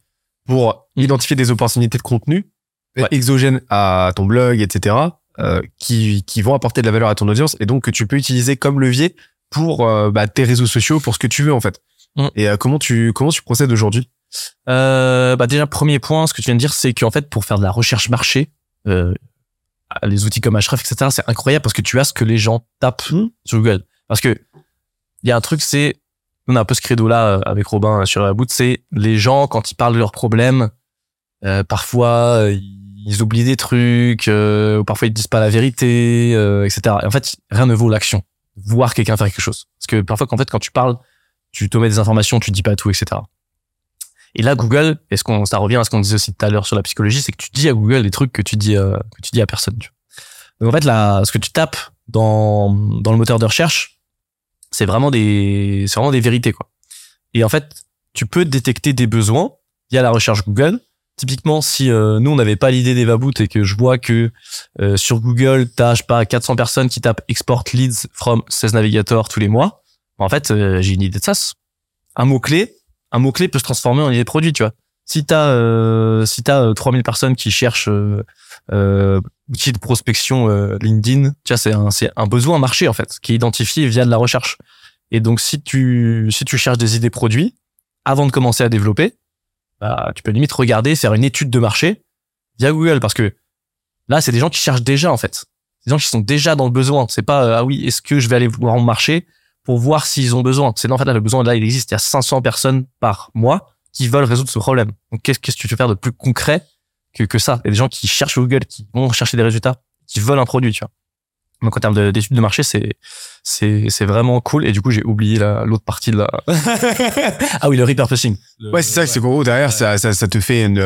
pour identifier des opportunités de contenu Ouais. exogènes à ton blog, etc., euh, qui, qui vont apporter de la valeur à ton audience et donc que tu peux utiliser comme levier pour euh, bah, tes réseaux sociaux, pour ce que tu veux en fait. Mm. Et euh, comment tu comment tu procèdes aujourd'hui? Euh, bah déjà premier point, ce que tu viens de dire, c'est qu'en fait pour faire de la recherche marché, euh, les outils comme Ahref, etc., c'est incroyable parce que tu as ce que les gens tapent sur Google. Parce que il y a un truc, c'est on a un peu ce credo là avec Robin sur la boot, c'est les gens quand ils parlent de leurs problèmes, euh, parfois ils ils oublient des trucs, euh, ou parfois ils disent pas la vérité, euh, etc. Et en fait, rien ne vaut l'action. Voir quelqu'un faire quelque chose. Parce que parfois, qu'en fait, quand tu parles, tu te mets des informations, tu dis pas tout, etc. Et là, Google, est-ce qu'on, ça revient à ce qu'on disait aussi tout à l'heure sur la psychologie, c'est que tu dis à Google des trucs que tu dis, euh, que tu dis à personne. Tu. Donc en fait, là, ce que tu tapes dans dans le moteur de recherche, c'est vraiment des, c'est vraiment des vérités quoi. Et en fait, tu peux détecter des besoins via la recherche Google. Typiquement, si euh, nous on n'avait pas l'idée d'Evaboot et que je vois que euh, sur Google, t'as je sais pas 400 personnes qui tapent export leads from 16 navigators tous les mois, en fait, euh, j'ai une idée de ça. Un mot clé, un mot clé peut se transformer en idée de produit, tu vois. Si t'as euh, si t'as euh, 3000 personnes qui cherchent euh, euh, de prospection euh, LinkedIn, tu vois, c'est un c'est un besoin marché en fait qui est identifié via de la recherche. Et donc si tu si tu cherches des idées produits avant de commencer à développer, bah, tu peux limite regarder, faire une étude de marché via Google parce que là, c'est des gens qui cherchent déjà en fait. Des gens qui sont déjà dans le besoin. C'est pas euh, ah oui, est-ce que je vais aller voir mon marché pour voir s'ils ont besoin? C'est non, en fait là le besoin là il existe. Il y a 500 personnes par mois qui veulent résoudre ce problème. Donc qu'est-ce que tu peux faire de plus concret que que ça? Il y a des gens qui cherchent Google, qui vont chercher des résultats, qui veulent un produit, tu vois. Donc en termes de- d'études de marché, c'est c'est c'est vraiment cool. Et du coup, j'ai oublié la- l'autre partie de la. ah oui, le repurposing. Le- Ouais, c'est ça, c'est qu'en gros, derrière, ça, ça, ça te fait une,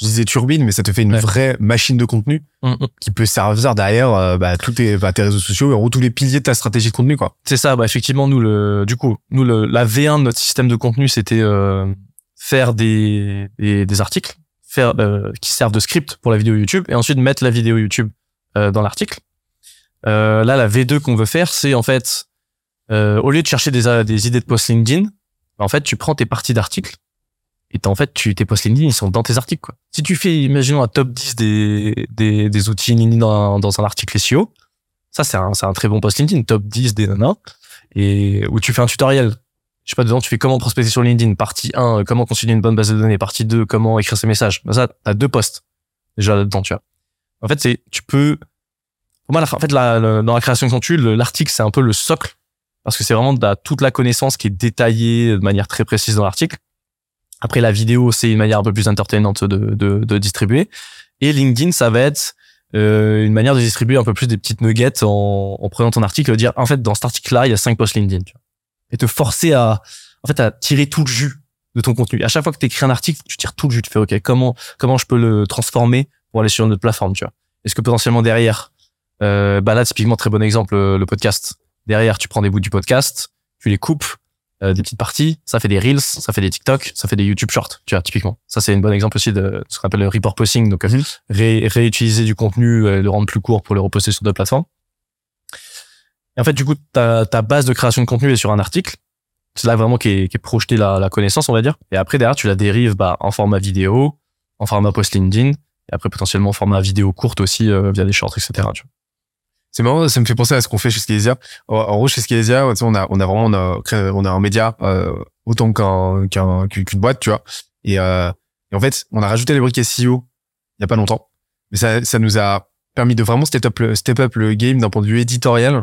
je disais turbine, mais ça te fait une Ouais. vraie machine de contenu Mm, mm. qui peut servir derrière, euh, bah, tous tes, bah, tes réseaux sociaux, et en gros, tous les piliers de ta stratégie de contenu, quoi. C'est ça, bah effectivement, nous le, du coup, nous le, la V1 de notre système de contenu, c'était euh, faire des, des des articles, faire euh, qui servent de script pour la vidéo YouTube, et ensuite mettre la vidéo YouTube euh, dans l'article. Euh, là, la V2 qu'on veut faire, c'est en fait, euh, au lieu de chercher des des idées de post LinkedIn, en fait, tu prends tes parties d'articles et en fait, tu, tes posts LinkedIn, ils sont dans tes articles, quoi. Si tu fais, imaginons un top 10 des, des, des outils LinkedIn dans, un- article SEO, ça, c'est un, un très bon post LinkedIn, top 10 des nanas et où tu fais un tutoriel. Je sais pas, dedans, tu fais comment prospecter sur LinkedIn. Partie 1, euh, comment constituer une bonne base de données. Partie 2, comment écrire ses messages. Bah, ça, t'as deux posts. Déjà là-dedans, tu vois. En fait, c'est, tu peux, pour moi, la- en fait, la, le- dans la création le- l'article, c'est un peu le socle. Parce que c'est vraiment la- toute la connaissance qui est détaillée de manière très précise dans l'article. Après, la vidéo, c'est une manière un peu plus entertainante de, de, de distribuer. Et LinkedIn, ça va être euh, une manière de distribuer un peu plus des petites nuggets en, en prenant ton article dire en fait dans cet article-là il y a cinq posts LinkedIn tu vois. et te forcer à en fait à tirer tout le jus de ton contenu. À chaque fois que tu écris un article, tu tires tout le jus. Tu fais ok comment comment je peux le transformer pour aller sur une autre plateforme tu vois. Est-ce que potentiellement derrière euh, bah là typiquement très bon exemple le, le podcast. Derrière tu prends des bouts du podcast, tu les coupes euh, des petites parties, ça fait des reels, ça fait des TikTok, ça fait des YouTube Shorts, tu vois typiquement. Ça c'est un bon exemple aussi de ce qu'on appelle le repurposing donc euh, ré- réutiliser du contenu, euh, le rendre plus court pour le reposter sur d'autres plateformes. Et en fait, du coup, ta, ta base de création de contenu est sur un article. C'est là vraiment qu'est est projeté la, la connaissance, on va dire. Et après, derrière, tu la dérives bah, en format vidéo, en format post LinkedIn, et après potentiellement en format vidéo courte aussi euh, via des shorts, etc. Tu vois. C'est marrant, ça me fait penser à ce qu'on fait chez Skelésia. En, gros, chez sais, on a, on a vraiment, on a, créé- on a un média, euh, autant qu'un, qu'un, qu'une boîte, tu vois. Et, euh, en fait, on a rajouté les briques SEO il y a pas longtemps. Mais ça, ça nous a permis de vraiment step up, le- step up le game d'un point de vue éditorial.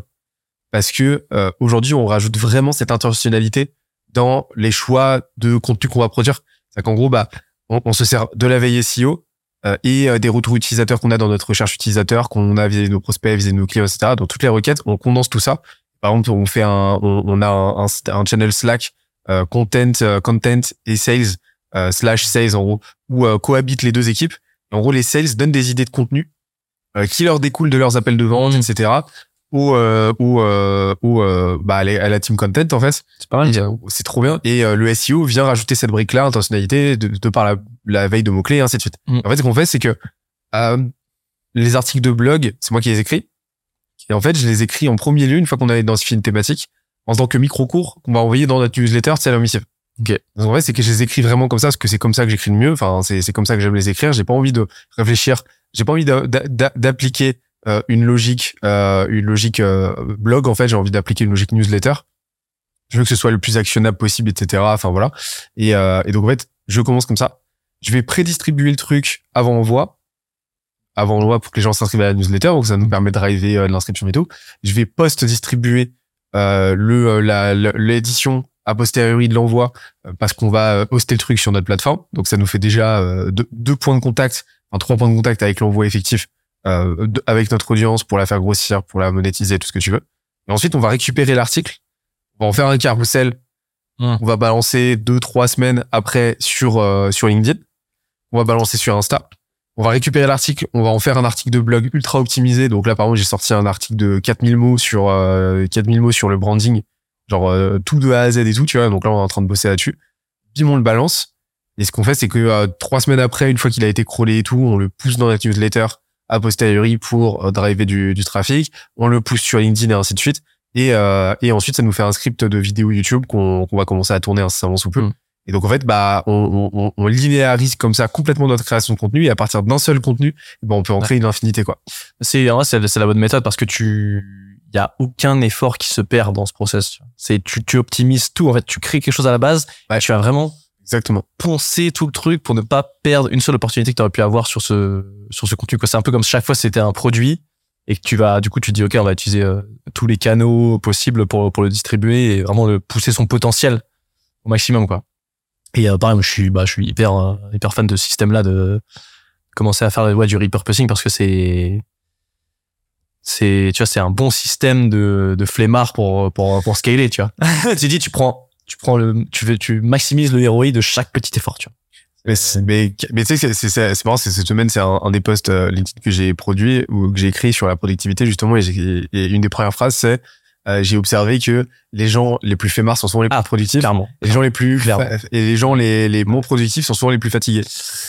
Parce que, euh, aujourd'hui, on rajoute vraiment cette intentionnalité dans les choix de contenu qu'on va produire. C'est qu'en gros, bah, on, on se sert de la veille SEO, et euh, des retours utilisateurs qu'on a dans notre recherche utilisateur, qu'on a vis nos prospects, vis nos clients, etc. Dans toutes les requêtes, on condense tout ça. Par exemple, on fait un, on, on a un, channel Slack euh, content, euh, content et sales euh, slash sales en gros, où euh, cohabitent les deux équipes. En gros, les sales donnent des idées de contenu euh, qui leur découlent de leurs appels de vente, etc. Ou euh, ou euh, ou euh, bah à la team content en fait. C'est pas mal. Euh, C'est trop bien. Et euh, le SEO vient rajouter cette brique-là, intentionnalité, de, de par la, la veille de mots-clés, et ainsi de suite. Mm. En fait, ce qu'on fait, c'est que euh, les articles de blog, c'est moi qui les écris. Et en fait, je les écris en premier lieu, une fois qu'on a identifié une thématique, en tant que micro-cours qu'on va envoyer dans notre newsletter, c'est la missive. Ok. Donc en fait, c'est que je les écris vraiment comme ça, parce que c'est comme ça que j'écris le mieux. Enfin, c'est c'est comme ça que j'aime les écrire. J'ai pas envie de réfléchir. J'ai pas envie d'a- d'a- d'appliquer euh, une logique, euh, une logique euh, blog. En fait, j'ai envie d'appliquer une logique newsletter. Je veux que ce soit le plus actionnable possible, etc. Enfin voilà. Et, euh, et donc en fait, je commence comme ça. Je vais prédistribuer le truc avant envoi, avant envoi pour que les gens s'inscrivent à la newsletter, donc ça nous permet de driver euh, de l'inscription et tout. Je vais post-distribuer euh, le l'édition a posteriori de l'envoi parce qu'on va hoster le truc sur notre plateforme. Donc ça nous fait déjà deux, deux points de contact enfin, trois points de contact avec l'envoi effectif, euh, de- avec notre audience pour la faire grossir, pour la monétiser, tout ce que tu veux. Et ensuite, on va récupérer l'article, on va en faire un carrousel, Hmm. on va balancer deux, trois semaines après sur euh, sur LinkedIn, on va balancer sur Insta. On va récupérer l'article, on va en faire un article de blog ultra optimisé. Donc là, par exemple, j'ai sorti un article de 4000 mots sur euh, 4000 mots sur le branding, genre euh, tout de A à Z et tout, tu vois. Donc là, on est en train de bosser là-dessus. Bim, on le balance. Et ce qu'on fait, c'est que euh, trois semaines après, une fois qu'il a été crawlé et tout, on le pousse dans notre newsletter a posteriori pour euh, driver du, du trafic. On le pousse sur LinkedIn et ainsi de suite. Et, euh, et ensuite, ça nous fait un script de vidéo YouTube qu'on qu'on va commencer à tourner incessamment sous peu. Mm. Et donc, en fait, bah, on, on, on- linéarise comme ça complètement notre création de contenu. Et à partir d'un seul contenu, ben, on peut en créer une infinité, quoi. C'est c'est la bonne méthode parce que tu il y a aucun effort qui se perd dans ce process. C'est tu tu optimises tout en fait, tu crées quelque chose à la base, Ouais. tu vas vraiment Exactement. poncer tout le truc pour ne pas perdre une seule opportunité que tu aurais pu avoir sur ce sur ce contenu. C'est un peu comme chaque fois c'était un produit et que tu vas du coup tu te dis OK, on va utiliser euh, tous les canaux possibles pour pour le distribuer et vraiment le pousser son potentiel au maximum quoi. Et euh, pareil, moi, je suis bah je suis hyper euh, hyper fan de ce système là de commencer à faire ouais, du repurposing parce que c'est c'est tu vois c'est un bon système de de flemmard pour pour pour scaler tu vois tu dis tu prends tu prends le tu veux tu maximises le ROI de chaque petit effort tu vois Mais, mais, mais tu sais, c'est- c'est c'est- c'est marrant, c'est cette semaine, c'est un, un des posts euh, LinkedIn que j'ai produit ou que j'ai écrit sur la productivité, justement, et, une des premières phrases, c'est euh, j'ai observé que les gens les plus flemmards sont souvent les plus Ah, productifs, clairement les gens les plus Clairement. et les gens les, les moins productifs sont souvent les plus fatigués.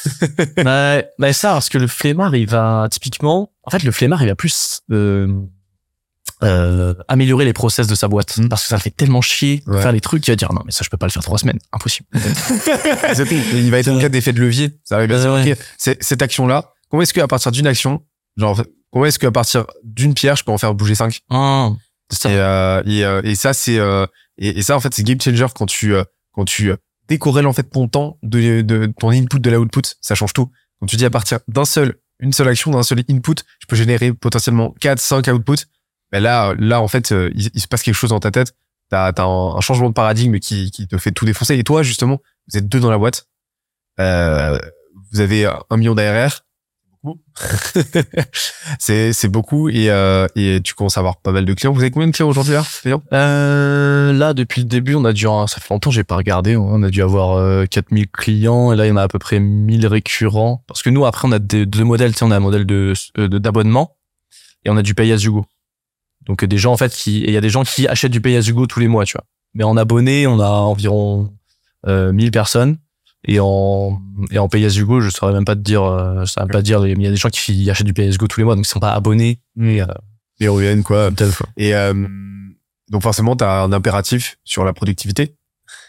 bah, bah ça parce que le flemmard il va typiquement en fait le flemmard il va plus euh, euh, améliorer les process de sa boîte. Mm. parce que ça fait tellement chier de faire les trucs qu'il va dire non mais ça je peux pas le faire trois semaines. Impossible. Il va être en cas d'effet de levier. Ça va bien. Ouais, cette action-là, comment est-ce qu'à partir d'une action, genre, comment est-ce qu'à partir d'une pierre, je peux en faire bouger cinq c'est ça. Et, euh, et, euh, et ça, c'est euh, et, et ça en fait, c'est game changer quand tu euh, quand tu euh, décorrèles en fait ton temps de, de ton input de l'output, ça change tout. Quand tu dis à partir d'un seul une seule action, d'un seul input, je peux générer potentiellement 4, 5 outputs. Là, là en fait, euh, il, il se passe quelque chose dans ta tête. T'as as un, un changement de paradigme qui, qui te fait tout défoncer. Et toi, justement, vous êtes deux dans la boîte. Euh, vous avez un million d'ARR. c'est c'est beaucoup et euh, et tu commences à avoir pas mal de clients. Vous avez combien de clients aujourd'hui là Euh, là, depuis le début, on a dû, ça fait longtemps, j'ai pas regardé, on a dû avoir euh, 4000 clients, et là, il y en a à peu près 1000 récurrents. Parce que nous, après, on a des, deux modèles, tu sais, on a un modèle de, euh, de- d'abonnement, et on a du pay as you go. Donc, des gens, en fait, qui, il y a des gens qui achètent du pay as you go tous les mois, tu vois. Mais en abonné, on a environ, euh, 1000 personnes. Et en, et en pay as you go, je saurais même pas te dire, euh, je saurais même pas te dire, mais il y a des gens qui achètent du pay as you go tous les mois, donc ils sont pas abonnés. Et, euh, Les EON quoi. quoi. Et euh, donc forcément, tu as un impératif sur la productivité.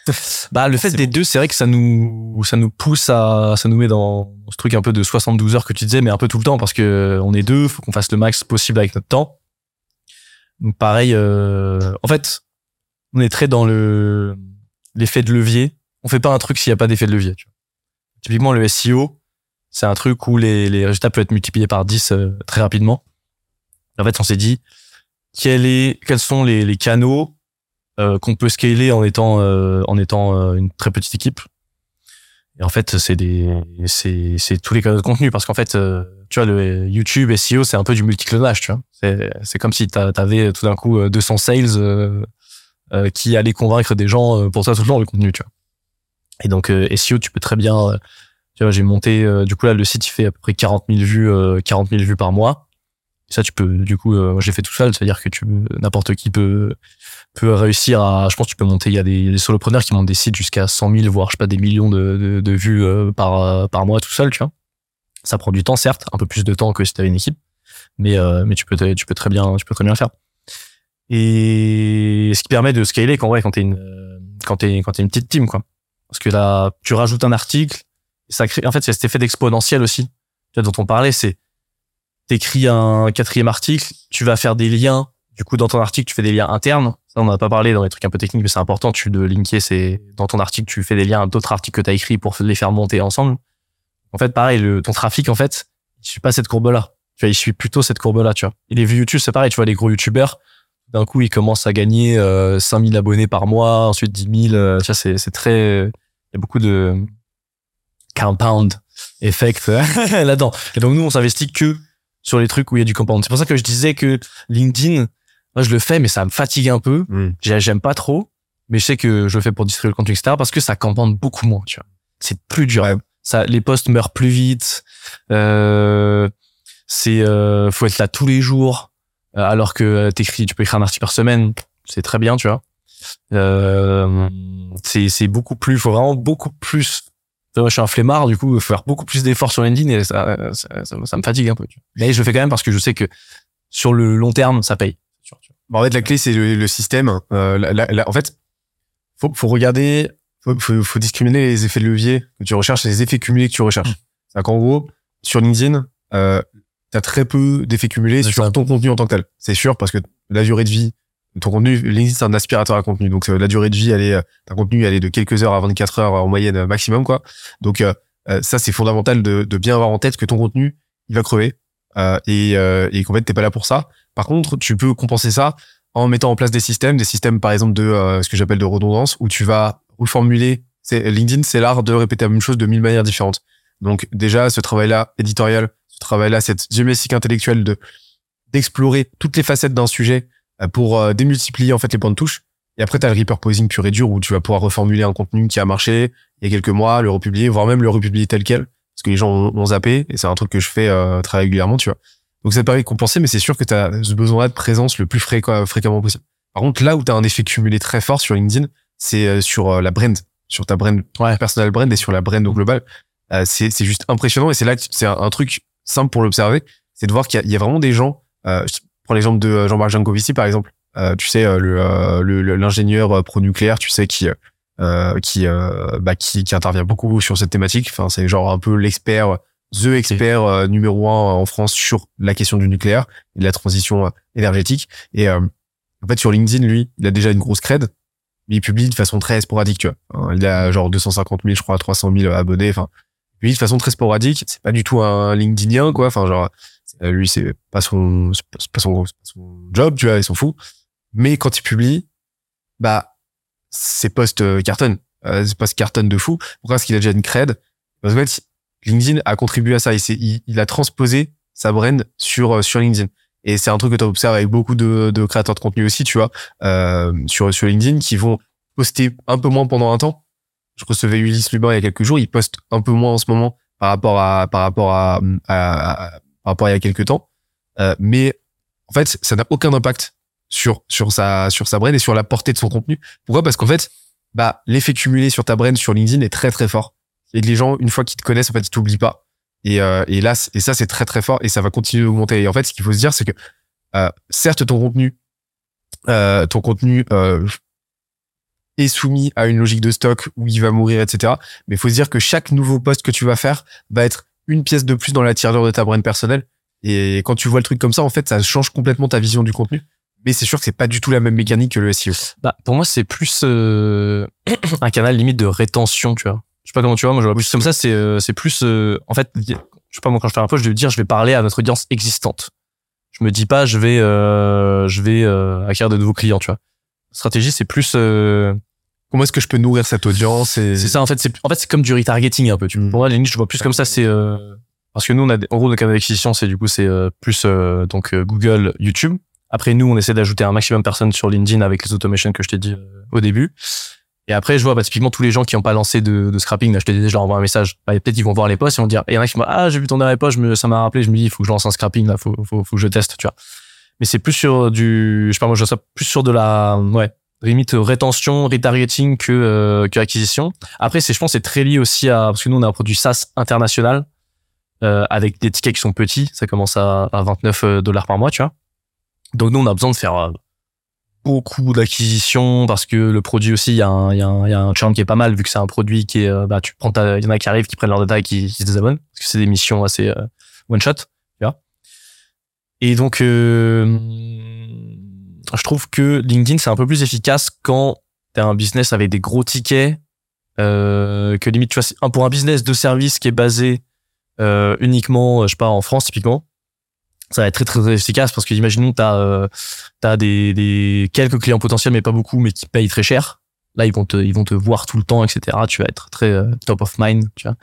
Bah le fait des bon. deux, c'est vrai que ça nous ça nous pousse à ça nous met dans ce truc un peu de 72 heures que tu disais mais un peu tout le temps parce que on est deux, faut qu'on fasse le max possible avec notre temps. Donc pareil euh, en fait, on est très dans le l'effet de levier. On fait pas un truc s'il y a pas d'effet de levier, tu vois. Typiquement le SEO, c'est un truc où les les résultats peuvent être multipliés par 10 euh, très rapidement. En fait, on s'est dit quel est quels sont les les canaux euh, qu'on peut scaler en étant euh, en étant euh, une très petite équipe. Et en fait, c'est des c'est c'est tous les canaux de contenu parce qu'en fait, euh, tu vois le YouTube SEO, c'est un peu du multiclonage, tu vois. C'est comme si t'a- t'avais tout d'un coup euh, 200 sales euh, euh, qui allaient convaincre des gens euh, pour ça tout le temps le contenu, tu vois. Et donc euh, SEO, tu peux très bien euh, tu vois, j'ai monté euh, du coup là le site il fait à peu près 40 000 vues euh, 40 000 vues par mois. Ça tu peux du coup euh, l'ai fait tout seul, c'est-à-dire que tu n'importe qui peut peut réussir à, je pense, que tu peux monter. Il y a des, solopreneurs qui montent des sites jusqu'à 100 000, voire je sais pas des millions de, de, de vues euh, par euh, par mois tout seul, tu vois. Ça prend du temps, certes, un peu plus de temps que si tu avais une équipe, mais euh, mais tu peux tu peux très bien tu peux très bien le faire. Et ce qui permet de scaler quand ouais quand t'es une euh, quand t'es quand t'es une petite team quoi. Parce que là, tu rajoutes un article, ça crée. En fait, c'est cet effet d'exponentiel aussi, tu dont on parlait. C'est t'écris un quatrième article, tu vas faire des liens. Du coup, dans ton article, tu fais des liens internes. Ça, on n'a pas parlé dans les trucs un peu techniques, mais c'est important. Tu de linker, c'est dans ton article, tu fais des liens à d'autres articles que tu as écrits pour les faire monter ensemble. En fait, pareil, le, ton trafic, en fait, il suit pas cette courbe-là. Tu vois, il suit plutôt cette courbe-là, tu vois. Et les vues YouTube, c'est pareil. Tu vois, les gros YouTubeurs, d'un coup, ils commencent à gagner euh, 5000 abonnés par mois, ensuite 10 000. euh, tu vois, c'est, c'est très, il y a beaucoup de compound effect là-dedans. Et donc nous, on s'investit que sur les trucs où il y a du compound. C'est pour ça que je disais que LinkedIn, moi je le fais, mais ça me fatigue un peu. J'ai- J'aime pas trop, mais je sais que je le fais pour distribuer le contenu, etc. Parce que ça compound beaucoup moins, tu vois. C'est plus dur. Ouais. Ça, les posts meurent plus vite. Euh, c'est, euh, faut être là tous les jours. Euh, alors que t'écris, tu peux écrire un article par semaine, c'est très bien, tu vois. Euh, c'est, c'est beaucoup plus, faut vraiment beaucoup plus. Moi, je suis un flemmard, du coup, faut faire beaucoup plus d'efforts sur LinkedIn et ça, ça, ça, ça me fatigue un peu. Tu vois. Mais je le fais quand même parce que je sais que sur le long terme, ça paye. Bah, en fait, la clé, c'est le, le système. Euh, la- la- en fait, faut, faut regarder, faut, faut, faut discriminer les effets de levier que tu recherches et les effets cumulés que tu recherches. C'est-à-dire qu'en gros, sur LinkedIn, euh, tu as très peu d'effets cumulés C'est sur ça. ton contenu en tant que tel. C'est sûr, parce que la durée de vie de ton contenu, LinkedIn, c'est un aspirateur à contenu. Donc, euh, la durée de vie, elle est, euh, d'un contenu, elle est de quelques heures à 24 heures en moyenne euh, maximum, quoi. Donc, euh, euh, ça, c'est fondamental de, de bien avoir en tête que ton contenu, il va crever. Euh, et, euh, et qu'en fait, t'es pas là pour ça. Par contre, tu peux compenser ça en mettant en place des systèmes, des systèmes par exemple de euh, ce que j'appelle de redondance, où tu vas reformuler. C'est LinkedIn, c'est l'art de répéter la même chose de mille manières différentes. Donc déjà, ce travail-là éditorial, ce travail-là, cette gymnastique intellectuelle de d'explorer toutes les facettes d'un sujet euh, pour euh, démultiplier en fait les points de touche. Et après, tu as le repurposing pur et dur où tu vas pouvoir reformuler un contenu qui a marché il y a quelques mois, le republier, voire même le republier tel quel, parce que les gens ont, zappé. Et c'est un truc que je fais euh, très régulièrement, tu vois. Donc ça permet de compenser, mais c'est sûr que tu as ce besoin-là de présence le plus fréquent, fréquemment possible. Par contre, là où tu as un effet cumulé très fort sur LinkedIn, c'est euh, sur euh, la brand, sur ta brand, Ouais. personal brand et sur la brand au global. Euh, c'est juste impressionnant et c'est là que c'est un, truc simple pour l'observer, c'est de voir qu'il y, y a vraiment des gens. Euh, je prends l'exemple de Jean-Marc Jancovici par exemple. Euh, tu sais le l'ingénieur pro-nucléaire, tu sais qui euh, qui bah, qui qui intervient beaucoup sur cette thématique. Enfin c'est genre un peu l'expert, the expert euh, numéro un en France sur la question du nucléaire et de la transition euh, énergétique. Et euh, en fait sur LinkedIn lui, il a déjà une grosse cred mais il publie de façon très sporadique, tu vois. Il a genre 250 000, je crois, 300 000 abonnés. Enfin, lui de façon très sporadique. C'est pas du tout un LinkedInien, quoi. Enfin, genre, euh, lui, c'est pas son, pas son, pas son job, tu vois, il s'en fout. Mais quand il publie, bah, ses posts euh, cartonnent. Euh, ses posts cartonnent de fou. Pourquoi? Parce qu'il a déjà une cred. Parce qu'en fait, LinkedIn a contribué à ça. Et il, a transposé sa brand sur, euh, sur LinkedIn. Et c'est un truc que tu observes avec beaucoup de, créateurs de contenu aussi, tu vois, euh, sur, LinkedIn, qui vont poster un peu moins pendant un temps. Je recevais Ulysse Lubin il y a quelques jours, il poste un peu moins en ce moment par rapport à, par rapport à- par rapport à il y a quelques temps. Euh, mais en fait, ça n'a aucun impact sur, sur sa, sur sa brand et sur la portée de son contenu. Pourquoi? Parce qu'en fait, bah, l'effet cumulé sur ta brand sur LinkedIn est très très fort. Et que les gens, une fois qu'ils te connaissent, en fait, ils t'oublient pas. Et, euh, là, et ça, c'est très très fort et ça va continuer d'augmenter. Et en fait, ce qu'il faut se dire, c'est que, euh, certes, ton contenu, euh, ton contenu, est soumis à une logique de stock où il va mourir, etc. Mais il faut se dire que chaque nouveau post que tu vas faire va être une pièce de plus dans la tirelire de ta brand personnelle. Et quand tu vois le truc comme ça, en fait, ça change complètement ta vision du contenu. Mais c'est sûr que c'est pas du tout la même mécanique que le SEO. Bah, pour moi, c'est plus un canal limite de rétention, tu vois. Sais pas comment tu vois, moi je vois plus comme ça, c'est euh, c'est plus euh, en fait, je sais pas moi quand je fais un post, je vais dire je vais parler à notre audience existante. Je me dis pas je vais euh, je vais euh, acquérir de nouveaux clients, tu vois. Stratégie, c'est plus euh, Comment est-ce que je peux nourrir cette audience et... c'est ça en fait, c'est en fait c'est comme du retargeting un peu, tu vois. Mm. Pour moi, les niches, je vois plus comme ça, c'est euh, parce que nous on a des- en gros nos canaux d'acquisition, c'est du coup c'est euh, plus euh, donc Google, YouTube. Après nous, on essaie d'ajouter un maximum de personnes sur LinkedIn avec les automations que je t'ai dit au début. Et après, je vois bah, typiquement tous les gens qui n'ont pas lancé de, de scrapping. Là, je te disais, je leur envoie un message. Bah, peut-être ils vont voir les posts et vont dire. Il y en a qui me ah, j'ai vu ton dernier post, je ça m'a rappelé. Je me dis, il faut que je lance un scrapping. Là, faut, faut, faut que je teste, tu vois. Mais c'est plus sur du, je sais pas moi, je vois ça plus sur de la, ouais, limite rétention, retargeting que euh, que acquisition. Après, c'est, je pense, c'est très lié aussi à parce que nous, on a un produit SaaS international euh, avec des tickets qui sont petits. Ça commence à, à 29 dollars par mois, tu vois. Donc nous, on a besoin de faire euh, beaucoup d'acquisitions parce que le produit aussi, il y, y, y a un churn qui est pas mal vu que c'est un produit qui est, euh, bah, tu prends il y en a qui arrivent, qui prennent leur data et qui, qui se désabonnent parce que c'est des missions assez euh, one shot, tu vois. Et donc, euh, je trouve que LinkedIn c'est un peu plus efficace quand t'as un business avec des gros tickets, euh, que limite, tu vois, pour un business de service qui est basé euh, uniquement, euh, je sais pas, en France typiquement, ça va être très très efficace parce que imaginons t'as euh, t'as des, des quelques clients potentiels mais pas beaucoup mais qui payent très cher Là, ils vont te, ils vont te voir tout le temps, etc. Tu vas être très euh, top of mind, tu vois,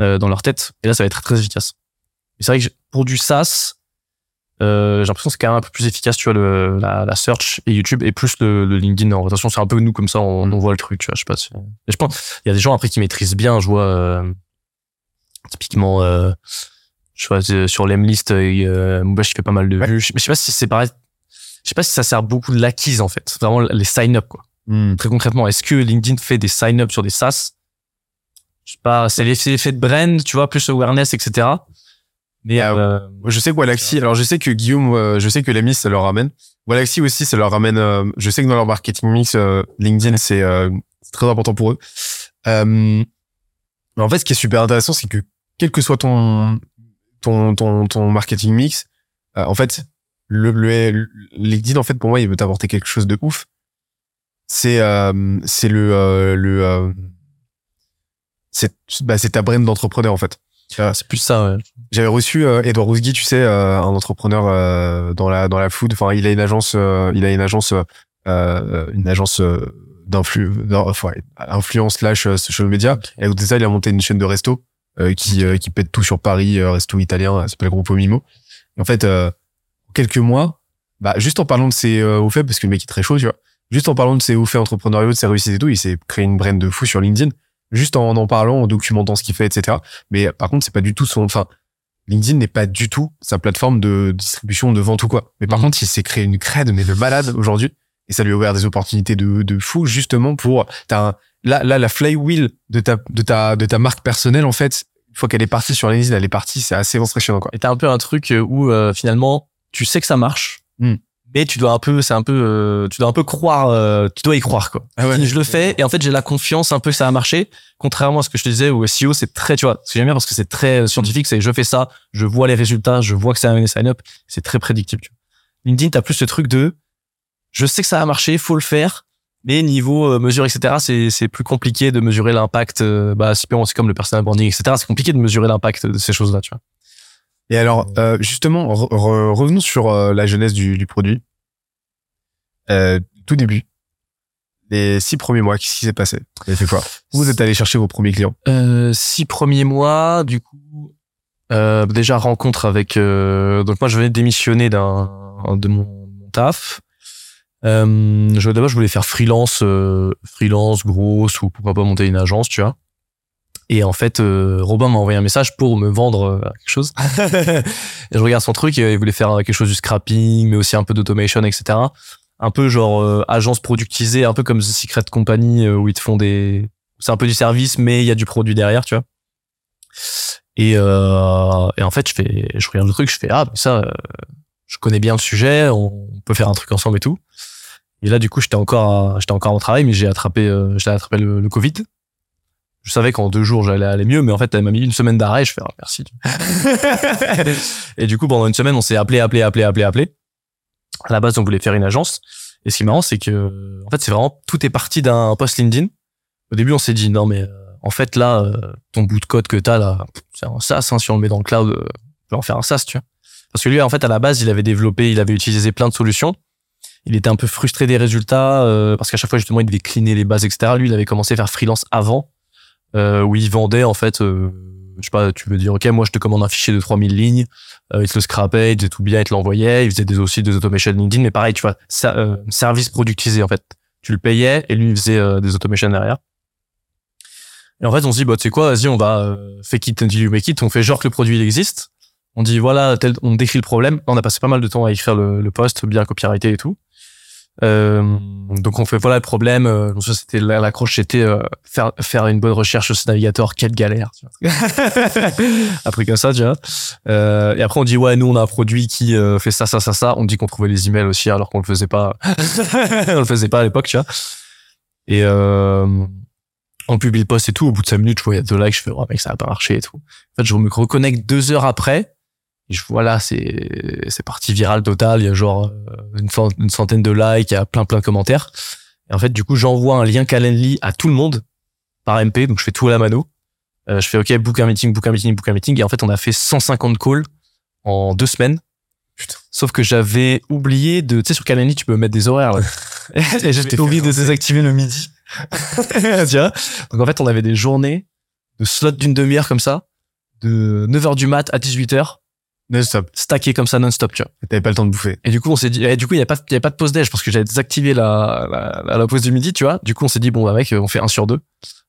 euh, dans leur tête. Et là, ça va être très efficace. Et c'est vrai que pour du SaaS, euh, j'ai l'impression que c'est quand même un peu plus efficace, tu vois, le, la, la search et YouTube et plus le, le LinkedIn en rotation. C'est un peu nous comme ça, on, on voit le truc, tu vois. Je sais pas. si- je pense, il y a des gens après qui maîtrisent bien. Je vois euh, typiquement, euh, je vois euh, sur l'Emlist, euh, Moubache qui fait pas mal de Ouais. vues. Je mais je sais pas si c'est pareil. Je sais pas si ça sert beaucoup de l'acquise en fait. Vraiment les sign-up quoi. Très concrètement, est-ce que LinkedIn fait des sign-up sur des SaaS? Je sais pas, c'est l'effet de brand, tu vois, plus awareness, etc. Mais Ah, euh, je sais que Walaxy, alors je sais que Guillaume, euh, je sais que Lemis, ça leur ramène. Walaxy aussi, ça leur ramène, euh, je sais que dans leur marketing mix, euh, LinkedIn, c'est euh, très important pour eux. Euh, mais en fait, ce qui est super intéressant, c'est que quel que soit ton, ton, ton, ton marketing mix, euh, en fait, le, le, LinkedIn, en fait, pour moi, il veut t'apporter quelque chose de ouf. C'est, euh, c'est le, euh, le, euh, c'est, bah, c'est ta brand d'entrepreneur, en fait. c'est plus ça. Ouais. J'avais reçu euh, Edouard Rousgui, tu sais, euh, un entrepreneur euh, dans la dans la food. Enfin, il a une agence, euh, il a une agence, une agence euh, d'influ, d'in- enfin, influence slash social media. Et de ça, il a monté une chaîne de resto qui euh, qui pète tout sur Paris, euh, resto italien, ça s'appelle Groupe Mimo. Et en fait, euh, en quelques mois, bah juste en parlant de ses euh, hauts faits, parce que le mec est très chaud, tu vois. Juste en parlant de ses hauts faits entrepreneuriaux, de ses réussites et tout, il s'est créé une brand de fou sur LinkedIn. Juste en en parlant, en documentant ce qu'il fait, etc. Mais par contre, c'est pas du tout son, enfin, LinkedIn n'est pas du tout sa plateforme de distribution de vente ou quoi. Mais par Mhm. contre, il s'est créé une crède, mais de malade aujourd'hui. Et ça lui a ouvert des opportunités de, de fou, justement pour, t'as un, là, là, la flywheel de ta, de ta, de ta marque personnelle, en fait, une fois qu'elle est partie sur LinkedIn, elle est partie, c'est assez impressionnant, quoi. Et t'as un peu un truc euh, où euh, finalement tu sais que ça marche, Hmm. mais tu dois un peu, c'est un peu, euh, tu dois un peu croire, euh, tu dois y croire quoi. Ah ouais. Je le fais et en fait j'ai la confiance un peu que ça a marché. Contrairement à ce que je te disais, au SEO c'est très, tu vois, ce que j'aime bien parce que c'est très euh, scientifique, c'est je fais ça, je vois les résultats, je vois que ça a amené sign up, c'est très prédictible. Tu vois. LinkedIn t'as plus ce truc de, je sais que ça a marché, faut le faire. Mais niveau euh, mesure, etc., c'est c'est plus compliqué de mesurer l'impact. Euh, bah, c'est comme le personal branding, etc. C'est compliqué de mesurer l'impact de ces choses-là, tu vois. Et alors, euh, justement, re- re- revenons sur euh, la jeunesse du, du produit. Euh, tout début, les six premiers mois, qu'est-ce qui s'est passé? Vous avez fait quoi? Vous êtes allé chercher vos premiers clients? Euh, six premiers mois, du coup, euh, déjà rencontre avec. euh, donc moi, je venais de démissionner d'un de mon, mon taf. Euh, d'abord, je voulais faire freelance, euh, freelance, grosse ou pourquoi pas monter une agence, tu vois. Et en fait, euh, Robin m'a envoyé un message pour me vendre euh, quelque chose. et je regarde son truc, et il voulait faire quelque chose du scrapping, mais aussi un peu d'automation, etc. Un peu genre euh, agence productisée, un peu comme The Secret Company, euh, où ils te font des... C'est un peu du service, mais il y a du produit derrière, tu vois. Et, euh, et en fait, je fais, je regarde le truc, je fais ah, mais ça, euh, je connais bien le sujet, on peut faire un truc ensemble et tout. Et là, du coup, j'étais encore, j'étais encore au travail, mais j'ai attrapé, euh, j'ai attrapé le, le Covid. Je savais qu'en deux jours j'allais aller mieux, mais en fait, elle m'a mis une semaine d'arrêt. Je fais ah, merci. et du coup, pendant une semaine, on s'est appelé, appelé, appelé, appelé, appelé. À la base, on voulait faire une agence. Et ce qui est marrant, c'est que, en fait, c'est vraiment tout est parti d'un post LinkedIn. Au début, on s'est dit non, mais euh, en fait, là, euh, ton bout de code que t'as là, c'est un SaaS. Hein, si on le met dans le cloud, euh, on peut en faire un SaaS, tu vois. Parce que lui, en fait, à la base, il avait développé, il avait utilisé plein de solutions. Il était un peu frustré des résultats euh, parce qu'à chaque fois, justement, il devait cleaner les bases, etc. Lui, il avait commencé à faire freelance avant, euh, où il vendait en fait. Euh, je sais pas, tu veux dire, ok, moi, je te commande un fichier de 3000 lignes, euh, il te le scrapait, il faisait tout bien, il te l'envoyait, il faisait des aussi des automations LinkedIn, mais pareil, tu vois, service productisé en fait. Tu le payais et lui, il faisait des automations derrière. Et en fait, on se dit, bah, tu quoi, vas-y, on va euh, fake it until you make it. On fait genre que le produit il existe. On dit, voilà, tel, on décrit le problème. On a passé pas mal de temps à écrire le, le post, bien copyrighté et tout. Euh, donc on fait voilà le problème. Euh, donc ça c'était la- l'accroche, c'était euh, faire faire une bonne recherche sur ce navigateur. Quelle galère. Tu vois. après comme ça, tu vois. Euh, et après on dit ouais, nous on a un produit qui euh, fait ça, ça, ça, ça. On dit qu'on trouvait les emails aussi alors qu'on le faisait pas. on le faisait pas à l'époque, tu vois. Et euh, on publie le post et tout. Au bout de cinq minutes, je vois il y a deux likes. Je fais oh mec ça va pas marcher et tout. En fait, je me reconnecte deux heures après. Et je vois là, c'est c'est parti viral total. Il y a genre euh, une, une centaine de likes, il y a plein plein de commentaires. Et en fait, du coup, j'envoie un lien Calendly à tout le monde par MP. Donc je fais tout à la mano. Euh, je fais OK, book un meeting, book un meeting, book un meeting. Et en fait, on a fait 150 calls en deux semaines. Sauf que j'avais oublié de, tu sais, sur Calendly, tu peux mettre des horaires. Là. et j'avais oublié de désactiver le midi. tu vois? Donc en fait, on avait des journées de slots d'une demi-heure comme ça, de 9h du mat à 18h, Non-stop. stacké comme ça non-stop, tu vois. T'avais pas le temps de bouffer. Et du coup, on s'est dit, et du coup, il y avait pas, y avait pas de pause déj parce que j'avais désactivé la, la, la pause du midi, tu vois. Du coup, on s'est dit, bon, bah, mec, on fait un sur deux.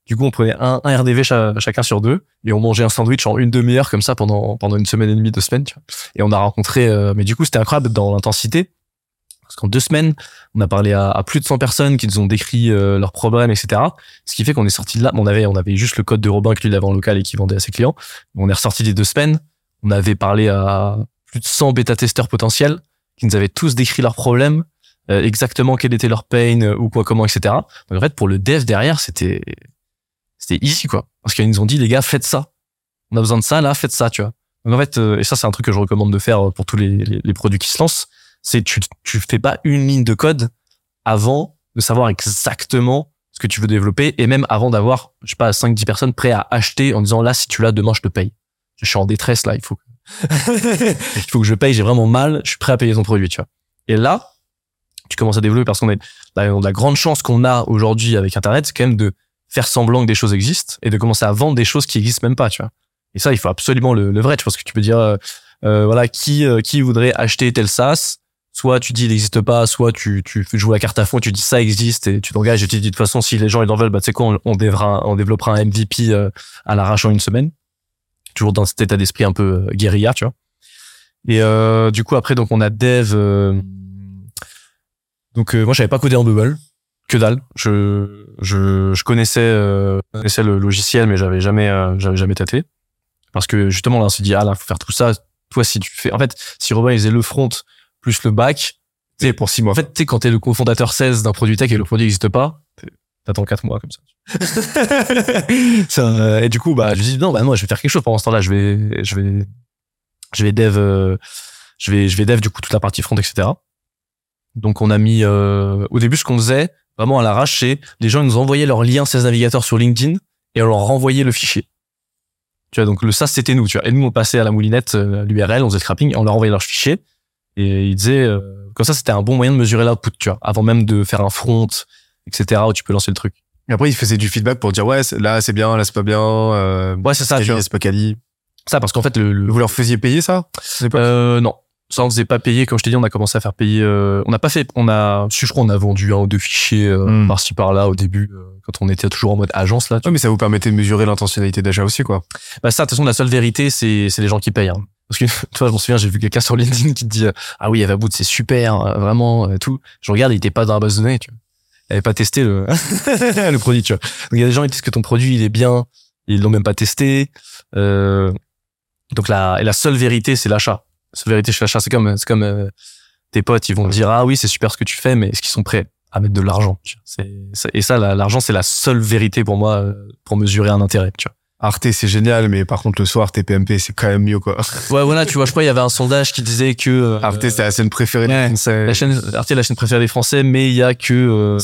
Du coup, on prenait un, un RDV cha- chacun sur deux et on mangeait un sandwich en une demi-heure comme ça pendant, pendant une semaine et demie, deux semaines, tu vois. Et on a rencontré, euh, mais du coup, c'était incroyable dans l'intensité. Parce qu'en deux semaines, on a parlé à, à plus de 100 personnes qui nous ont décrit euh, leurs problèmes, etc. Ce qui fait qu'on est sorti de là. On avait, on avait juste le code de Robin que lui avait en local et qui vendait à ses clients. On est ressorti des deux semaines. On avait parlé à plus de 100 bêta-testeurs potentiels qui nous avaient tous décrit leurs problèmes, euh, exactement quel était leur pain euh, ou quoi, comment, etc. Donc en fait, pour le dev derrière, c'était c'était easy quoi, parce qu'ils nous ont dit les gars, faites ça. On a besoin de ça là, faites ça, tu vois. Donc en fait, euh, et ça c'est un truc que je recommande de faire pour tous les, les, produits qui se lancent, c'est tu tu fais pas une ligne de code avant de savoir exactement ce que tu veux développer et même avant d'avoir je sais pas 5 10 personnes prêtes à acheter en disant là si tu l'as demain je te paye. Je suis en détresse là, il faut il faut que je paye, j'ai vraiment mal, je suis prêt à payer ton produit, tu vois. Et là, tu commences à développer parce qu'on est la, grande chance qu'on a aujourd'hui avec internet, c'est quand même de faire semblant que des choses existent et de commencer à vendre des choses qui existent même pas, tu vois. Et ça, il faut absolument le, le vrai. Je pense que tu peux dire, euh, euh, voilà, qui euh, qui voudrait acheter tel SaaS? Soit tu dis il n'existe pas, soit tu tu joues la carte à fond, tu dis ça existe et tu t'engages et tu dis de toute façon si les gens ils en veulent, bah tu sais quoi, on, on, on développera un MVP euh, à l'arrache en une semaine. Toujours dans cet état d'esprit un peu euh, guérilla, tu vois. Et euh, du coup après donc on a Dev. euh, donc euh, moi j'avais pas codé en Bubble, que dalle. Je je je connaissais euh, connaissais le logiciel mais j'avais jamais euh, j'avais jamais tâté parce que justement là on s'est dit ah là faut faire tout ça. Toi si tu fais en fait si Robin il faisait le front plus le back, sais pour six mois. En fait tu sais quand t'es le cofondateur 16 d'un produit tech et le produit n'existe pas, t'attends quatre mois comme ça. Euh, et du coup bah je dis non bah moi je vais faire quelque chose pendant ce temps-là. Je vais je vais je vais dev euh, je vais je vais dev du coup toute la partie front etc donc on a mis euh, au début ce qu'on faisait vraiment à l'arrache c'est les gens ils nous envoyaient leur lien CS navigateur sur LinkedIn et on leur renvoyait le fichier. Tu vois donc le ça c'était nous tu vois. Et nous on passait à la moulinette euh, l'URL on faisait scrapping et on leur envoyait leur fichier et ils disaient euh, comme ça c'était un bon moyen de mesurer l'output tu vois avant même de faire un front etc où tu peux lancer le truc Et après, il faisait du feedback pour dire, ouais, là, c'est bien, là, c'est pas bien. Euh, ouais c'est ça c'est tu vois. c'est pas quali. ça parce qu'en fait le, le- Vous leur faisiez payer ça? Euh, non. Ça, on faisait pas payer. Comme je t'ai dit, on a commencé à faire payer. euh, on n'a pas fait. On a. Je crois, on a vendu un ou deux fichiers euh, Hmm. par-ci par-là au début, euh, quand on était toujours en mode agence là. tu Ouais, mais ça vous permettait de mesurer l'intentionnalité d'achat aussi, quoi. Bah ça, de toute façon, la seule vérité, c'est c'est les gens qui payent. hein. Parce que toi, je m'en souviens, j'ai vu quelqu'un sur LinkedIn qui te dit euh, ah oui, Avaboot, c'est super, euh, vraiment tout. Je regarde, il était pas dans la base de données, tu vois. Il avait pas testé le le produit, tu vois. Donc il y a des gens qui disent que ton produit il est bien, ils l'ont même pas testé. Euh, donc la et la seule vérité, c'est l'achat. La seule vérité, c'est l'achat. C'est comme c'est comme euh, tes potes, ils vont dire ah oui, c'est super ce que tu fais, mais est-ce qu'ils sont prêts à mettre de l'argent et ça, la- l'argent, c'est la seule vérité pour moi euh, pour mesurer un intérêt, tu vois? Arte, c'est génial, mais par contre, le soir, TPMP, c'est quand même mieux, quoi. Ouais, voilà, tu vois, je crois il y avait un sondage qui disait que euh, Arte, c'est la scène préférée des Français. la chaîne Arte la chaîne préférée des Français, mais il y a que euh,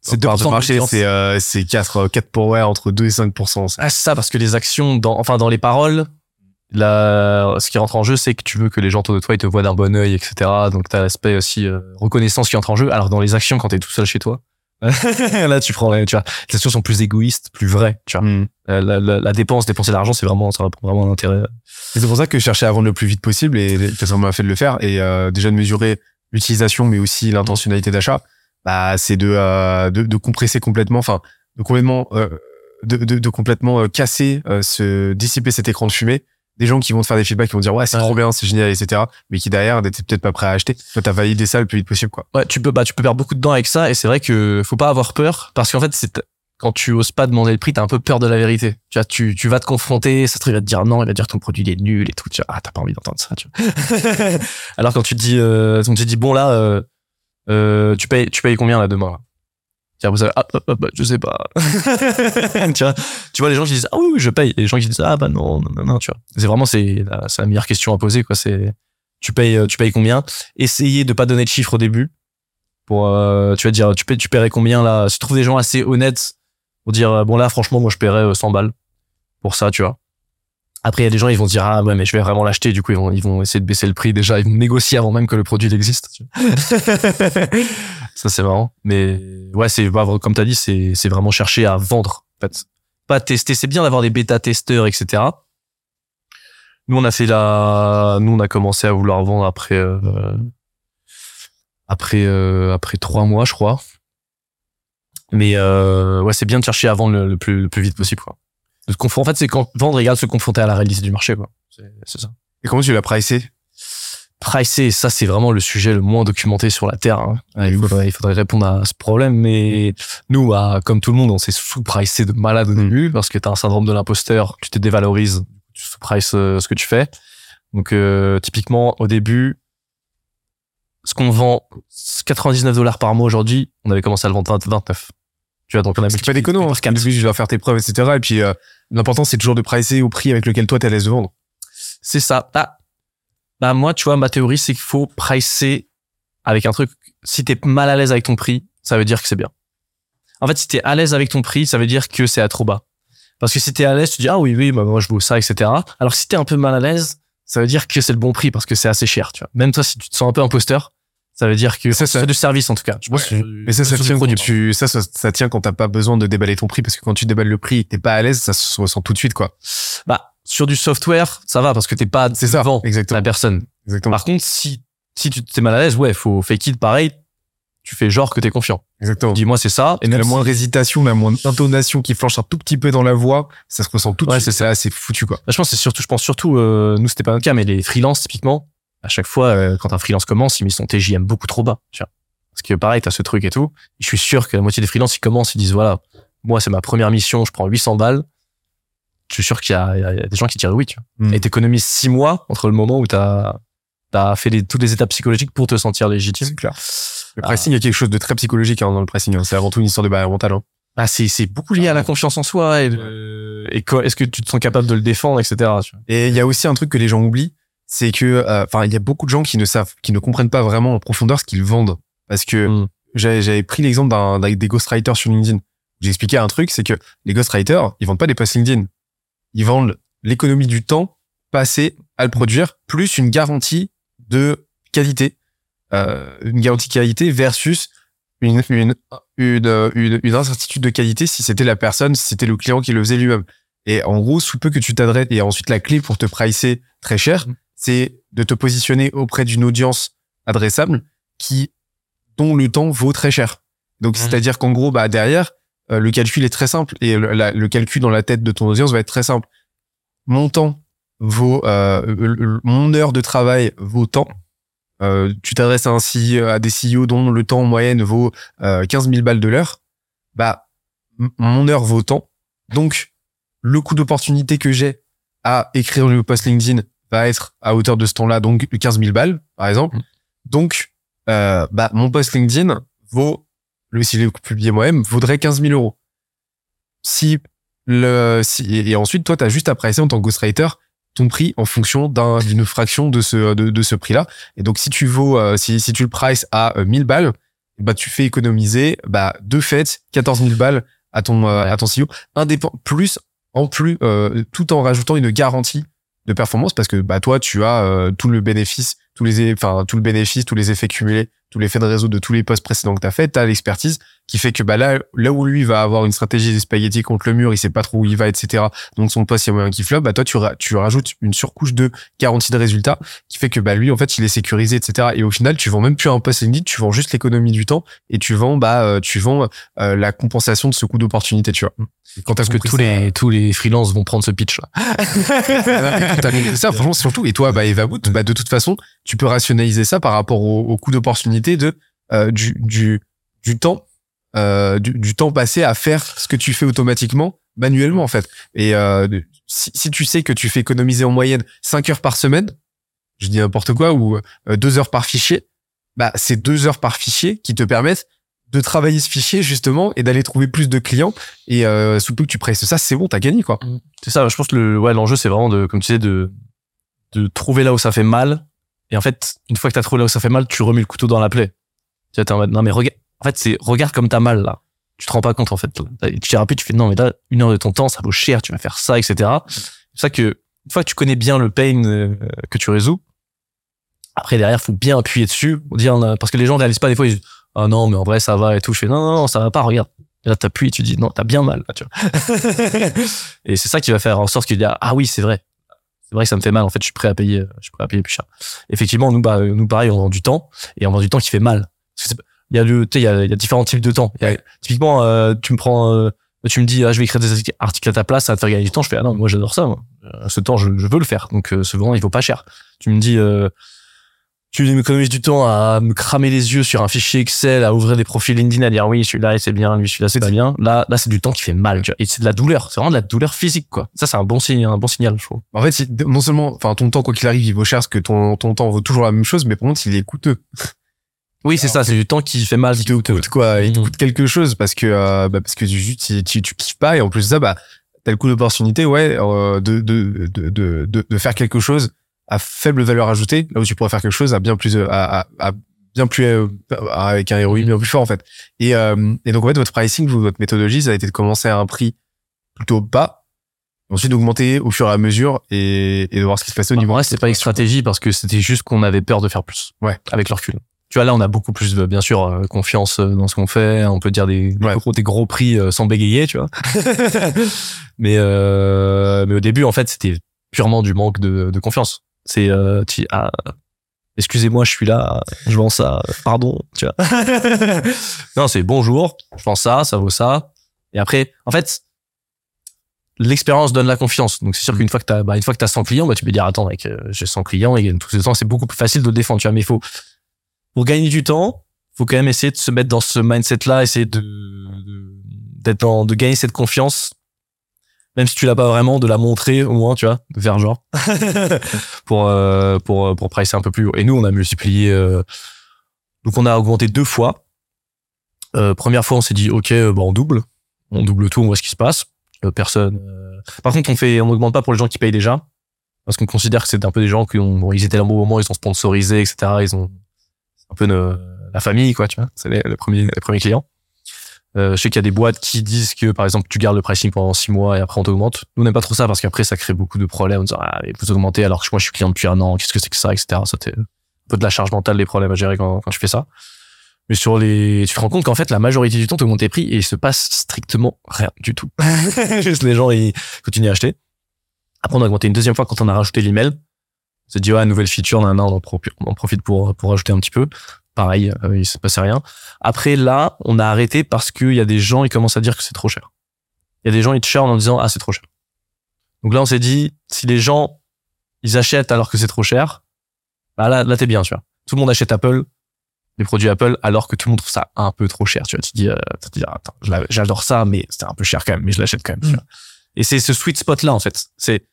C'est part 2% de marché, c'est, euh, c'est 4, 4 pour, ouais, entre 2 et 5%. ah, c'est ça parce que les actions dans enfin dans les paroles la, ce qui rentre en jeu, c'est que tu veux que les gens autour de toi ils te voient d'un bon œil, etc. Donc t'as l'aspect aussi euh, reconnaissance qui entre en jeu. Alors dans les actions, quand t'es tout seul chez toi, là tu prends, tu vois, les actions sont plus égoïstes, plus vraies. Tu vois, Hmm. Euh, la, la, la dépense, dépenser de l'argent, c'est vraiment, ça répond vraiment un intérêt. C'est pour ça que je cherchais à vendre le plus vite possible et ça m'a fait de le faire et euh, déjà de mesurer l'utilisation mais aussi l'intentionnalité d'achat. Bah c'est de, euh, de de compresser complètement, enfin de complètement euh, de, de, de complètement casser, se dissiper cet écran de fumée. Des gens qui vont te faire des feedbacks qui vont dire ouais c'est Ouais. trop bien, c'est génial, etc. Mais qui derrière n'étaient peut-être pas prêts à acheter. Toi t'as validé ça le plus vite possible quoi. Ouais, tu peux, bah, tu peux perdre beaucoup de temps avec ça, et c'est vrai que faut pas avoir peur, parce qu'en fait, c'est quand tu oses pas demander le prix, t'as un peu peur de la vérité. Tu vois, tu, tu vas te confronter, ça il va te dire non, il va te dire ton produit il est nul et tout. Tu vois, ah, t'as pas envie d'entendre ça, tu vois. Alors quand tu te dis, euh, quand tu te dis bon là, euh, euh, tu payes, tu payes combien là demain là? Ah, ah, ah, bah, je sais pas. tu vois, les gens qui disent ah oui, je paye, et les gens qui disent ah bah non, non, non, non, tu vois. C'est vraiment c'est la, la meilleure question à poser quoi. C'est tu payes, euh, tu payes combien? Essayez de pas donner de chiffre au début pour euh, tu vas dire tu paies tu paierais combien là? Si tu trouves des gens assez honnêtes pour dire euh, bon là franchement moi je paierais euh, 100 balles pour ça tu vois après il y a des gens ils vont dire ah ouais mais je vais vraiment l'acheter du coup ils vont ils vont essayer de baisser le prix déjà ils vont négocier avant même que le produit existe. Ça, c'est marrant. Mais ouais, c'est bah, comme t'as dit, c'est c'est vraiment chercher à vendre. En fait, pas tester. C'est bien d'avoir des bêta testeurs, etc. Nous, on a fait la, nous, on a commencé à vouloir vendre après euh, après euh, après trois mois, je crois. Mais euh, ouais, c'est bien de chercher à vendre le, plus le plus vite possible, quoi. De se confron- en fait, c'est quand vendre égale se confronter à la réalité du marché, quoi. C'est ça. Et comment tu l'as pricé? Pricer, ça c'est vraiment le sujet le moins documenté sur la Terre. hein. Il, faudrait, il faudrait répondre à ce problème, mais nous, bah, comme tout le monde, on s'est sous-pricé de malade au Mm. début parce que t'as un syndrome de l'imposteur, tu te dévalorises, tu sous-prices euh, ce que tu fais. Donc euh, typiquement, au début, ce qu'on vend 99 dollars par mois aujourd'hui, on avait commencé à le vendre 20 29. Tu vois, donc on a C'est pas déconnant, hein, par parce qu'au début, je dois faire tes preuves, etc. Et puis, euh, l'important, c'est toujours de pricer au prix avec lequel toi, t'es à l'aise de vendre. C'est ça. Bah, bah moi, tu vois, ma théorie, c'est qu'il faut pricer avec un truc. Si t'es mal à l'aise avec ton prix, ça veut dire que c'est bien. En fait, si t'es à l'aise avec ton prix, ça veut dire que c'est à trop bas. Parce que si t'es à l'aise, tu dis ah oui oui, bah, moi je vaux ça, etc. Alors si t'es un peu mal à l'aise, ça veut dire que c'est le bon prix parce que c'est assez cher, tu vois. Même toi, si tu te sens un peu imposteur, ça veut dire que Ça, ça, du service en tout cas. Je pense Ouais. que- Mais ça, ça tient quand tu, ça, ça, ça tient quand t'as pas besoin de déballer ton prix, parce que quand tu déballes le prix t'es pas à l'aise, ça se ressent tout de suite, quoi. Bah, sur du software, ça va parce que t'es pas C'est ça. devant Exactement. la personne. Exactement. Par contre, si, si tu t'es mal à l'aise, ouais, faut fake it pareil. Tu fais genre que t'es confiant. Exactement. Dis-moi, c'est ça. Et la moindre si- hésitation, la moindre intonation qui flanche un tout petit peu dans la voix, ça se ressent tout de Ouais, suite. c'est C'est c'est foutu, quoi. Bah, je pense c'est surtout, je pense surtout, euh, nous c'était pas notre cas, mais les freelances typiquement, à chaque fois euh, quand un freelance commence, il met son TJM beaucoup trop bas. Tu vois. Parce que pareil, t'as ce truc et tout. Je suis sûr que la moitié des freelances ils commencent, ils disent voilà, moi c'est ma première mission, je prends 800 balles. Je suis sûr qu'il y, y a des gens qui tirent oui, tu vois. Mm. Et t'économises six mois entre le moment où t'as t'as fait les, toutes les étapes psychologiques pour te sentir légitime. C'est clair. Le Ah. pricing, il y a quelque chose de très psychologique hein, dans le pricing. hein. C'est avant tout une histoire de barrière mentale. Hein. Ah, c'est c'est beaucoup lié à la confiance en soi et, est-ce que tu te sens capable de le défendre, etc. Tu vois. Et il y a aussi un truc que les gens oublient, c'est que, euh, enfin, il y a beaucoup de gens qui ne savent, qui ne comprennent pas vraiment en profondeur ce qu'ils vendent. Parce que Mm. j'avais j'avais pris l'exemple d'un d'un- des ghostwriters sur LinkedIn. J'ai expliqué un truc, c'est que les ghostwriters, ils vendent pas des posts LinkedIn. Ils vendent l'économie du temps passé à le produire, plus une garantie de qualité, euh, une garantie de qualité versus une, une, une, une, une incertitude de qualité si c'était la personne, si c'était le client qui le faisait lui-même. Et en gros, sous peu que tu t'adresses, et ensuite la clé pour te pricer très cher, Mhm. c'est de te positionner auprès d'une audience adressable qui, dont le temps vaut très cher. Donc, Mhm. c'est-à-dire qu'en gros, bah, derrière, euh, le calcul est très simple et le, la- le calcul dans la tête de ton audience va être très simple. Mon temps vaut, euh, mon heure de travail vaut temps. Euh, tu t'adresses à un CEO, à des CEO dont le temps en moyenne vaut euh, 15 000 balles de l'heure. Bah, mon heure vaut tant. Donc, le coût d'opportunité que j'ai à écrire le post LinkedIn va être à hauteur de ce temps-là, donc 15 000 balles, par exemple. Mhm. Donc, euh, bah, mon post LinkedIn vaut, le, s'il est publié moi-même, vaudrait 15 000 euros. Si le, si, et, ensuite, toi, t'as juste à pricer en tant que ghostwriter ton prix en fonction d'un- d'une fraction de ce, de, ce prix-là. Et donc, si tu vaux, euh, si, si tu le prices à euh, 1000 balles, bah, tu fais économiser, bah, de fait, 14 000 balles à ton, euh, à ton CEO, plus, en plus, euh, tout en rajoutant une garantie de performance parce que, bah, toi, tu as tout le bénéfice, tous les, enfin, tout le bénéfice, tous les effets cumulés, tous les faits de réseau de tous les postes précédents que tu as fait, tu as l'expertise qui fait que, bah, là, là où lui va avoir une stratégie des spaghettis contre le mur, il sait pas trop où il va, etc. Donc, son poste, il y a moyen qu'il floppe, bah, toi, tu, ra- tu rajoutes une surcouche de garantie de résultat qui fait que, bah, lui, en fait, il est sécurisé, etc. Et au final, tu vends même plus un poste LinkedIn, tu vends juste l'économie du temps et tu vends, bah, euh, tu vends euh, la compensation de ce coût d'opportunité, tu vois. Quand Parce que tous ça- les, tous les freelances vont prendre ce pitch là? Ça, franchement, surtout. Et toi, bah, Evaboot, bah, de toute façon, tu peux rationaliser ça par rapport au, au coût d'opportunité de, euh, du, du, du temps, euh, du, temps passé à faire ce que tu fais automatiquement, manuellement, en fait. Et, euh, si, tu sais que tu fais économiser en moyenne 5 heures par semaine, je dis n'importe quoi, ou euh, 2 heures par fichier, bah, c'est 2 heures par fichier qui te permettent de travailler ce fichier, justement, et d'aller trouver plus de clients. Et, sous peu que tu presses ça, c'est bon, t'as gagné, quoi. C'est ça, je pense que le, l'enjeu c'est vraiment de, comme tu sais, de, de trouver là où ça fait mal. Et en fait, une fois que t'as trouvé là où ça fait mal, tu remets le couteau dans la plaie. Tu vois, t'es en mode, non mais regarde, en fait, c'est, regarde comme t'as mal là. Tu te rends pas compte en fait. Tu tires rapide, tu fais, non mais là, une heure de ton temps, ça vaut cher, tu vas faire ça, etc. C'est ça que, une fois que tu connais bien le pain euh, que tu résous, après derrière, faut bien appuyer dessus, dire, parce que les gens réalisent pas des fois, ils disent, ah non, mais en vrai, ça va et tout. Je fais, non, non, non, ça va pas, regarde. Et là, t'appuies et tu dis, non, t'as bien mal, tu vois. et c'est ça qui va faire en sorte tu dis, ah oui, c'est vrai. C'est vrai que ça me fait mal. En fait, je suis prêt à payer, je suis prêt à payer plus cher. Effectivement, nous, bah, nous, pareil, on vend du temps et on vend du temps qui fait mal. Il y a le, tu sais, il y a, y a différents types de temps. Y a- typiquement, euh, tu me prends, euh, tu me dis, ah, je vais écrire des articles à ta place, ça va te faire gagner du temps. Je fais, ah non, moi, j'adore ça, moi. Euh, Ce temps, je, je veux le faire. Donc, euh, ce temps, il vaut pas cher. Tu me dis, euh, tu m'économises du temps à me cramer les yeux sur un fichier Excel, à ouvrir des profils LinkedIn, à dire oui, celui-là, c'est bien, lui, celui-là, c'est pas bien. Là, là, c'est du temps qui fait mal, tu vois. Et c'est de la douleur. C'est vraiment de la douleur physique, quoi. Ça, c'est un bon signe, un bon signal, je trouve. En fait, non seulement, enfin, ton temps, quoi qu'il arrive, il vaut cher parce que ton, ton temps vaut toujours la même chose, mais par contre, il est coûteux. Oui, c'est ça, c'est du temps qui fait mal. Il te coûte quoi Il te Mhm. coûte quelque chose parce que, euh, bah, parce que tu, tu, tu, tu kiffes pas et en plus de ça, bah, t'as le coût d'opportunité, ouais, euh, de, de, de, de, de faire quelque chose à faible valeur ajoutée, là où tu pourrais faire quelque chose à bien plus, euh, à, à, à bien plus, euh, avec un ROI bien plus fort, en fait. Et, euh, et donc, en fait, votre pricing, votre méthodologie, ça a été de commencer à un prix plutôt bas, ensuite d'augmenter au fur et à mesure et, et de voir ce qui se passe au Bah, niveau. en vrai, c'était pas une stratégie parce que c'était juste qu'on avait peur de faire plus. Ouais. Avec le recul. Tu vois, là, on a beaucoup plus, de, bien sûr, euh, confiance euh, dans ce qu'on fait. On peut dire des, des gros, des gros prix sans bégayer, tu vois. mais, euh, mais au début, en fait, c'était purement du manque de, de confiance. C'est, euh, tu- ah, excusez-moi, je suis là, je vends ça, pardon, tu vois. non, c'est bonjour, je vends ça, ça vaut ça. Et après, en fait, l'expérience donne la confiance. Donc c'est sûr qu'une fois que t'as, bah, une fois que t'as 100 clients, bah, tu peux dire, attends, mec, euh, j'ai 100 clients et tout ce temps, c'est beaucoup plus facile de le défendre, tu vois. Mais il faut, pour gagner du temps, faut quand même essayer de se mettre dans ce mindset-là, essayer de, de- d'être dans, de gagner cette confiance. Même si tu l'as pas vraiment, de la montrer au moins, tu vois, de faire genre. pour, euh, pour, pour pricer un peu plus haut. Et nous, on a multiplié, euh, donc on a augmenté deux fois. Euh, première fois, on s'est dit, OK, euh, bah, on double. On double tout, on voit ce qui se passe. Euh, personne. euh, Par contre, on fait, on augmente pas pour les gens qui payent déjà, parce qu'on considère que c'est un peu des gens qui ont, bon, ils étaient là au bon moment, ils sont sponsorisés, etc. Ils ont un peu la famille, quoi, tu vois. C'est les, les premiers, les premiers clients. Euh, je sais qu'il y a des boîtes qui disent que, par exemple, tu gardes le pricing pendant six mois et après on t'augmente. Nous, on n'aime pas trop ça parce qu'après, ça crée beaucoup de problèmes en disant, ah, mais vous augmentez alors que moi, je suis client depuis un an, qu'est-ce que c'est que ça, etc. Ça, c'est un peu de la charge mentale, des problèmes à gérer quand, quand tu fais ça. Mais sur les, tu te rends compte qu'en fait, la majorité du temps, tu augmentes tes prix et il se passe strictement rien du tout. Juste les gens, ils continuent à acheter. Après, on a augmenté une deuxième fois quand on a rajouté l'email. On s'est dit, ouais, nouvelle feature, on en profi- on en profite pour, pour rajouter un petit peu. Pareil, euh, il se passait rien. Après, là, on a arrêté parce qu'il y a des gens, ils commencent à dire que c'est trop cher. Il y a des gens, ils te churnent en disant, ah, c'est trop cher. Donc là, on s'est dit, si les gens, ils achètent alors que c'est trop cher, bah là, là, t'es bien, tu vois. Tout le monde achète Apple, les produits Apple, alors que tout le monde trouve ça un peu trop cher, tu vois. Tu te dis, euh, tu te dis, attends, je l'a- j'adore ça, mais c'est un peu cher quand même, mais je l'achète quand même, tu vois. Et c'est ce sweet spot là, en fait. C'est,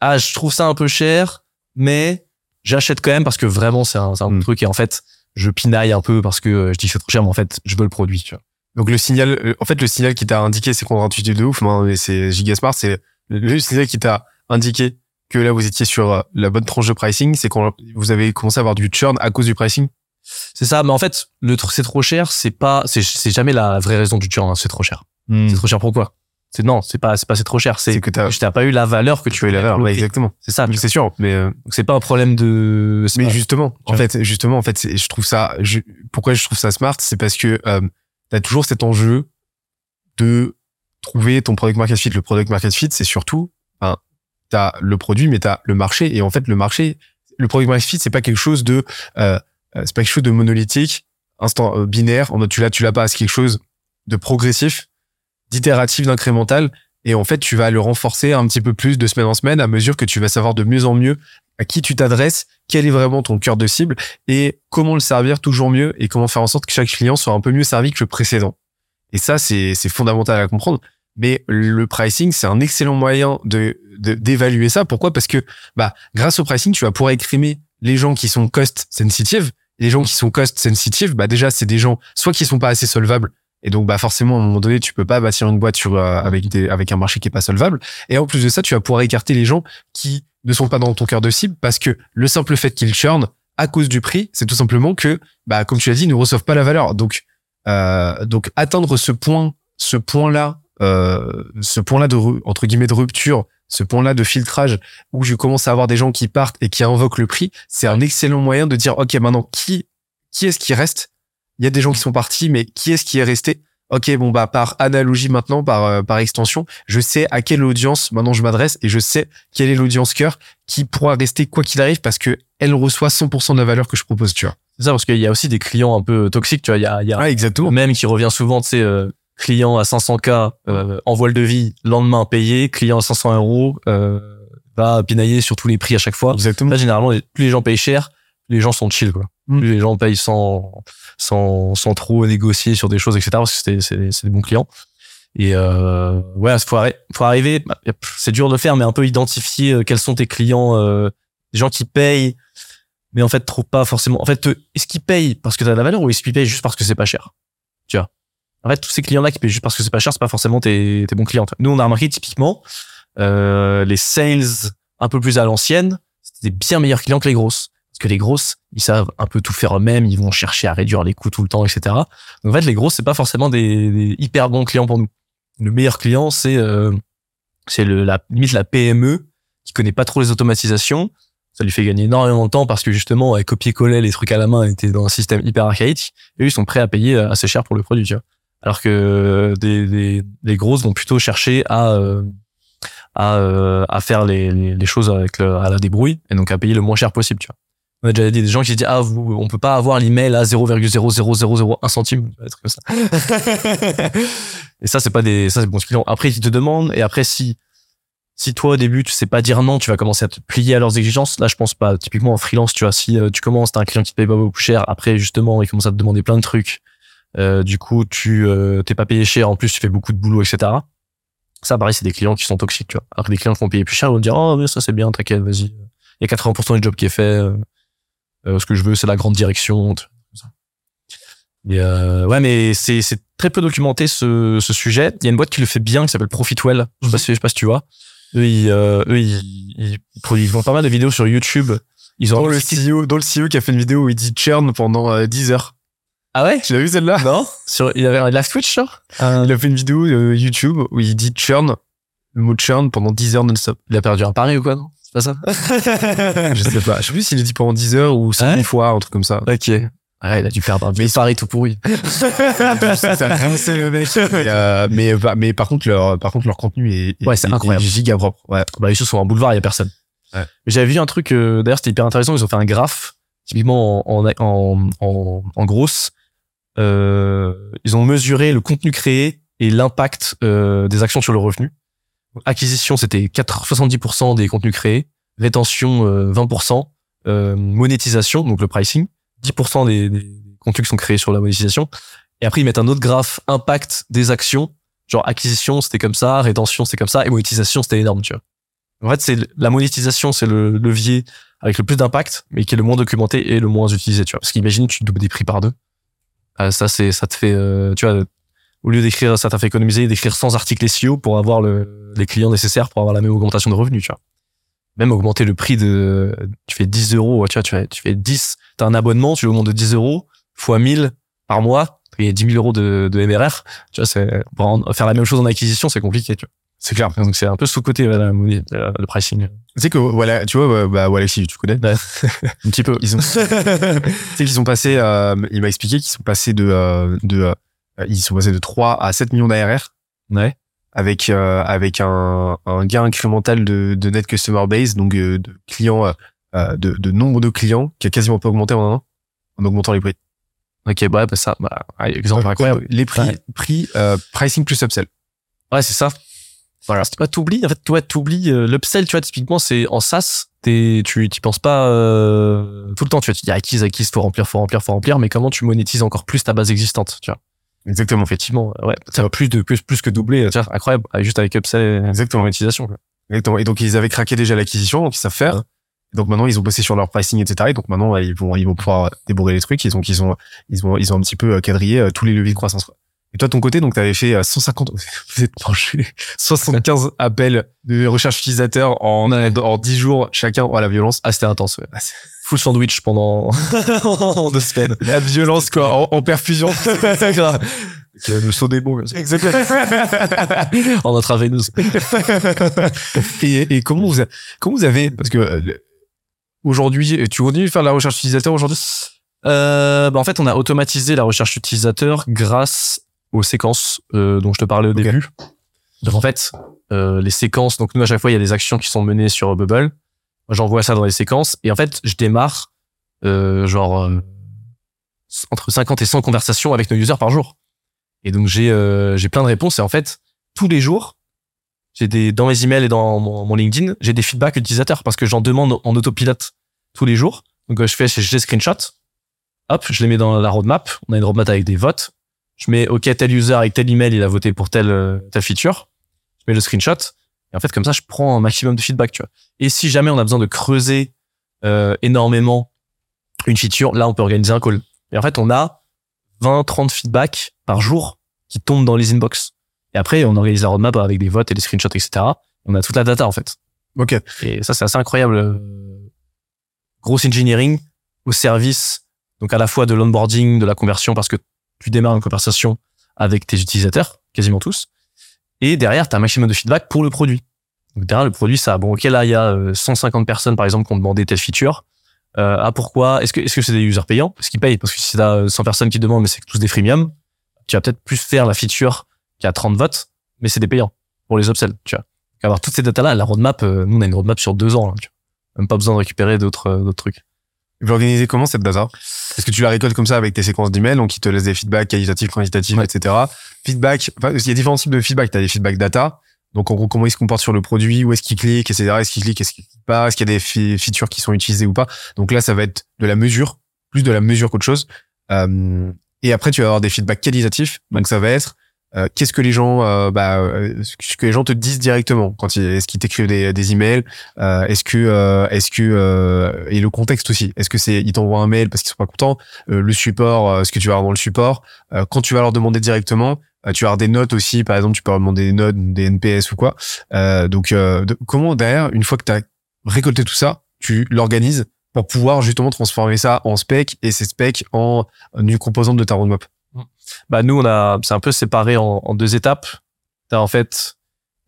ah, je trouve ça un peu cher, mais j'achète quand même parce que vraiment, c'est un, c'est un Mm. truc et en fait, je pinaille un peu parce que euh, je dis que c'est trop cher, mais en fait, je veux le produit, tu vois. Donc le signal, euh, en fait, le signal qui t'a indiqué, c'est contre-intuitif de ouf, moi, mais c'est Gigasmart, c'est le, signal qui t'a indiqué que là vous étiez sur euh, la bonne tranche de pricing, c'est quand vous avez commencé à avoir du churn à cause du pricing? C'est ça, mais en fait, le c'est trop cher, c'est pas, c'est, c'est jamais la vraie raison du churn, hein, c'est trop cher. C'est trop cher pourquoi? C'est non, c'est pas, c'est pas c'est trop cher, c'est que t'as- pas eu la valeur que Tu fais veux l'erreur, ouais, exactement. C'est ça. C'est sûr, mais euh, c'est pas un problème de. mais pas- justement, en fait, justement, en fait, je trouve ça. Je, pourquoi je trouve ça smart, c'est parce que euh, t'as toujours cet enjeu de trouver ton product market fit. Le product market fit, c'est surtout, enfin, t'as le produit, mais t'as le marché. Et en fait, le marché, le product market fit, c'est pas quelque chose de, euh, euh, c'est pas quelque chose de monolithique, instant euh, binaire. En mode tu l'as, tu l'as pas. C'est quelque chose de progressif, d'itératif, d'incrémental. Et en fait, tu vas le renforcer un petit peu plus de semaine en semaine à mesure que tu vas savoir de mieux en mieux à qui tu t'adresses, quel est vraiment ton cœur de cible et comment le servir toujours mieux et comment faire en sorte que chaque client soit un peu mieux servi que le précédent. Et ça, c'est fondamental à comprendre. Mais le pricing, c'est un excellent moyen de d'évaluer ça. Pourquoi? Parce que bah grâce au pricing, tu vas pouvoir écrimer les gens qui sont cost sensitive. Les gens qui sont cost sensitive, bah déjà c'est des gens soit qui sont pas assez solvables et donc bah forcément à un moment donné tu peux pas bâtir une boîte sur euh, avec des avec un marché qui est pas solvable. Et en plus de ça, tu vas pouvoir écarter les gens qui ne sont pas dans ton cœur de cible parce que le simple fait qu'ils churn à cause du prix, c'est tout simplement que, bah, comme tu l'as dit, ils ne reçoivent pas la valeur. Donc, euh, donc atteindre ce point, ce point-là, euh, ce point-là de entre guillemets de rupture, ce point-là de filtrage où je commence à avoir des gens qui partent et qui invoquent le prix, c'est un excellent moyen de dire ok maintenant qui qui est-ce qui reste il y a des gens qui sont partis, mais qui est-ce qui est resté? Ok, bon bah par analogie maintenant, par euh, par extension, je sais à quelle audience maintenant je m'adresse et je sais quelle est l'audience cœur qui pourra rester quoi qu'il arrive parce que elle reçoit 100% de la valeur que je propose, tu vois. C'est ça, parce qu'il y a aussi des clients un peu toxiques, tu vois. Il y a, il y a exactement. même qui revient souvent, tu sais, euh, client à 500K, euh, envoie le devis, lendemain payé, client à 500 euros, euh, va pinailler sur tous les prix à chaque fois. Exactement. Là, généralement, plus les gens payent cher, plus les gens sont chill, quoi. Mm. Plus les gens payent sans, sans, sans trop négocier sur des choses, etc. Parce que c'est, c'est, des bons clients. Et euh, ouais, faut, arri- faut arriver. bah, C'est dur de le faire, mais un peu identifier euh, quels sont tes clients, euh, des gens qui payent, mais en fait, trop pas forcément. En fait, te- est-ce qu'ils payent parce que t'as de la valeur ou est-ce qu'ils payent juste parce que c'est pas cher Tu vois? En fait, tous ces clients-là qui payent juste parce que c'est pas cher, c'est pas forcément tes, tes bons clients. Nous, on a remarqué typiquement euh, les sales un peu plus à l'ancienne, c'était des bien meilleurs clients que les grosses. Parce que les grosses, ils savent un peu tout faire eux-mêmes, ils vont chercher à réduire les coûts tout le temps, etc. Donc en fait, les grosses, c'est pas forcément des, des hyper bons clients pour nous. Le meilleur client, c'est euh, c'est la limite la PME qui connaît pas trop les automatisations. Ça lui fait gagner énormément de temps parce que justement, elle copier-coller les trucs à la main était dans un système hyper archaïque. Et eux, ils sont prêts à payer euh, assez cher pour le produit. Tu vois. Alors que des, des, les grosses vont plutôt chercher à euh, à, euh, à faire les, les, les choses avec le, à la débrouille et donc à payer le moins cher possible. Tu vois. On a déjà dit des gens qui se disent ah vous on peut pas avoir l'email à 0,00001 centime comme ça. et ça c'est pas des ça c'est bons clients. Après ils te demandent et après si si toi au début tu sais pas dire non, tu vas commencer à te plier à leurs exigences. Là je pense pas. Typiquement en freelance, tu vois, si euh, tu commences t'as un client qui te paye pas beaucoup cher, après justement il commence à te demander plein de trucs. Euh, du coup tu euh, t'es pas payé cher, en plus tu fais beaucoup de boulot, etc. Ça pareil c'est des clients qui sont toxiques, tu vois. Alors que des clients qui vont payer plus cher ils vont te dire oh mais ça c'est bien, t'inquiète, vas-y. Il y a 80% du job qui est fait. Euh, ce que je veux, c'est la grande direction. tout ça. Et euh, ouais, mais c'est c'est très peu documenté ce, ce sujet. Il y a une boîte qui le fait bien, qui s'appelle Profitwell. Je sais pas si, je sais pas si tu vois. Eux, ils, euh, eux, ils, ils, produisent- ils font pas mal de vidéos sur YouTube. Ils ont Dans le CEO, dans le CEO qui a fait une vidéo où il dit churn pendant euh, 10 heures. ah ouais? Tu l'as vu celle-là? Non sur il avait un live Twitch genre? Il a fait une vidéo euh, YouTube où il dit churn, le mot churn pendant 10 heures non-stop. Il a perdu un pari ou quoi non? C'est pas ça Je sais pas. Je sais plus s'il a dit pendant 10 heures ou 5 Ouais. fois, un truc comme ça. Ok. Ouais, il a dû perdre un vieux pari tout pourri. c'est le mec. Et, euh, mais, bah, mais par contre, leur, par contre, leur contenu est, est- Ouais, c'est est- incroyable. est giga propre. Ouais. Bah, ils sont sur un boulevard, il y a personne. Ouais. J'avais vu un truc, euh, d'ailleurs, c'était hyper intéressant. Ils ont fait un graphe, typiquement en, en, en, en, en grosse. Euh, ils ont mesuré le contenu créé et l'impact euh, des actions sur le revenu. Acquisition, c'était 4 70% des contenus créés. Rétention, euh, 20%. Euh, monétisation, donc le pricing, 10% des, des contenus qui sont créés sur la monétisation. Et après, ils mettent un autre graphe impact des actions. Genre acquisition, c'était comme ça, rétention, c'était comme ça, et monétisation, c'était énorme, tu vois. En fait, c'est la monétisation, c'est le levier avec le plus d'impact, mais qui est le moins documenté et le moins utilisé, tu vois. Parce qu'imagine, tu doubles des prix par deux. Euh, ça, c'est, ça te fait, euh, tu vois, au lieu d'écrire, ça t'a fait économiser d'écrire 100 articles SEO pour avoir le, les clients nécessaires pour avoir la même augmentation de revenus, tu vois. Même augmenter le prix de, tu fais 10 euros, tu vois, tu fais, tu fais 10, t'as un abonnement, tu l'augmentes de 10 euros, fois 1000 par mois, et 10 000 euros de, de MRR, tu vois, c'est, pour en- faire la même chose en acquisition, c'est compliqué, tu vois. C'est clair. Donc c'est un peu sous-côté, euh, le pricing. Tu sais que, voilà, tu vois, bah, bah, Alexis, tu connais. Ouais. Un petit peu. Ils ont, tu sais qu'ils sont passés, euh, il m'a expliqué qu'ils sont passés de, euh, de, euh, ils sont passés de 3 à 7 millions d'ARR Ouais. avec, euh, avec un, un gain incrémental de, de net customer base, donc euh, de clients, euh, euh, de, de nombre de clients qui a quasiment pas augmenté en un an, en augmentant les prix. Ok, ouais, bah ça, bah, ouais, exemple incroyable. Les prix, Ouais. prix, euh, pricing plus upsell. Ouais, c'est ça. Voilà. Toi, t'oublies, en fait, toi, t'oublies, euh, l'upsell, tu vois, typiquement, c'est en SaaS, t'es, tu, t'y penses pas, euh, tout le temps, tu vois, tu dis acquise, acquise, faut remplir, faut remplir, faut remplir, mais comment tu monétises encore plus ta base existante, tu vois. Exactement. Effectivement, ouais, ça va plus de, plus, plus que doubler, tu vois, incroyable, avec- juste avec upsell Exactement. monétisation, quoi. Exactement. Et donc ils avaient craqué déjà l'acquisition, donc ils savent faire. Ouais. Et donc maintenant ils ont bossé sur leur pricing, etc. Et donc maintenant ils vont ils vont pouvoir débourrer les trucs. Ils ont ils ont ils ont ils ont un petit peu euh, quadrillé euh, tous les leviers de croissance. Et toi ton côté donc t'avais fait euh, 150 vous êtes penché 75 appels de recherche utilisateur en en 10 jours chacun oh la violence Ah, c'était intense, ouais. Ah, c'est- Full sandwich pendant, en deux semaines. la violence quoi en, en perfusion Grave. Le saut des ça. exactement En intraveineuse. et, et comment vous a- comment vous avez parce que euh, aujourd'hui tu continues de faire de la recherche utilisateur aujourd'hui? Euh, bah, En fait, on a automatisé la recherche utilisateur grâce aux séquences euh, dont je te parlais au début. Donc en fait, euh, les séquences, donc nous à chaque fois, il y a des actions qui sont menées sur Bubble. Moi, j'envoie ça dans les séquences et en fait, je démarre euh, genre euh, entre 50 et 100 conversations avec nos users par jour. Et donc j'ai euh, j'ai plein de réponses et en fait, tous les jours, j'ai des dans mes emails et dans mon, mon LinkedIn, j'ai des feedbacks utilisateurs parce que j'en demande en autopilote tous les jours. Donc euh, je fais j'ai des screenshots, hop, je les mets dans la roadmap. On a une roadmap avec des votes. Je mets OK tel user avec tel email, il a voté pour telle euh, telle feature. Je mets le screenshot et en fait comme ça je prends un maximum de feedback, tu vois. Et si jamais on a besoin de creuser euh, énormément une feature, là on peut organiser un call. Et en fait on a 20 30 feedbacks par jour qui tombent dans les inbox. Et après on organise la roadmap avec des votes et des screenshots etc. On a toute la data en fait. Ok. Et ça, c'est assez incroyable. Euh, Gros engineering au service, donc à la fois de l'onboarding, de la conversion, parce que tu démarres une conversation avec tes utilisateurs, quasiment tous. Et derrière, tu as un maximum de feedback pour le produit. Donc derrière, le produit, ça, bon, ok, là, il y a euh, 150 personnes, par exemple, qui ont demandé telle feature. Euh, ah, pourquoi? Est-ce que c'est des users payants? Est-ce qu'ils payent Parce que si t'as 100 personnes qui demandent, mais c'est tous des freemium, tu vas peut-être plus faire la feature qui a 30 votes, mais c'est des payants pour les upsells, tu vois. Donc, avoir toutes ces datas-là, la roadmap, euh, nous, on a une roadmap sur deux ans, vois. Même pas besoin de récupérer euh, d'autres trucs. Vous l'organisez comment cette data? Est-ce que tu la récoltes comme ça avec tes séquences d'emails, donc qui te laissent des feedbacks qualitatifs, quantitatifs, Ouais. etc. Feedback, enfin, il y a différents types de feedback. Tu as des feedback data, donc en gros comment il se comporte sur le produit, où est-ce qu'il clique, etc. Est-ce qu'il clique, est-ce qu'il clique pas, est-ce qu'il y a des features qui sont utilisées ou pas? Donc là, ça va être de la mesure, plus de la mesure qu'autre chose. Euh, et après, tu vas avoir des feedbacks qualitatifs, donc ça va être qu'est-ce que les gens, te disent directement quand ils, est-ce qu'ils t'écrivent des, des emails, euh, est-ce que, euh, est-ce que euh, et le contexte aussi, est-ce que c'est ils t'envoient un mail parce qu'ils sont pas contents, le support, ce que tu vas avoir dans le support, quand tu vas leur demander directement, tu vas avoir des notes aussi, par exemple, tu peux leur demander des notes, des NPS ou quoi. Donc, comment derrière, une fois que tu as récolté tout ça, tu l'organises pour pouvoir justement transformer ça en spec et ces specs en une composante de ta roadmap? Bah nous on a c'est un peu séparé en, deux étapes. T'as en fait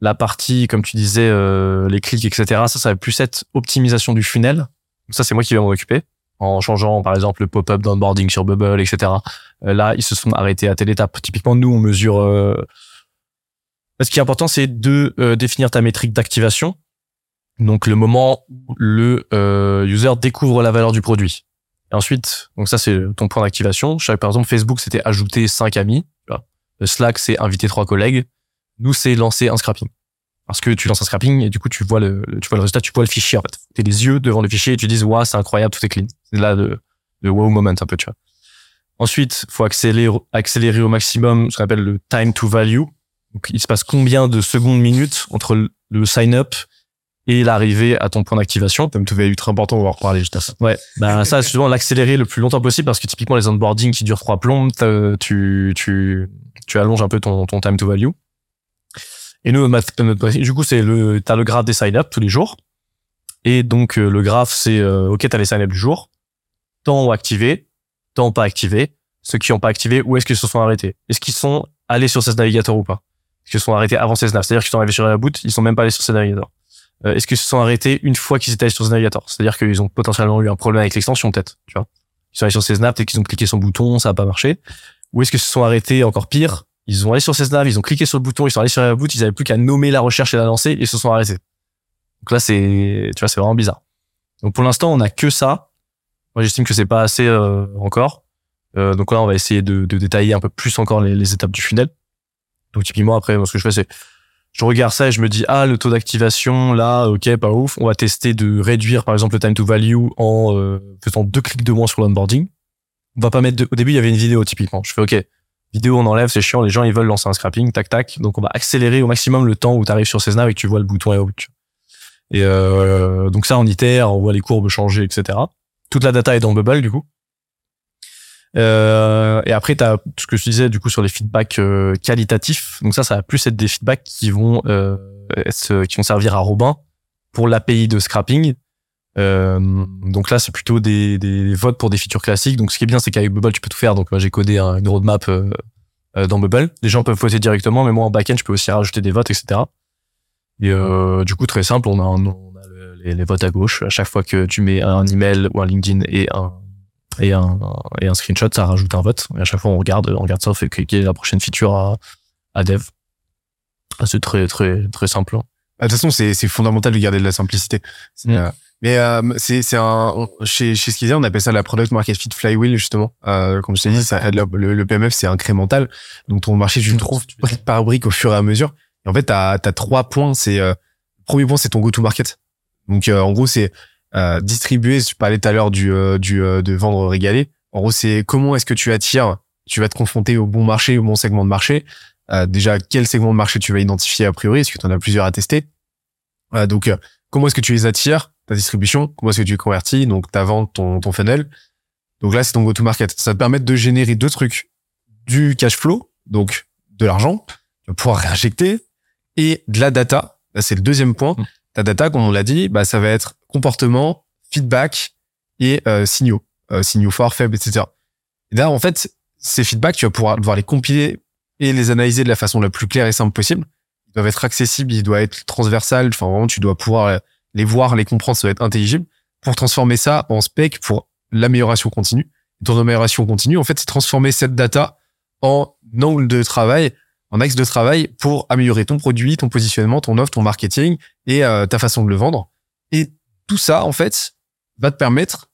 la partie comme tu disais euh, les clics etc. Ça ça va plus être optimisation du funnel. Ça c'est moi qui vais m'en occuper en changeant par exemple le pop-up d'onboarding sur Bubble etc. Euh, là ils se sont arrêtés à telle étape. Typiquement nous on mesure. Euh... Ce qui est important c'est de euh, définir ta métrique d'activation. Donc le moment où le euh, user découvre la valeur du produit. Et ensuite, donc ça c'est ton point d'activation. Par exemple Facebook c'était ajouter cinq amis. Le Slack c'est inviter trois collègues. Nous c'est lancer un scrapping. Parce que tu lances un scrapping et du coup tu vois le, tu vois le résultat, tu vois le fichier en fait. T'es les yeux devant le fichier et tu dis waouh c'est incroyable tout est clean. C'est là le, le wow moment un peu tu vois. Ensuite faut accélérer accélérer au maximum ce qu'on appelle le time to value. Donc il se passe combien de secondes minutes entre le sign up et l'arrivée à ton point d'activation. Comme tout va ultra important, on va en reparler juste à ça. Ouais, bah ça, c'est souvent l'accélérer le plus longtemps possible parce que typiquement les onboarding qui durent trois plombes, tu tu tu allonges un peu ton ton time to value. Et nous, notre, notre- du coup, c'est le t'as le graphe des sign up tous les jours. Et donc euh, le graphe, c'est euh, ok, t'as les sign up du jour, temps activé, temps pas activé, ceux qui ont pas activé, où est-ce qu'ils se sont arrêtés? Est-ce qu'ils sont allés sur ces navigateurs ou pas? Est-ce qu'ils sont arrêtés avant ces nav C'est-à-dire qu'ils sont arrivés sur la boot, ils sont même pas allés sur ces navigateurs. Euh, est-ce qu'ils se sont arrêtés une fois qu'ils étaient allés sur ce C'est-à-dire qu'ils ont potentiellement eu un problème avec l'extension peut-être, tu vois? Ils sont allés sur ces snaps et qu'ils ont cliqué sur le bouton, ça a pas marché. Ou est-ce qu'ils se sont arrêtés encore pire Ils ont allé sur ces snaps, ils ont cliqué sur le bouton, ils sont allés sur la boot, ils avaient plus qu'à nommer la recherche et la lancer ils se sont arrêtés. Donc là c'est, tu vois, c'est vraiment bizarre. Donc pour l'instant on a que ça. Moi j'estime que c'est pas assez euh, encore. Euh, donc là on va essayer de, de détailler un peu plus encore les, les étapes du funnel. Donc typiquement après moi ce que je fais c'est je regarde ça et je me dis ah le taux d'activation là ok pas ouf. On va tester de réduire par exemple le time to value en euh, faisant deux clics de moins sur l'onboarding. On va pas mettre de... au début il y avait une vidéo typiquement. Je fais ok vidéo on enlève c'est chiant les gens ils veulent lancer un scrapping tac tac. Donc on va accélérer au maximum le temps où tu arrives sur ces snaps et que tu vois le bouton et et euh, donc ça on itère on voit les courbes changer etc toute la data est dans Bubble du coup euh, et après, tu as ce que je disais du coup sur les feedbacks euh, qualitatifs. Donc ça, ça va plus être des feedbacks qui vont euh, être- qui vont servir à Robin pour l'API de scrapping. Euh, donc là, c'est plutôt des, des votes pour des features classiques. Donc ce qui est bien, c'est qu'avec Bubble, tu peux tout faire. Donc moi, j'ai codé un- une roadmap euh, euh, dans Bubble. Les gens peuvent voter directement, mais moi en backend, je peux aussi rajouter des votes, etc. Et euh, du coup, très simple, on a, un- on a le- les, les votes à gauche. À chaque fois que tu mets un email ou un LinkedIn et un et un, et un screenshot, ça rajoute un vote. Et à chaque fois, on regarde, on regarde ça, on fait cliquer la prochaine feature à, à dev. Ah, C'est très, très, très simple. hein. Ah, De toute façon, c'est c'est fondamental de garder de la simplicité. C'est, Mm. euh, mais euh, c'est c'est un chez chez Skizia, on appelle ça la product market fit flywheel justement. Euh, comme je t'ai dit, ça, le, PMF c'est incrémental. Donc ton marché, tu le trouves brique par brique au fur et à mesure. Et en fait, t'as as trois points. C'est euh, le premier point, c'est ton go to market. Donc euh, en gros, c'est euh, distribuer. Je parlais tout à l'heure du euh, du euh, de vendre régalé. En gros, c'est comment est-ce que tu attires. Tu vas te confronter au bon marché, au bon segment de marché. Euh, déjà, quel segment de marché tu vas identifier a priori? Est-ce que tu en as plusieurs à tester? Euh, Donc, euh, comment est-ce que tu les attires Ta distribution? Comment est-ce que tu convertis? Donc, ta vente, ton, ton funnel. Donc là, c'est ton go-to-market. Ça te permet de générer deux trucs. Du cash flow, donc de l'argent, tu vas pouvoir réinjecter, et de la data. C'est le deuxième point. Mm. Ta data, comme on l'a dit, bah, ça va être comportement, feedback et euh, signaux. Euh, signaux forts, faibles, etc. Et là, en fait, ces feedbacks, tu vas pouvoir devoir les compiler et les analyser de la façon la plus claire et simple possible. Ils doivent être accessibles, ils doivent être transversales. Enfin, vraiment, tu dois pouvoir euh, les voir, les comprendre, ça doit être intelligible pour transformer ça en spec pour l'amélioration continue. Ton amélioration continue, en fait, c'est transformer cette data en angle de travail, en axe de travail pour améliorer ton produit, ton positionnement, ton offre, ton marketing et euh, ta façon de le vendre. Et tout ça, en fait, va te permettre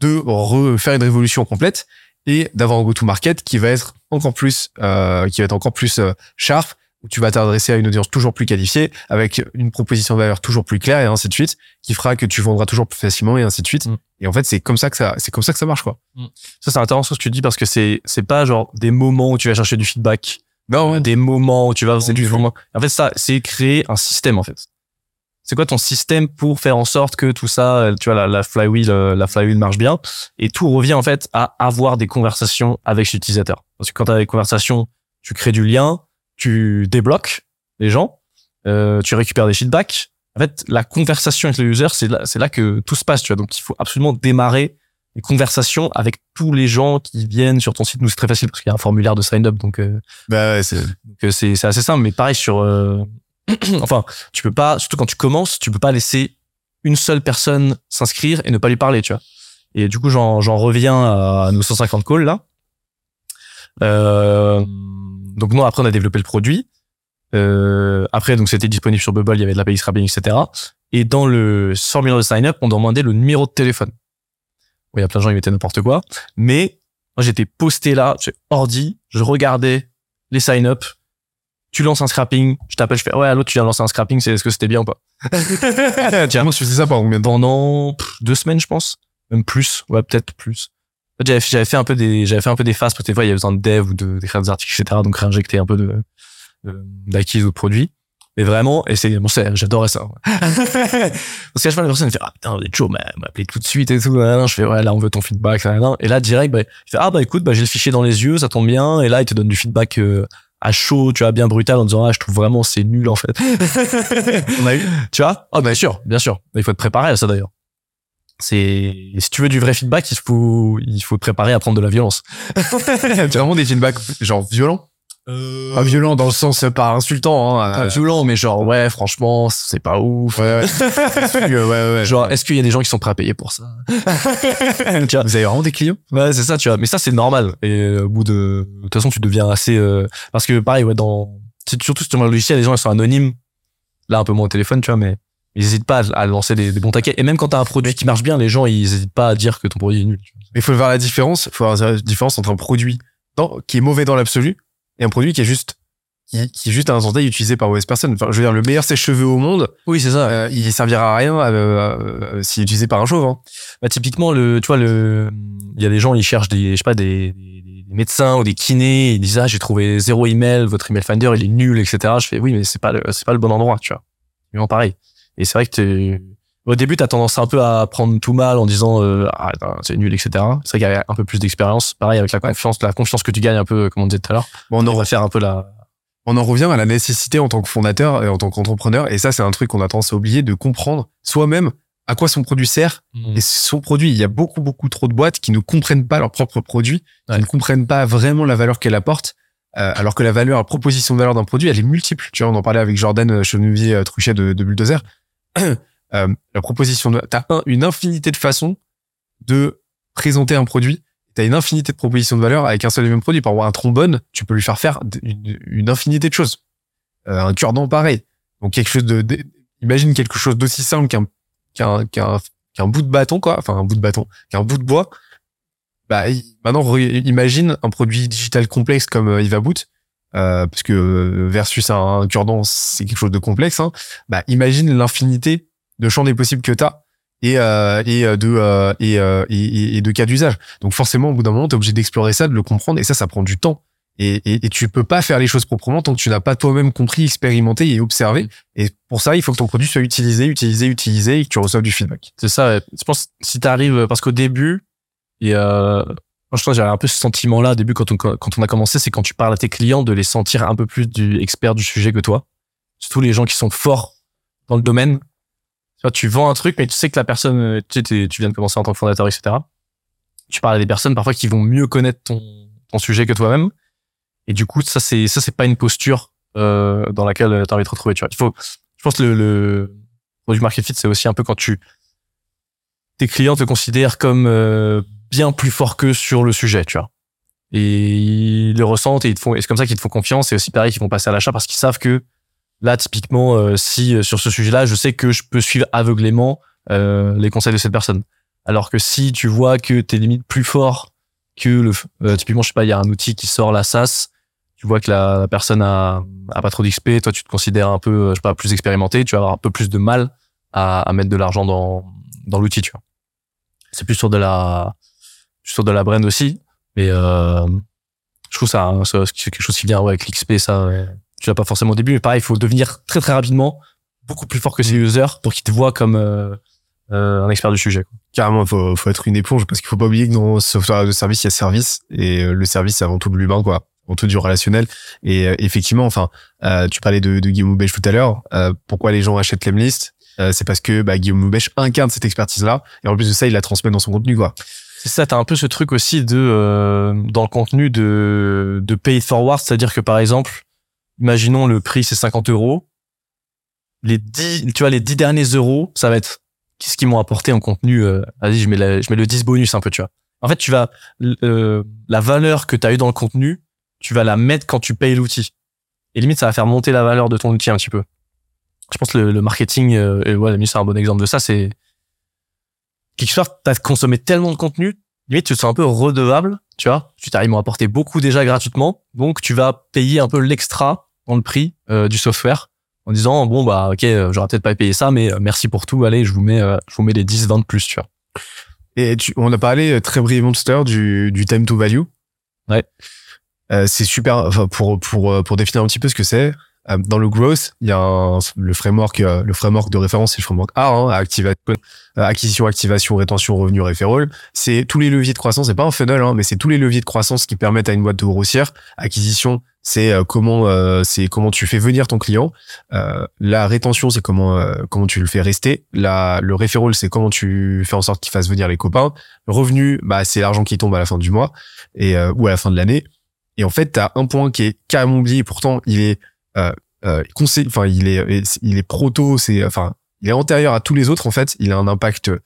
de refaire une révolution complète et d'avoir un go-to-market qui va être encore plus, euh, qui va être encore plus euh, sharp, où tu vas t'adresser à une audience toujours plus qualifiée, avec une proposition de valeur toujours plus claire et ainsi de suite, qui fera que tu vendras toujours plus facilement et ainsi de suite. Mm. Et en fait, c'est comme ça que ça, c'est comme ça que ça marche, quoi. Ça, c'est intéressant ce que tu dis parce que c'est, c'est pas genre des moments où tu vas chercher du feedback. Non, Des moments où tu vas vendre du moment. En fait, ça, c'est créer un système, en fait. C'est quoi ton système pour faire en sorte que tout ça, euh, tu vois, la, la flywheel, euh, la flywheel marche bien? Et tout revient, en fait, à avoir des conversations avec l'utilisateur. Parce que quand tu as des conversations, tu crées du lien, tu débloques les gens, euh, tu récupères des feedbacks. En fait, la conversation avec le user, c'est là, c'est là que tout se passe, tu vois. Donc, il faut absolument démarrer les conversations avec tous les gens qui viennent sur ton site. Nous, c'est très facile parce qu'il y a un formulaire de sign-up, donc, euh, bah ouais, c'est, euh, c'est assez simple. Mais pareil sur, euh, enfin, tu peux pas, surtout quand tu commences, tu peux pas laisser une seule personne s'inscrire et ne pas lui parler, tu vois. Et du coup, j'en j'en reviens à nos 150 calls là. Euh, donc non, après on a développé le produit. Euh, après, donc c'était disponible sur Bubble, il y avait de l'API scrapping, etc. Et dans le formulaire de sign-up, on demandait le numéro de téléphone. Il y a plein de gens qui mettaient n'importe quoi, mais moi j'étais posté là, j'ai ordi, je regardais les sign-up. Tu lances un scrapping, je t'appelle, je fais ouais, allô, tu viens de lancer un scrapping, c'est est-ce que c'était bien ou pas? Tiens, Comment tu faisais ça pendant combien de temps? Pendant pff, deux semaines, je pense, même plus, ouais, peut-être plus. J'avais j'avais fait un peu des, j'avais fait un peu des phases parce que des fois il y avait besoin de dev ou de d'écrire des articles, etc. Donc réinjecter un peu de de- d'acquise ou de produits. Mais vraiment, et c'est bon, c'est- j'adorais ça. Parce qu'à chaque fois la personne elle fait ah putain, vous êtes chaud, m'a m'a appelé tout de suite et tout. nanana. Je fais ouais là on veut ton feedback. Et là direct, bah, il fait ah bah écoute, bah j'ai le fichier dans les yeux, ça tombe bien. Et là il te donne du feedback euh, à chaud, tu vois, bien brutal en disant ah je trouve vraiment c'est nul en fait. On a eu. Tu vois? Ah bien sûr, bien sûr. Il faut te préparer à ça d'ailleurs. C'est si tu veux du vrai feedback, il faut il faut te préparer à prendre de la violence. C'est vraiment des feedbacks genre violents. Euh, Pas violents dans le sens euh, pas insultant. Hein, Pas euh, violent, mais genre ouais, franchement, c'est pas ouf. ouais, ouais. ouais, ouais, ouais. Genre, est-ce qu'il y a des gens qui sont prêts à payer pour ça Tu vois Vous avez vraiment des clients? Ouais, c'est ça, tu vois. Mais ça, c'est normal. Et euh, au bout de, de toute façon, tu deviens assez, euh, parce que pareil, ouais, dans, c'est surtout sur le logiciel, les gens ils sont anonymes. Là, un peu moins au téléphone, tu vois, mais ils hésitent pas à, lancer des, des bons taquets. Et même quand t'as un produit qui marche bien, les gens ils hésitent pas à dire que ton produit est nul. tu vois. Mais il faut voir la différence. Il faut voir la différence entre un produit dans- qui est mauvais dans l'absolu et un produit qui est juste qui, qui est juste à un T utilisé par mauvaise personne. Enfin, je veux dire, le meilleur sèche-cheveux au monde, Oui, c'est ça. euh, il servira à rien euh, euh, s'il est utilisé par un chauve. Hein. Bah, typiquement, le, tu vois, le, il y a des gens, ils cherchent des, je sais pas, des, médecins ou des kinés, ils disent, ah, j'ai trouvé zéro email, votre email finder, il est nul, etc. Je fais, oui, mais c'est pas le, c'est pas le bon endroit, tu vois. Vraiment pareil. Et c'est vrai que au début, t'as tendance un peu à prendre tout mal en disant, euh, ah, c'est nul, etc. C'est vrai qu'il y a un peu plus d'expérience. Pareil avec la confiance, la confiance que tu gagnes un peu, comme on disait tout à l'heure. Bon, on en, va faire un peu la, on en revient à la nécessité en tant que fondateur et en tant qu'entrepreneur. Et ça, c'est un truc qu'on a tendance à oublier de comprendre soi-même à quoi son produit sert et son produit. Il y a beaucoup, beaucoup trop de boîtes qui ne comprennent pas leur propre produit, Ouais. qui ne comprennent pas vraiment la valeur qu'elle apporte, euh, alors que la valeur, la proposition de valeur d'un produit, elle est multiple. Tu vois, on en parlait avec Jordan euh, Chenevier euh, Truchet de, de Bulldozer. Euh, la proposition de, t'as un- une infinité de façons de présenter un produit. Tu as une infinité de propositions de valeur avec un seul et même produit. Par exemple, un trombone, tu peux lui faire faire une, infinité de choses. Euh, un cure-dent, pareil. Donc quelque chose de, imagine quelque chose d'aussi simple qu'un qu'un qu'un qu'un bout de bâton quoi, enfin un bout de bâton, qu'un bout de bois. Bah maintenant imagine un produit digital complexe comme euh, Ivaboot euh, parce que euh, versus un, un cure-dent c'est quelque chose de complexe hein. Bah imagine l'infinité de champs des possibles que t'as et euh, et euh, de euh, et, euh, et, de cas d'usage. Donc forcément au bout d'un moment t'es obligé d'explorer ça, de le comprendre et ça ça prend du temps. Et, et, et tu peux pas faire les choses proprement tant que tu n'as pas toi-même compris, expérimenté et observé. Et pour ça, il faut que ton produit soit utilisé, utilisé, utilisé et que tu reçoives du feedback. C'est ça. Je pense si t'arrives parce qu'au début et euh, moi, je que j'avais un peu ce sentiment-là au début quand on quand on a commencé, c'est quand tu parles à tes clients de les sentir un peu plus du expert du sujet que toi. Surtout les gens qui sont forts dans le domaine. Tu vois, tu vends un truc, mais tu sais que la personne, euh, tu sais, tu viens de commencer en tant que fondateur, etc. Tu parles à des personnes parfois qui vont mieux connaître ton ton sujet que toi-même. Et du coup, ça c'est ça c'est pas une posture euh, dans laquelle tu as envie de te retrouver. Tu vois, il faut, je pense que le, le produit market fit, c'est aussi un peu quand tu tes clients te considèrent comme euh, bien plus fort qu'eux sur le sujet, tu vois. Et ils le ressentent et ils te font, et c'est comme ça qu'ils te font confiance. Et aussi pareil, qu'ils vont passer à l'achat parce qu'ils savent que là, typiquement, euh, si euh, sur ce sujet-là, je sais que je peux suivre aveuglément euh, les conseils de cette personne. Alors que si tu vois que t'es limite plus fort que le, typiquement, je sais pas, il y a un outil qui sort la SaaS, tu vois que la, personne a, a pas trop d'XP, toi tu te considères un peu, je sais pas, plus expérimenté, tu vas avoir un peu plus de mal à, mettre de l'argent dans, dans l'outil, tu vois. C'est plus sur de la, sur de la brand aussi, mais euh, je trouve ça, hein, c'est quelque chose qui vient ouais, avec l'XP, ça, tu l'as pas forcément au début, mais pareil, il faut devenir très très rapidement beaucoup plus fort que ses users pour qu'ils te voient comme euh, euh, un expert du sujet. Quoi. Carrément, il faut, faut être une éponge parce qu'il faut pas oublier que dans ce software de service, il y a service et euh, le service, c'est avant tout de l'humain, quoi. Avant tout du relationnel. Et euh, effectivement, enfin, tu parlais de, de Guillaume Moubèche tout à l'heure. Pourquoi les gens achètent Lemlist? C'est parce que bah, Guillaume Moubèche incarne cette expertise-là et en plus de ça, il la transmet dans son contenu, quoi. C'est ça, t'as un peu ce truc aussi de dans le contenu de de pay it forward, c'est-à-dire que par exemple, imaginons le prix c'est 50 euros, les 10, tu vois les 10 derniers euros, ça va être qu'est-ce qu'ils m'ont apporté en contenu. euh, Vas-y, je mets la- je mets le 10 bonus un peu, tu vois. En fait, tu vas euh, la valeur que t'as eu dans le contenu, tu vas la mettre quand tu payes l'outil. Et limite, ça va faire monter la valeur de ton outil un petit peu. Je pense que le, le marketing, euh, et ouais, c'est un bon exemple de ça, c'est part, t'as consommé tellement de contenu, limite, tu te sens un peu redevable, tu vois. Tu t'arrives à apporter beaucoup déjà gratuitement, donc tu vas payer un peu l'extra dans le prix euh, du software en disant bon bah ok, euh, j'aurais peut-être pas payé ça, mais euh, merci pour tout, allez, je vous mets, je vous mets les 10, 20 de plus, tu vois. Et tu, on a parlé très brièvement tout à l'heure du, du time to value. Ouais. Euh, c'est super. Enfin, pour pour pour définir un petit peu ce que c'est. Euh, Dans le growth, il y a un- le framework, euh, le framework de référence, c'est le framework A, hein, euh, acquisition, activation, rétention, revenu, referral. C'est tous les leviers de croissance. C'est pas un funnel, hein, mais c'est tous les leviers de croissance qui permettent à une boîte de grossir. Acquisition, c'est comment, euh, c'est comment tu fais venir ton client. Euh, la rétention, c'est comment euh, comment tu le fais rester. La, le referral, c'est comment tu fais en sorte qu'il fasse venir les copains. Revenu, bah c'est l'argent qui tombe à la fin du mois et ou à la fin de l'année. Et en fait, t'as un point qui est carrément oublié. Pourtant, il est conseil, enfin il est il est proto, c'est enfin il est antérieur à tous les autres. En fait, il a un impact euh,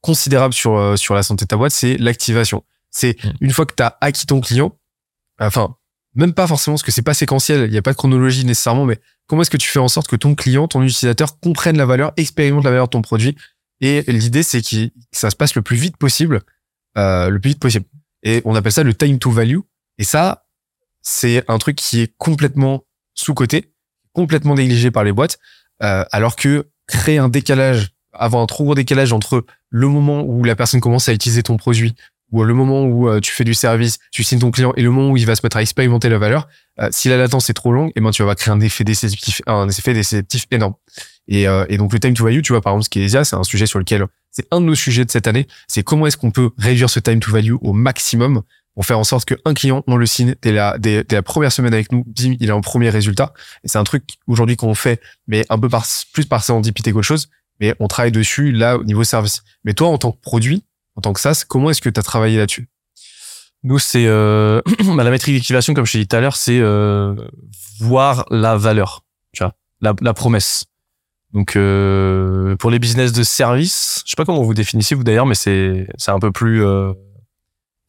considérable sur euh, sur la santé de ta boîte. C'est l'activation. C'est Mm. une fois que t'as acquis ton client, enfin même pas forcément parce que c'est pas séquentiel. Il y a pas de chronologie nécessairement, mais comment est-ce que tu fais en sorte que ton client, ton utilisateur comprenne la valeur, expérimente la valeur de ton produit? Et l'idée, c'est que ça se passe le plus vite possible, euh, le plus vite possible. Et on appelle ça le time to value. Et ça, c'est un truc qui est complètement sous-coté, complètement négligé par les boîtes, euh, alors que créer un décalage, avoir un trop gros décalage entre le moment où la personne commence à utiliser ton produit ou le moment où euh, tu fais du service, tu signes ton client et le moment où il va se mettre à expérimenter la valeur, euh, si la latence est trop longue, et ben tu vas créer un effet déceptif, un effet déceptif énorme. Et, euh, et donc le time to value, tu vois, par exemple, Skelésia, c'est un sujet sur lequel c'est un de nos sujets de cette année. C'est comment est-ce qu'on peut réduire ce time to value au maximum pour faire en sorte qu'un client, on le signe dès la, la première semaine avec nous, bim, il a un premier résultat. Et c'est un truc aujourd'hui qu'on fait, mais un peu par, plus par serendipité qu'autre chose. Mais on travaille dessus là au niveau service. Mais toi, en tant que produit, en tant que SaaS, comment est-ce que tu as travaillé là-dessus? Nous, c'est euh, bah, la métrique d'activation, comme je t'ai dit tout à l'heure, c'est euh, voir la valeur, tu vois, la, la promesse. Donc euh, pour les business de service, je sais pas comment vous définissez vous d'ailleurs, mais c'est c'est un peu plus euh,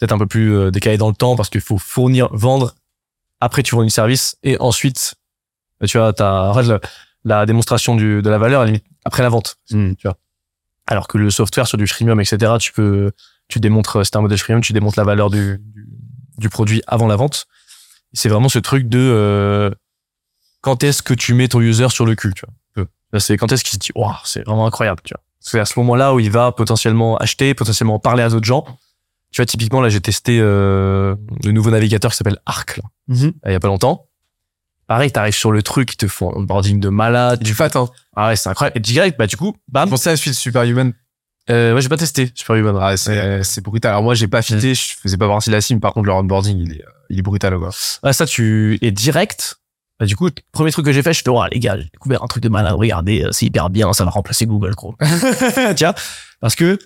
peut-être un peu plus euh, décalé dans le temps parce qu'il faut fournir, vendre. Après tu fournis le service et ensuite bah, tu vois t'as le- la démonstration du, de la valeur à la limite, après la vente. Mm. Tu vois. Alors que le software sur du freemium etc. Tu peux tu démontres c'est un modèle freemium, tu démontres la valeur du du, du produit avant la vente. C'est vraiment ce truc de euh, quand est-ce que tu mets ton user sur le cul, tu vois. c'est quand est-ce qu'il se dit, waouh, c'est vraiment incroyable, tu vois. C'est à ce moment-là où il va potentiellement acheter, potentiellement parler à d'autres gens. Tu vois, typiquement, là, j'ai testé euh, le nouveau navigateur qui s'appelle Arc, là, Mhm. il y a pas longtemps. Pareil, t'arrives sur le truc, ils te font un onboarding de malade. Du fat, hein. Ah ouais, c'est incroyable. Et direct, bah, du coup, bam. Pensais à celui de Superhuman. Euh, ouais, j'ai pas testé Superhuman. Ah, c'est, c'est brutal. Alors moi, j'ai pas fité, je faisais pas partie de la sim. Par contre, leur onboarding, il est, il est brutal, quoi. Ah, ça, tu es direct. Bah, du coup, premier truc que j'ai fait, je fais, oh, les gars, j'ai découvert un truc de malade. Regardez, euh, c'est hyper bien, ça va remplacer Google Chrome. Tiens, parce que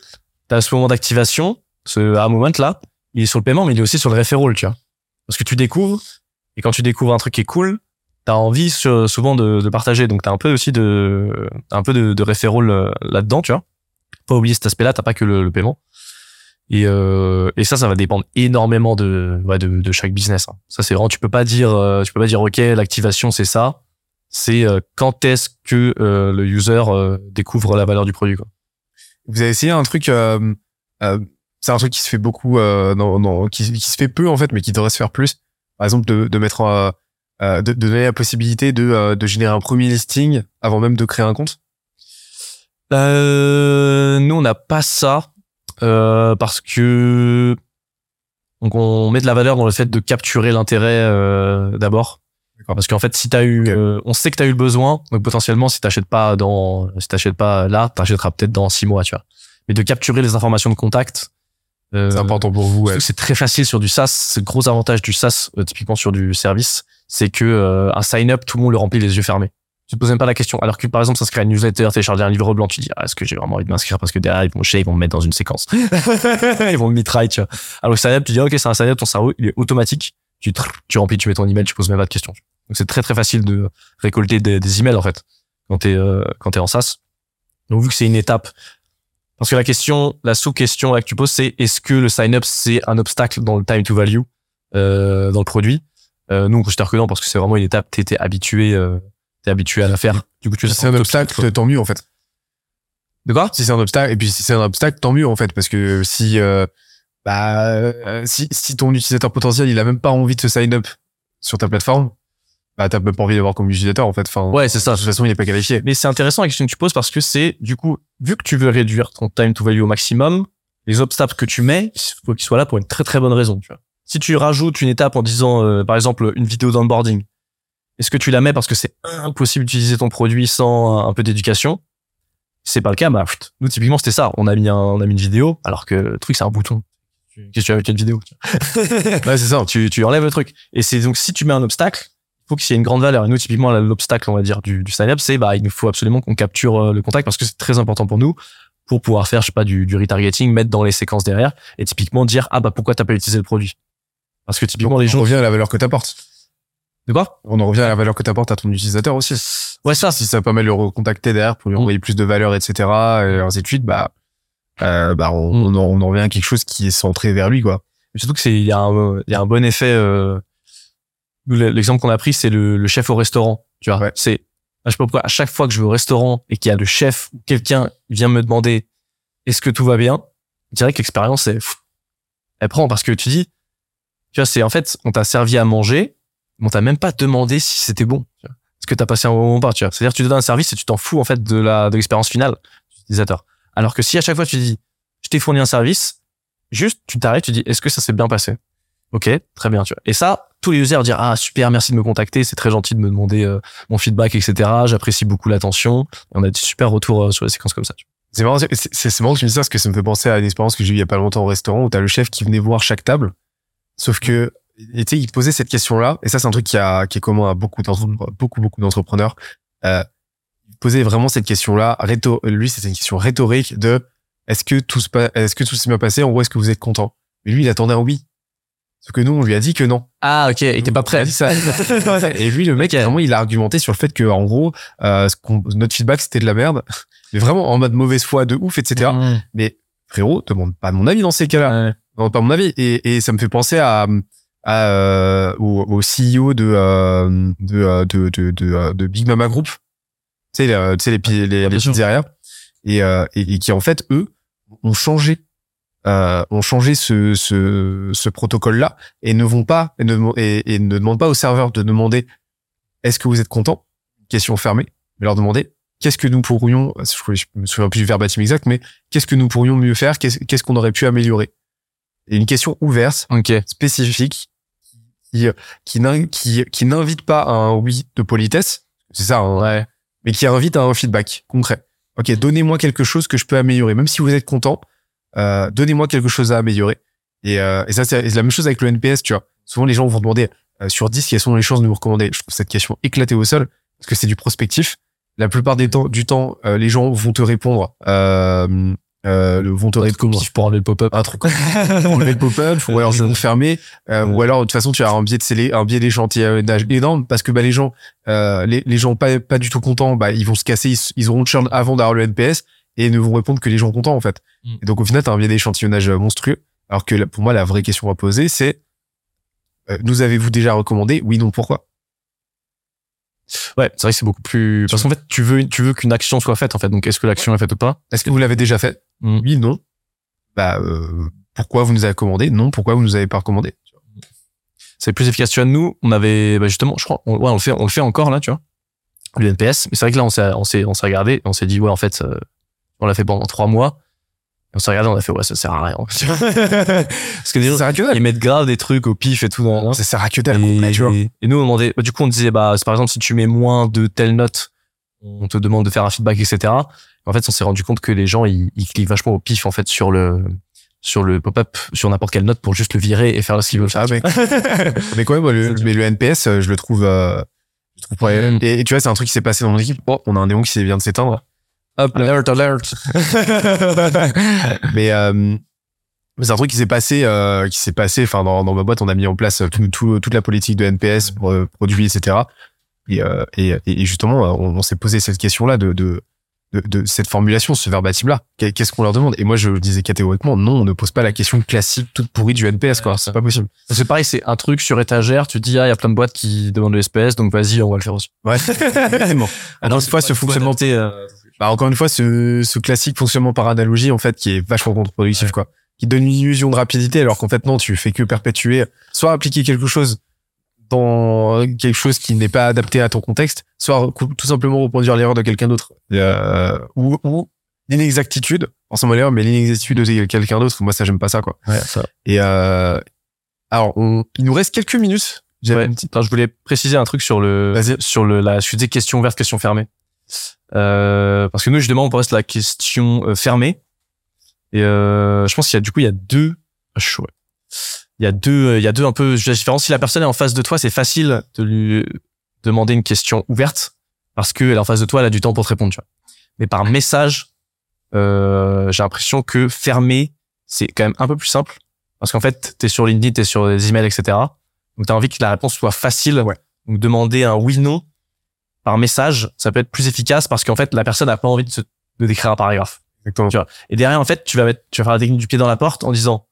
t'as ce moment d'activation, ce à moment là, il est sur le paiement, mais il est aussi sur le referral, tu vois. Parce que tu découvres, et quand tu découvres un truc qui est cool, t'as envie sou- souvent de, de partager. Donc t'as un peu aussi de, un peu de, de referral euh, là-dedans, tu vois. Pas oublier cet aspect-là, t'as pas que le, le paiement. Et, euh, et ça, ça va dépendre énormément de, ouais, de, de chaque business. hein. Ça, c'est vraiment, tu peux pas dire, euh, tu peux pas dire, ok, l'activation c'est ça. C'est euh, quand est-ce que euh, le user euh, découvre la valeur du produit. Quoi. Vous avez essayé un truc, c'est un truc qui se fait beaucoup, euh, dans, dans- qui, qui se fait peu en fait, mais qui devrait se faire plus. Par exemple, de, de mettre, euh, euh, de, de donner la possibilité de, euh, de générer un premier listing avant même de créer un compte. Euh, nous, on n'a pas ça euh, parce que donc on met de la valeur dans le fait de capturer l'intérêt euh, d'abord. Parce qu'en fait, si t'as eu, euh, on sait que t'as eu le besoin, donc potentiellement, si t'achètes pas dans, si t'achètes pas là, t'achèteras peut-être dans six mois, tu vois. Mais de capturer les informations de contact, C'est important pour vous. Ouais. C'est très facile sur du SaaS. C'est le gros avantage du SaaS, euh, typiquement sur du service, c'est que euh, un sign-up, tout le monde le remplit les yeux fermés. Tu te poses même pas la question. Alors que par exemple, s'inscrire à une newsletter, télécharger un livre blanc, tu dis ah, est-ce que j'ai vraiment envie de m'inscrire parce que derrière ils vont chier, ils vont me mettre dans une séquence, ils vont me mitrailler, tu vois. Alors que sign-up, tu dis ok c'est un sign-up, ton cerveau il est automatique. Tu tu remplis, tu mets ton email, tu poses même pas de questions. Donc c'est très très facile de récolter des, des emails en fait quand t'es euh, quand t'es en SaaS. Donc vu que c'est une étape parce que la question, la sous-question là que tu poses, c'est est-ce que le sign-up c'est un obstacle dans le time to value euh, dans le produit? Euh, Nous on considère que non parce que c'est vraiment une étape. T'es t'es habitué, euh, t'es habitué à la faire. Du coup tu Si c'est un obstacle, tant mieux en fait. De quoi? Si c'est un obstacle, et puis si c'est un obstacle, tant mieux en fait, parce que si, euh, bah, euh, si, si ton utilisateur potentiel, il a même pas envie de se sign up sur ta plateforme, bah, t'as même pas envie d'avoir comme utilisateur en fait. Enfin, Ouais, c'est ça. de toute façon, il est pas qualifié. Mais c'est intéressant la question que tu poses parce que c'est du coup vu que tu veux réduire ton time to value au maximum, les obstacles que tu mets, il faut qu'ils soient là pour une très très bonne raison. Tu vois. Si tu rajoutes une étape en disant euh, par exemple une vidéo d'onboarding, est-ce que tu la mets parce que c'est impossible d'utiliser ton produit sans un, peu d'éducation? C'est pas le cas, bah pfft, nous typiquement c'était ça. On a mis un, on a mis une vidéo alors que le truc c'est un bouton. Qu'est-ce que tu as avec une vidéo? Ouais, c'est ça. tu, tu enlèves le truc. Et c'est donc si tu mets un obstacle, faut qu'il y ait une grande valeur. Et nous, typiquement, l'obstacle, on va dire, du, du sign-up, c'est bah il nous faut absolument qu'on capture euh, le contact parce que c'est très important pour nous pour pouvoir faire, je sais pas, du, du retargeting, mettre dans les séquences derrière et typiquement dire ah bah pourquoi t'as pas utilisé le produit? Parce que typiquement les on gens revient à la valeur que t'apportes. de quoi? On en revient à la valeur que t'apportes à ton utilisateur aussi. Ouais ça. Si ça permet de le recontacter derrière pour lui Mm. envoyer plus de valeur, etc., et ainsi de suite, bah, euh, bah, on, on, en, on en revient à quelque chose qui est centré vers lui, quoi. Mais surtout que c'est il y a un il y a un bon effet. Euh, l'exemple qu'on a pris, c'est le, le chef au restaurant. Tu vois, Ouais. c'est je sais pas pourquoi à chaque fois que je vais au restaurant et qu'il y a le chef ou quelqu'un vient me demander est-ce que tout va bien, je dirais que l'expérience elle, elle prend parce que tu dis tu vois c'est en fait on t'a servi à manger, mais on t'a même pas demandé si c'était bon. Est-ce que t'as passé un bon moment ou pas tu vois C'est-à-dire tu te donnes un service et tu t'en fous en fait de la de l'expérience finale de l'utilisateur. Alors que si à chaque fois tu dis je t'ai fourni un service, juste tu t'arrêtes, tu dis est-ce que ça s'est bien passé? Ok, très bien, tu vois. Et ça, tous les users dire ah super, merci de me contacter, c'est très gentil de me demander euh, mon feedback, etc. J'apprécie beaucoup l'attention. Et on a des super retours euh, sur les séquences comme ça. C'est marrant, c'est- marrant que tu me dis ça parce que ça me fait penser à une expérience que j'ai eue il y a pas longtemps au restaurant où t'as le chef qui venait voir chaque table. Sauf que, tu sais, il posait cette question-là. Et ça, c'est un truc qui, a, qui est commun à beaucoup d'entrepreneurs, beaucoup, beaucoup d'entrepreneurs. Euh, il posait vraiment cette question-là. rhéto- Lui, c'était une question rhétorique de est-ce que tout se est-ce que tout s'est bien passé? En gros, est-ce que vous êtes content? Mais lui, il attendait un oui. Sauf que nous, on lui a dit que non. Ah, ok, il était pas On prêt. a dit ça. Et lui, le mec, vraiment, il a argumenté sur le fait que, en gros, euh, notre feedback, c'était de la merde. Mais vraiment en mode mauvaise foi de ouf, etc. Mmh. Mais frérot, demande pas mon avis dans ces cas-là. Ouais. Demande pas mon avis. Et, et ça me fait penser à, à euh, au, au CEO de, euh, de, euh, de, de, de, euh, de Big Mama Group. Tu sais, les, euh, tu sais, les, les, les sûr. pizzerias. Et, euh, et, et qui, en fait, eux, ont changé euh, ont changé ce, ce, ce protocole-là et ne vont pas et ne, et, et ne demandent pas au serveur de demander est-ce que vous êtes content? Question fermée. Mais leur demander qu'est-ce que nous pourrions, je, me souviens plus du verbatim exact, mais qu'est-ce que nous pourrions mieux faire? Qu'est-ce qu'on aurait pu améliorer? Et une question ouverte, Ok. spécifique, qui, qui, n'in- qui, qui n'invite pas à un oui de politesse, c'est ça, hein, Ouais. mais qui invite à un feedback concret. Ok, donnez-moi quelque chose que je peux améliorer, même si vous êtes content. Euh, donnez-moi quelque chose à améliorer. Et, euh, et ça, c'est la même chose avec le NPS, tu vois. Souvent, les gens vont demander euh, sur 10 quelles sont les chances de vous recommander. Je trouve cette question éclatée au sol parce que c'est du prospectif. La plupart des temps, du temps, euh, les gens vont te répondre, euh, euh, vont te répondre pour enlever le pop-up. un truc enlever le pop-up ou alors je vais fermer euh, ou alors de toute façon tu as un biais de scellé un biais d'échantillonnage énorme parce que bah les gens euh, les, les gens pas pas du tout contents bah ils vont se casser ils, ils auront le churn avant d'avoir le NPS et ne vont répondre que les gens contents en fait Mm. et donc au final t'as un biais d'échantillonnage euh, monstrueux alors que pour moi la vraie question à poser c'est euh, nous avez-vous déjà recommandé? Oui non pourquoi? Ouais, c'est vrai que c'est beaucoup plus. Parce qu'en fait, tu veux, tu veux qu'une action soit faite, en fait. Donc, est-ce que l'action est faite ou pas? Est-ce que vous l'avez déjà fait? Mm. oui non bah euh, pourquoi vous nous avez recommandé non pourquoi vous nous avez pas recommandé? C'est plus efficace. Tu vois, nous, on avait, bah, justement, je crois, on, ouais, on le fait, on le fait encore là, tu vois, le NPS. Mais c'est vrai que là, on s'est, on s'est, on s'est regardé, on s'est dit, ouais, en fait, euh, on l'a fait pendant trois mois. Et on s'est regardé, on a fait, ouais, ça sert à rien. Parce que ça dalle ils mettent grave des trucs au pif et tout. nan. ça sert à que dalle Et, tu vois. et- nous, on demandait, bah, du coup, on disait, bah, par exemple, si tu mets moins de telle note, on te demande de faire un feedback, etc. En fait, on s'est rendu compte que les gens, ils, ils cliquent vachement au pif, en fait, sur le, sur le pop-up, sur n'importe quelle note pour juste le virer et faire ce qu'ils veulent faire. Ah, mais, mais quand même, moi, le, mais le NPS, euh, je le trouve, euh, je trouve pas- Mm. et, et tu vois, c'est un truc qui s'est passé dans mon équipe. Oh, on a un néon qui vient de s'éteindre. Hop. Alert, alert. mais, euh, c'est un truc qui s'est passé, euh, qui s'est passé, enfin, dans, dans ma boîte, on a mis en place tout, tout- toute la politique de NPS, pour, euh, produits, etc. Et, euh, et, et justement, euh, on, on s'est posé cette question-là de, de, de, de cette formulation, ce verbatim-là. Qu'est- Qu'est-ce qu'on leur demande? Et moi, je disais catégoriquement, non, on ne pose pas la question classique toute pourrie du NPS, quoi. C'est pas possible. C'est pareil, c'est un truc sur étagère, tu dis, ah, il y a plein de boîtes qui demandent le SPS, donc vas-y, on va le faire aussi. Ouais. Encore une fois, ce fonctionnement, bah, encore une fois, ce, ce classique fonctionnement par analogie, en fait, qui est vachement contre-productif, Ouais. quoi. Qui donne une illusion de rapidité, alors qu'en fait, non, tu fais que perpétuer, soit appliquer quelque chose dans quelque chose qui n'est pas adapté à ton contexte, soit tout simplement reproduire l'erreur de quelqu'un d'autre. Euh, ou, ou l'inexactitude, forcément l'erreur, mais l'inexactitude de quelqu'un d'autre, moi, ça, j'aime pas ça, quoi. Ouais, ça. Et, euh, alors, on, il nous reste quelques minutes. Ouais. une petite- je voulais préciser un truc sur le, sur le, la, je disais question ouverte, question fermée. Euh, parce que nous, justement, on reste la question euh, fermée. Et euh, je pense qu'il y a du coup, il y a deux. Ah, ouais. Il y a deux, euh, il y a deux un peu différence. Si la personne est en face de toi, c'est facile de lui demander une question ouverte parce qu'elle est en face de toi, elle a du temps pour te répondre. Tu vois. Mais par message, euh, j'ai l'impression que fermé, c'est quand même un peu plus simple parce qu'en fait, t'es sur LinkedIn, t'es sur des emails, etc. Donc, t'as envie que la réponse soit facile. Ouais. Donc, demander un oui/non par message, ça peut être plus efficace parce qu'en fait, la personne n'a pas envie de, se, de décrire un paragraphe. Exactement. Tu vois. Et derrière, en fait, tu vas mettre, tu vas faire la technique du pied dans la porte en disant,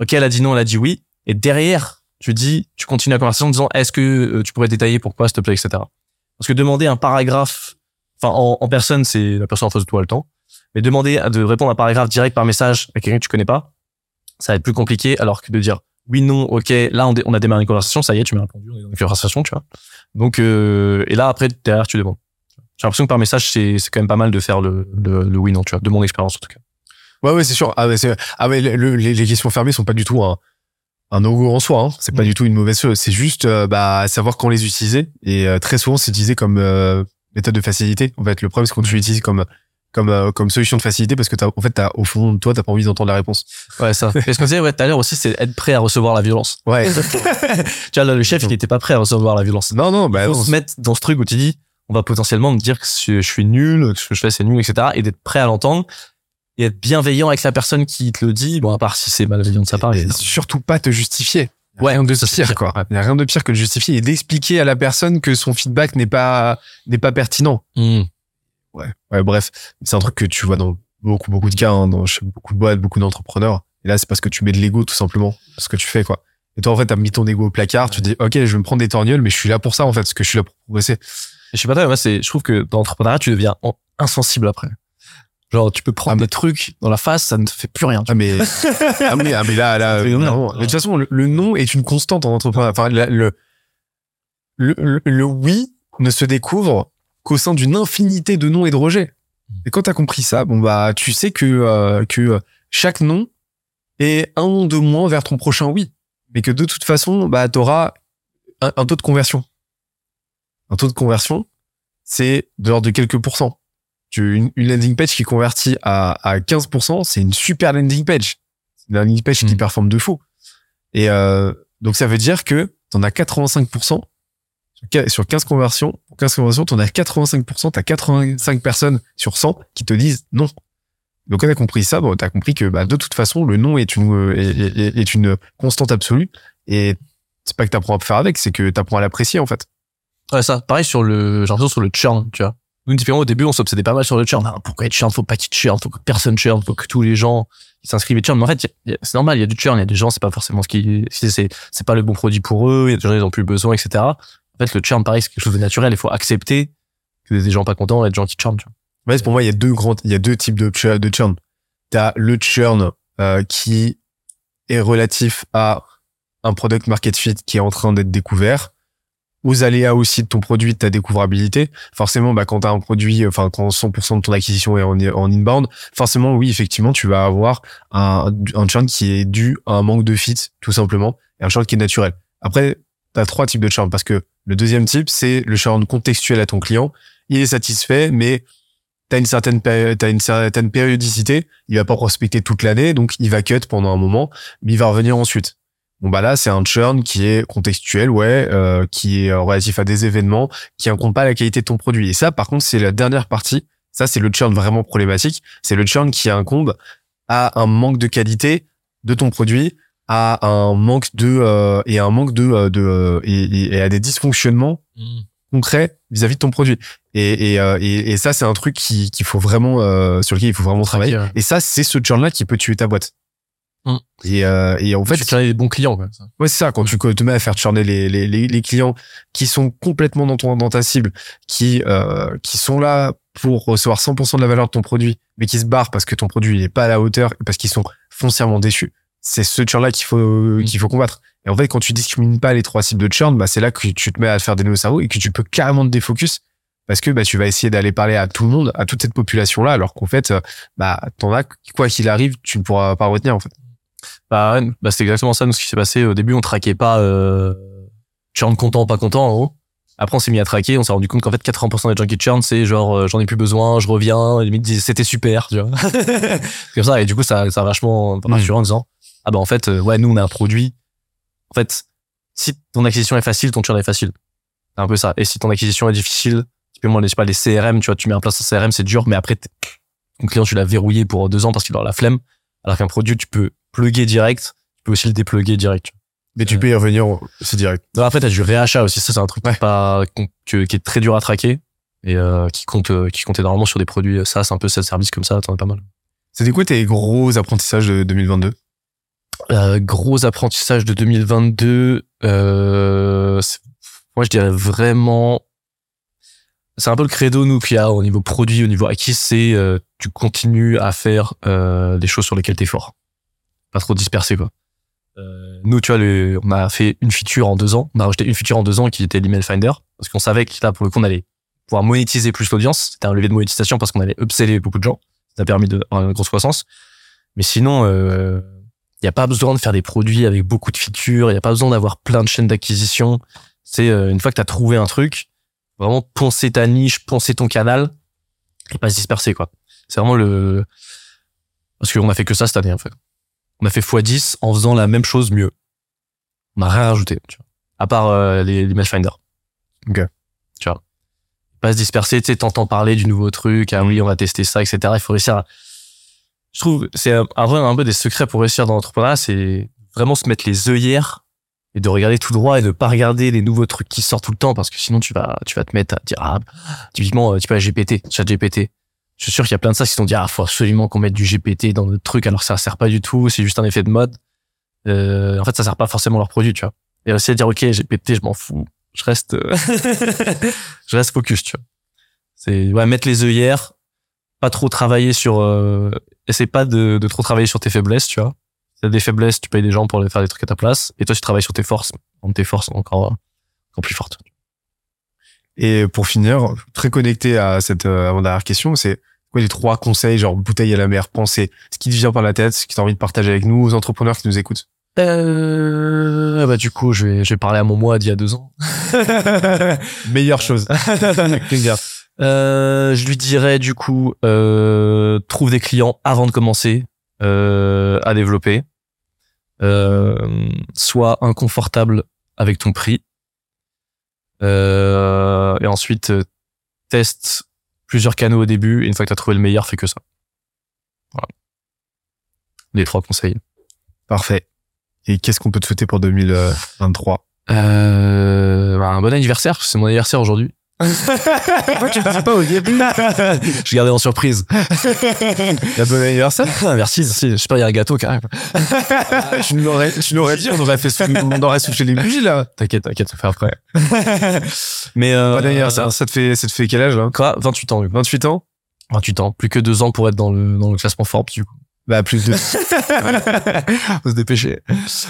OK, elle a dit non, elle a dit oui. Et derrière, tu dis, tu continues la conversation en disant, est-ce que euh, tu pourrais détailler pourquoi, s'il te plaît, etc. Parce que demander un paragraphe, enfin, en, personne, c'est la personne en face de toi le temps. Mais demander de répondre à un paragraphe direct par message à quelqu'un que tu connais pas, ça va être plus compliqué alors que de dire oui, non, ok, là on, a démarré une conversation, ça y est, tu m'as répondu, on est dans une conversation, tu vois. Donc, euh, et là après, derrière, tu demandes. J'ai l'impression que par message, c'est quand même pas mal de faire le, oui, non, tu vois, de mon expérience en tout cas. Ouais, ouais, c'est sûr. Ah, ouais, ah, ouais, le- le- les, les questions fermées sont pas du tout un, un no-go en soi. Hein. C'est pas Mm. du tout une mauvaise chose. C'est juste, euh, bah, savoir quand les utiliser. Et euh, très souvent, c'est utilisé comme euh, méthode de facilité. En fait, le problème, c'est quand tu l'utilises comme comme euh, comme solution de facilité parce que t'as, en fait, t'as, au fond de toi, t'as pas envie d'entendre la réponse. Ouais, ça. Et ce qu'on disait ouais, tout à l'heure aussi, c'est être prêt à recevoir la violence. Ouais. Tu vois, là, le chef, il était pas prêt à recevoir la violence. non, non, bah, Il faut non, se mettre dans ce truc où tu dis, on va potentiellement me dire que je suis nul, que ce que je fais c'est nul, etc. Et d'être prêt à l'entendre et être bienveillant avec la personne qui te le dit. Bon, à part si c'est malveillant de sa part. et surtout pas te justifier. Ouais, rien de pire, quoi. Il y a rien de pire que de justifier et d'expliquer à la personne que son feedback n'est pas n'est pas pertinent. Hmm. Ouais. Ouais, bref, c'est un truc que tu vois dans beaucoup beaucoup de cas, hein, dans chez beaucoup de boîtes, beaucoup d'entrepreneurs. Et là, c'est parce que tu mets de l'ego tout simplement, ce que tu fais, quoi. Et toi, en fait, t'as mis ton ego au placard. Tu dis, ok, je vais me prendre des torgnoles, mais je suis là pour ça, en fait, parce que je suis là pour progresser. Je sais pas toi, moi, c'est, je trouve que dans l'entrepreneuriat, tu deviens en- insensible après. Genre, tu peux prendre Ah, mais- des trucs dans la face, ça ne te fait plus rien. Ah mais ah mais, ah, mais là là. Mais de toute façon le, le non est une constante en entrepreneur. Enfin la- le le, le oui ne se découvre qu'au sein d'une infinité de non et de rejets. Et quand t'as compris ça, bon bah tu sais que euh, que chaque non est un non de moins vers ton prochain oui, mais que de toute façon bah t'auras un, un taux de conversion. Un taux de conversion, c'est de l'ordre de quelques pourcents. Tu, une, une landing page qui convertit à, à 15%, c'est une super landing page. C'est une landing page qui Mm. performe de fou. Et euh, donc ça veut dire que t'en as 85% sur qua- sur 15 conversions. Pour 15 conversions, t'en as 85%, t'as 85 personnes sur 100 qui te disent non. Donc quand t'as compris ça, bon, t'as compris que bah, de toute façon, le non est une, est, est- est une constante absolue. Et c'est pas que t'apprends à faire avec, c'est que t'apprends à l'apprécier en fait. Ouais, ça. Pareil sur le, j'ai l'impression sur le churn, tu vois. Nous, typiquement, au début, on s'obsédait pas mal sur le churn. Ah, pourquoi être churn? Faut pas qu'il churn. Faut que personne churn. Faut que tous les gens s'inscrivent et churn. Mais en fait, c'est normal. Il y a du churn. Il y a des gens, c'est pas forcément ce qui, c'est, pas le bon produit pour eux. Il y a des gens, ils ont plus besoin, etc. En fait, le churn, pareil, c'est quelque chose de naturel. Il faut accepter que des gens pas contents des gens qui churn, tu vois. Ouais, c'est pour moi, il y a deux grands, il y a deux types de churn. De churn. T'as le churn euh, qui est relatif à un product market fit qui est en train d'être découvert, aux aléas aussi de ton produit, de ta découvrabilité. Forcément, bah, quand t'as un produit, enfin, quand 100% de ton acquisition est en, inbound, forcément, oui, effectivement, tu vas avoir un, un churn qui est dû à un manque de fit, tout simplement, et un churn qui est naturel. Après, t'as trois types de churn parce que le deuxième type, c'est le churn contextuel à ton client. Il est satisfait, mais t'as une certaine une certaine périodicité. Il va pas prospecter toute l'année, donc il va cut pendant un moment, mais il va revenir ensuite. Bon bah là c'est un churn qui est contextuel, ouais, euh, qui est euh, relatif à des événements, qui incombe pas la qualité de ton produit. Et ça par contre c'est la dernière partie. Ça c'est le churn vraiment problématique. C'est le churn qui incombe à un manque de qualité de ton produit, à un manque de euh, et un manque de euh, de euh, et, et- à des dysfonctionnements concret vis-à-vis de ton produit. Et, et, et, et ça, c'est un truc qui- qu'il faut vraiment, euh, sur lequel il faut vraiment travailler. ouais. Et ça, c'est ce churn-là qui peut tuer ta boîte. Mm. Et, euh, et en fait, tu des bons clients, quoi. ça. ouais, c'est ça. Quand tu te mets à faire churner les, les, les, les clients qui sont complètement dans ton, dans ta cible, qui, euh, qui sont là pour recevoir 100% de la valeur de ton produit, mais qui se barrent parce que ton produit n'est pas à la hauteur parce qu'ils sont foncièrement déçus. C'est ce churn-là qu'il faut, qu'il faut combattre. Et en fait, quand tu discrimines pas les trois cibles de churn, bah, c'est là que tu te mets à faire des nœuds au cerveau et que tu peux carrément te défocus parce que bah, tu vas essayer d'aller parler à tout le monde, à toute cette population-là, alors qu'en fait, euh, bah, t'en as, quoi qu'il arrive, tu ne pourras pas retenir, en fait. Bah, bah c'est exactement ça, nous, ce qui s'est passé. Au début, on traquait pas, euh, churn content, pas content, en gros. Après, on s'est mis à traquer, on s'est rendu compte qu'en fait, 80% des gens qui churn, c'est genre, euh, j'en ai plus besoin, je reviens, et limite, c'était super, tu vois. Comme ça, et du coup, ça, ça a vachement en disant, ah bah, en fait, euh, ouais, nous, on a un produit. En fait, si ton acquisition est facile, ton churn est facile. C'est un peu ça. Et si ton acquisition est difficile, typiquement, je sais pas, les CRM, tu vois, tu mets en place un CRM, c'est dur, mais après, ton client, tu l'as verrouillé pour deux ans parce qu'il aura la flemme. Alors qu'un produit, tu peux plugger direct, tu peux aussi le dépluguer direct. Mais tu peux y revenir, c'est direct. Non, après, t'as du réachat aussi. Ça, c'est un truc qui, est pas, qui est très dur à traquer et euh, qui compte, euh, qui compte énormément sur des produits. Ça, c'est un peu ce service comme ça. T'en as pas mal. C'était quoi tes gros apprentissages de 2022? Euh, gros apprentissage de 2022. Euh, moi, je dirais vraiment. C'est un peu le credo nous qu'il y a au niveau produit, au niveau acquis, c'est euh, tu continues à faire euh, des choses sur lesquelles t'es fort, pas trop dispersé quoi. Euh, nous, tu vois, le, on a fait une feature en deux ans. On a rajouté une feature en deux ans qui était l'email finder parce qu'on savait que là, pour le coup, on allait pouvoir monétiser plus l'audience. C'était un levier de monétisation parce qu'on allait upseller beaucoup de gens. Ça a permis de avoir une grosse croissance. Mais sinon, euh, il n'y a pas besoin de faire des produits avec beaucoup de features, il n'y a pas besoin d'avoir plein de chaînes d'acquisition. C'est euh, une fois que tu as trouvé un truc, vraiment poncer ta niche, poncer ton canal et pas se disperser quoi. C'est vraiment le parce qu'on a fait que ça cette année en fait. On a fait x10 en faisant la même chose mieux. On n'a rien rajouté, tu vois. À part euh, les, les Match Finder. Ok. Tu vois. Pas se disperser, tu sais, t'entends parler du nouveau truc, ah oui, on va tester ça, etc. Il faut réussir à, je trouve, c'est un, un peu des secrets pour réussir dans l'entrepreneuriat, c'est vraiment se mettre les œillères et de regarder tout droit et de pas regarder les nouveaux trucs qui sortent tout le temps parce que sinon tu vas tu vas te mettre à dire ah typiquement tu peux GPT chat GPT je suis sûr qu'il y a plein de ça qui se sont dit ah faut absolument qu'on mette du GPT dans notre truc alors que ça sert pas du tout c'est juste un effet de mode. Euh, en fait ça sert pas forcément leur produit tu vois. Et aussi à dire ok GPT je m'en fous. Je reste euh, je reste focus tu vois. C'est ouais mettre les œillères pas trop travailler sur euh, essaie pas de, de trop travailler sur tes faiblesses tu vois. T'as des faiblesses, tu payes des gens pour les faire des trucs à ta place. Et toi, tu travailles sur tes forces, rendre tes forces encore, encore plus fortes. Et pour finir, très connecté à cette euh, avant-dernière question, c'est quoi les trois conseils, genre bouteille à la mer, penser, ce qui te vient par la tête, ce que tu as envie de partager avec nous, aux entrepreneurs qui nous écoutent? Euh, bah du coup, je vais, je vais parler à mon moi d'il y a deux ans. Meilleure chose. euh, je lui dirais du coup, euh, trouve des clients avant de commencer euh, à développer euh, sois inconfortable avec ton prix. Euh, et ensuite, euh, teste plusieurs canaux au début. Et une fois que tu as trouvé le meilleur, fais que ça. Voilà. Les trois conseils. Parfait. Et qu'est-ce qu'on peut te souhaiter pour 2023 euh, bah, Un bon anniversaire, c'est mon anniversaire aujourd'hui. Pourquoi tu le dis pas au début? Je gardais en surprise. Un bon anniversaire? Merci, merci. Je sais pas, il y a un gâteau carrément. Tu nous l'aurais, tu l'aurais dit, on aurait fait, sou- on aurait soufflé les bougies là. T'inquiète, t'inquiète, ça fait après. Mais euh, Bon anniversaire. Ça te fait, ça te fait quel âge là? Quoi? 28 ans, du coup. 28 ans 28 ans. Plus que deux ans pour être dans le, dans le classement Forbes, du coup. Bah plus de. Faut se dépêcher.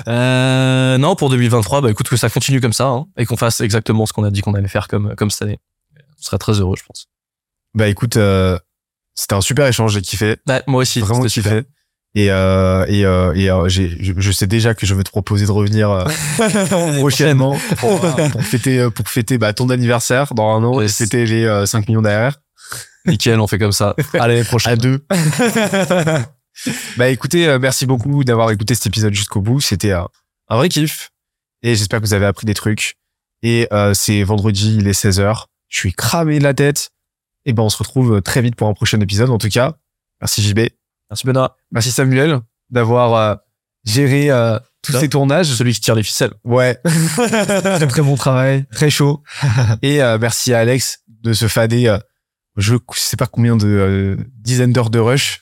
Euh, non, pour 2023, bah écoute que ça continue comme ça hein, et qu'on fasse exactement ce qu'on a dit qu'on allait faire comme comme cette année. On serait très heureux, je pense. bah écoute, euh, c'était un super échange, j'ai kiffé. Ouais, moi aussi. vraiment c'était super. kiffé. Et euh, et euh, et euh, j'ai, je, je sais déjà que je veux te proposer de revenir euh, prochainement pour, pour fêter euh, pour fêter bah, ton anniversaire dans un an et fêter les euh, 5 millions d'ARR Nickel, on fait comme ça. À l'année prochaine. à deux. Bah écoutez, euh, merci beaucoup d'avoir écouté cet épisode jusqu'au bout. C'était euh, un vrai kiff et j'espère que vous avez appris des trucs. Et euh, c'est vendredi, il est 16h. Je suis cramé de la tête. Et ben on se retrouve très vite pour un prochain épisode. En tout cas, merci JB. Merci Benoît. Merci Samuel d'avoir euh, géré euh, tous ces tournages. Celui qui tire les ficelles. Ouais. très très bon travail, très chaud. Et euh, merci à Alex de se fader euh, je sais pas combien de euh, dizaines d'heures de rush.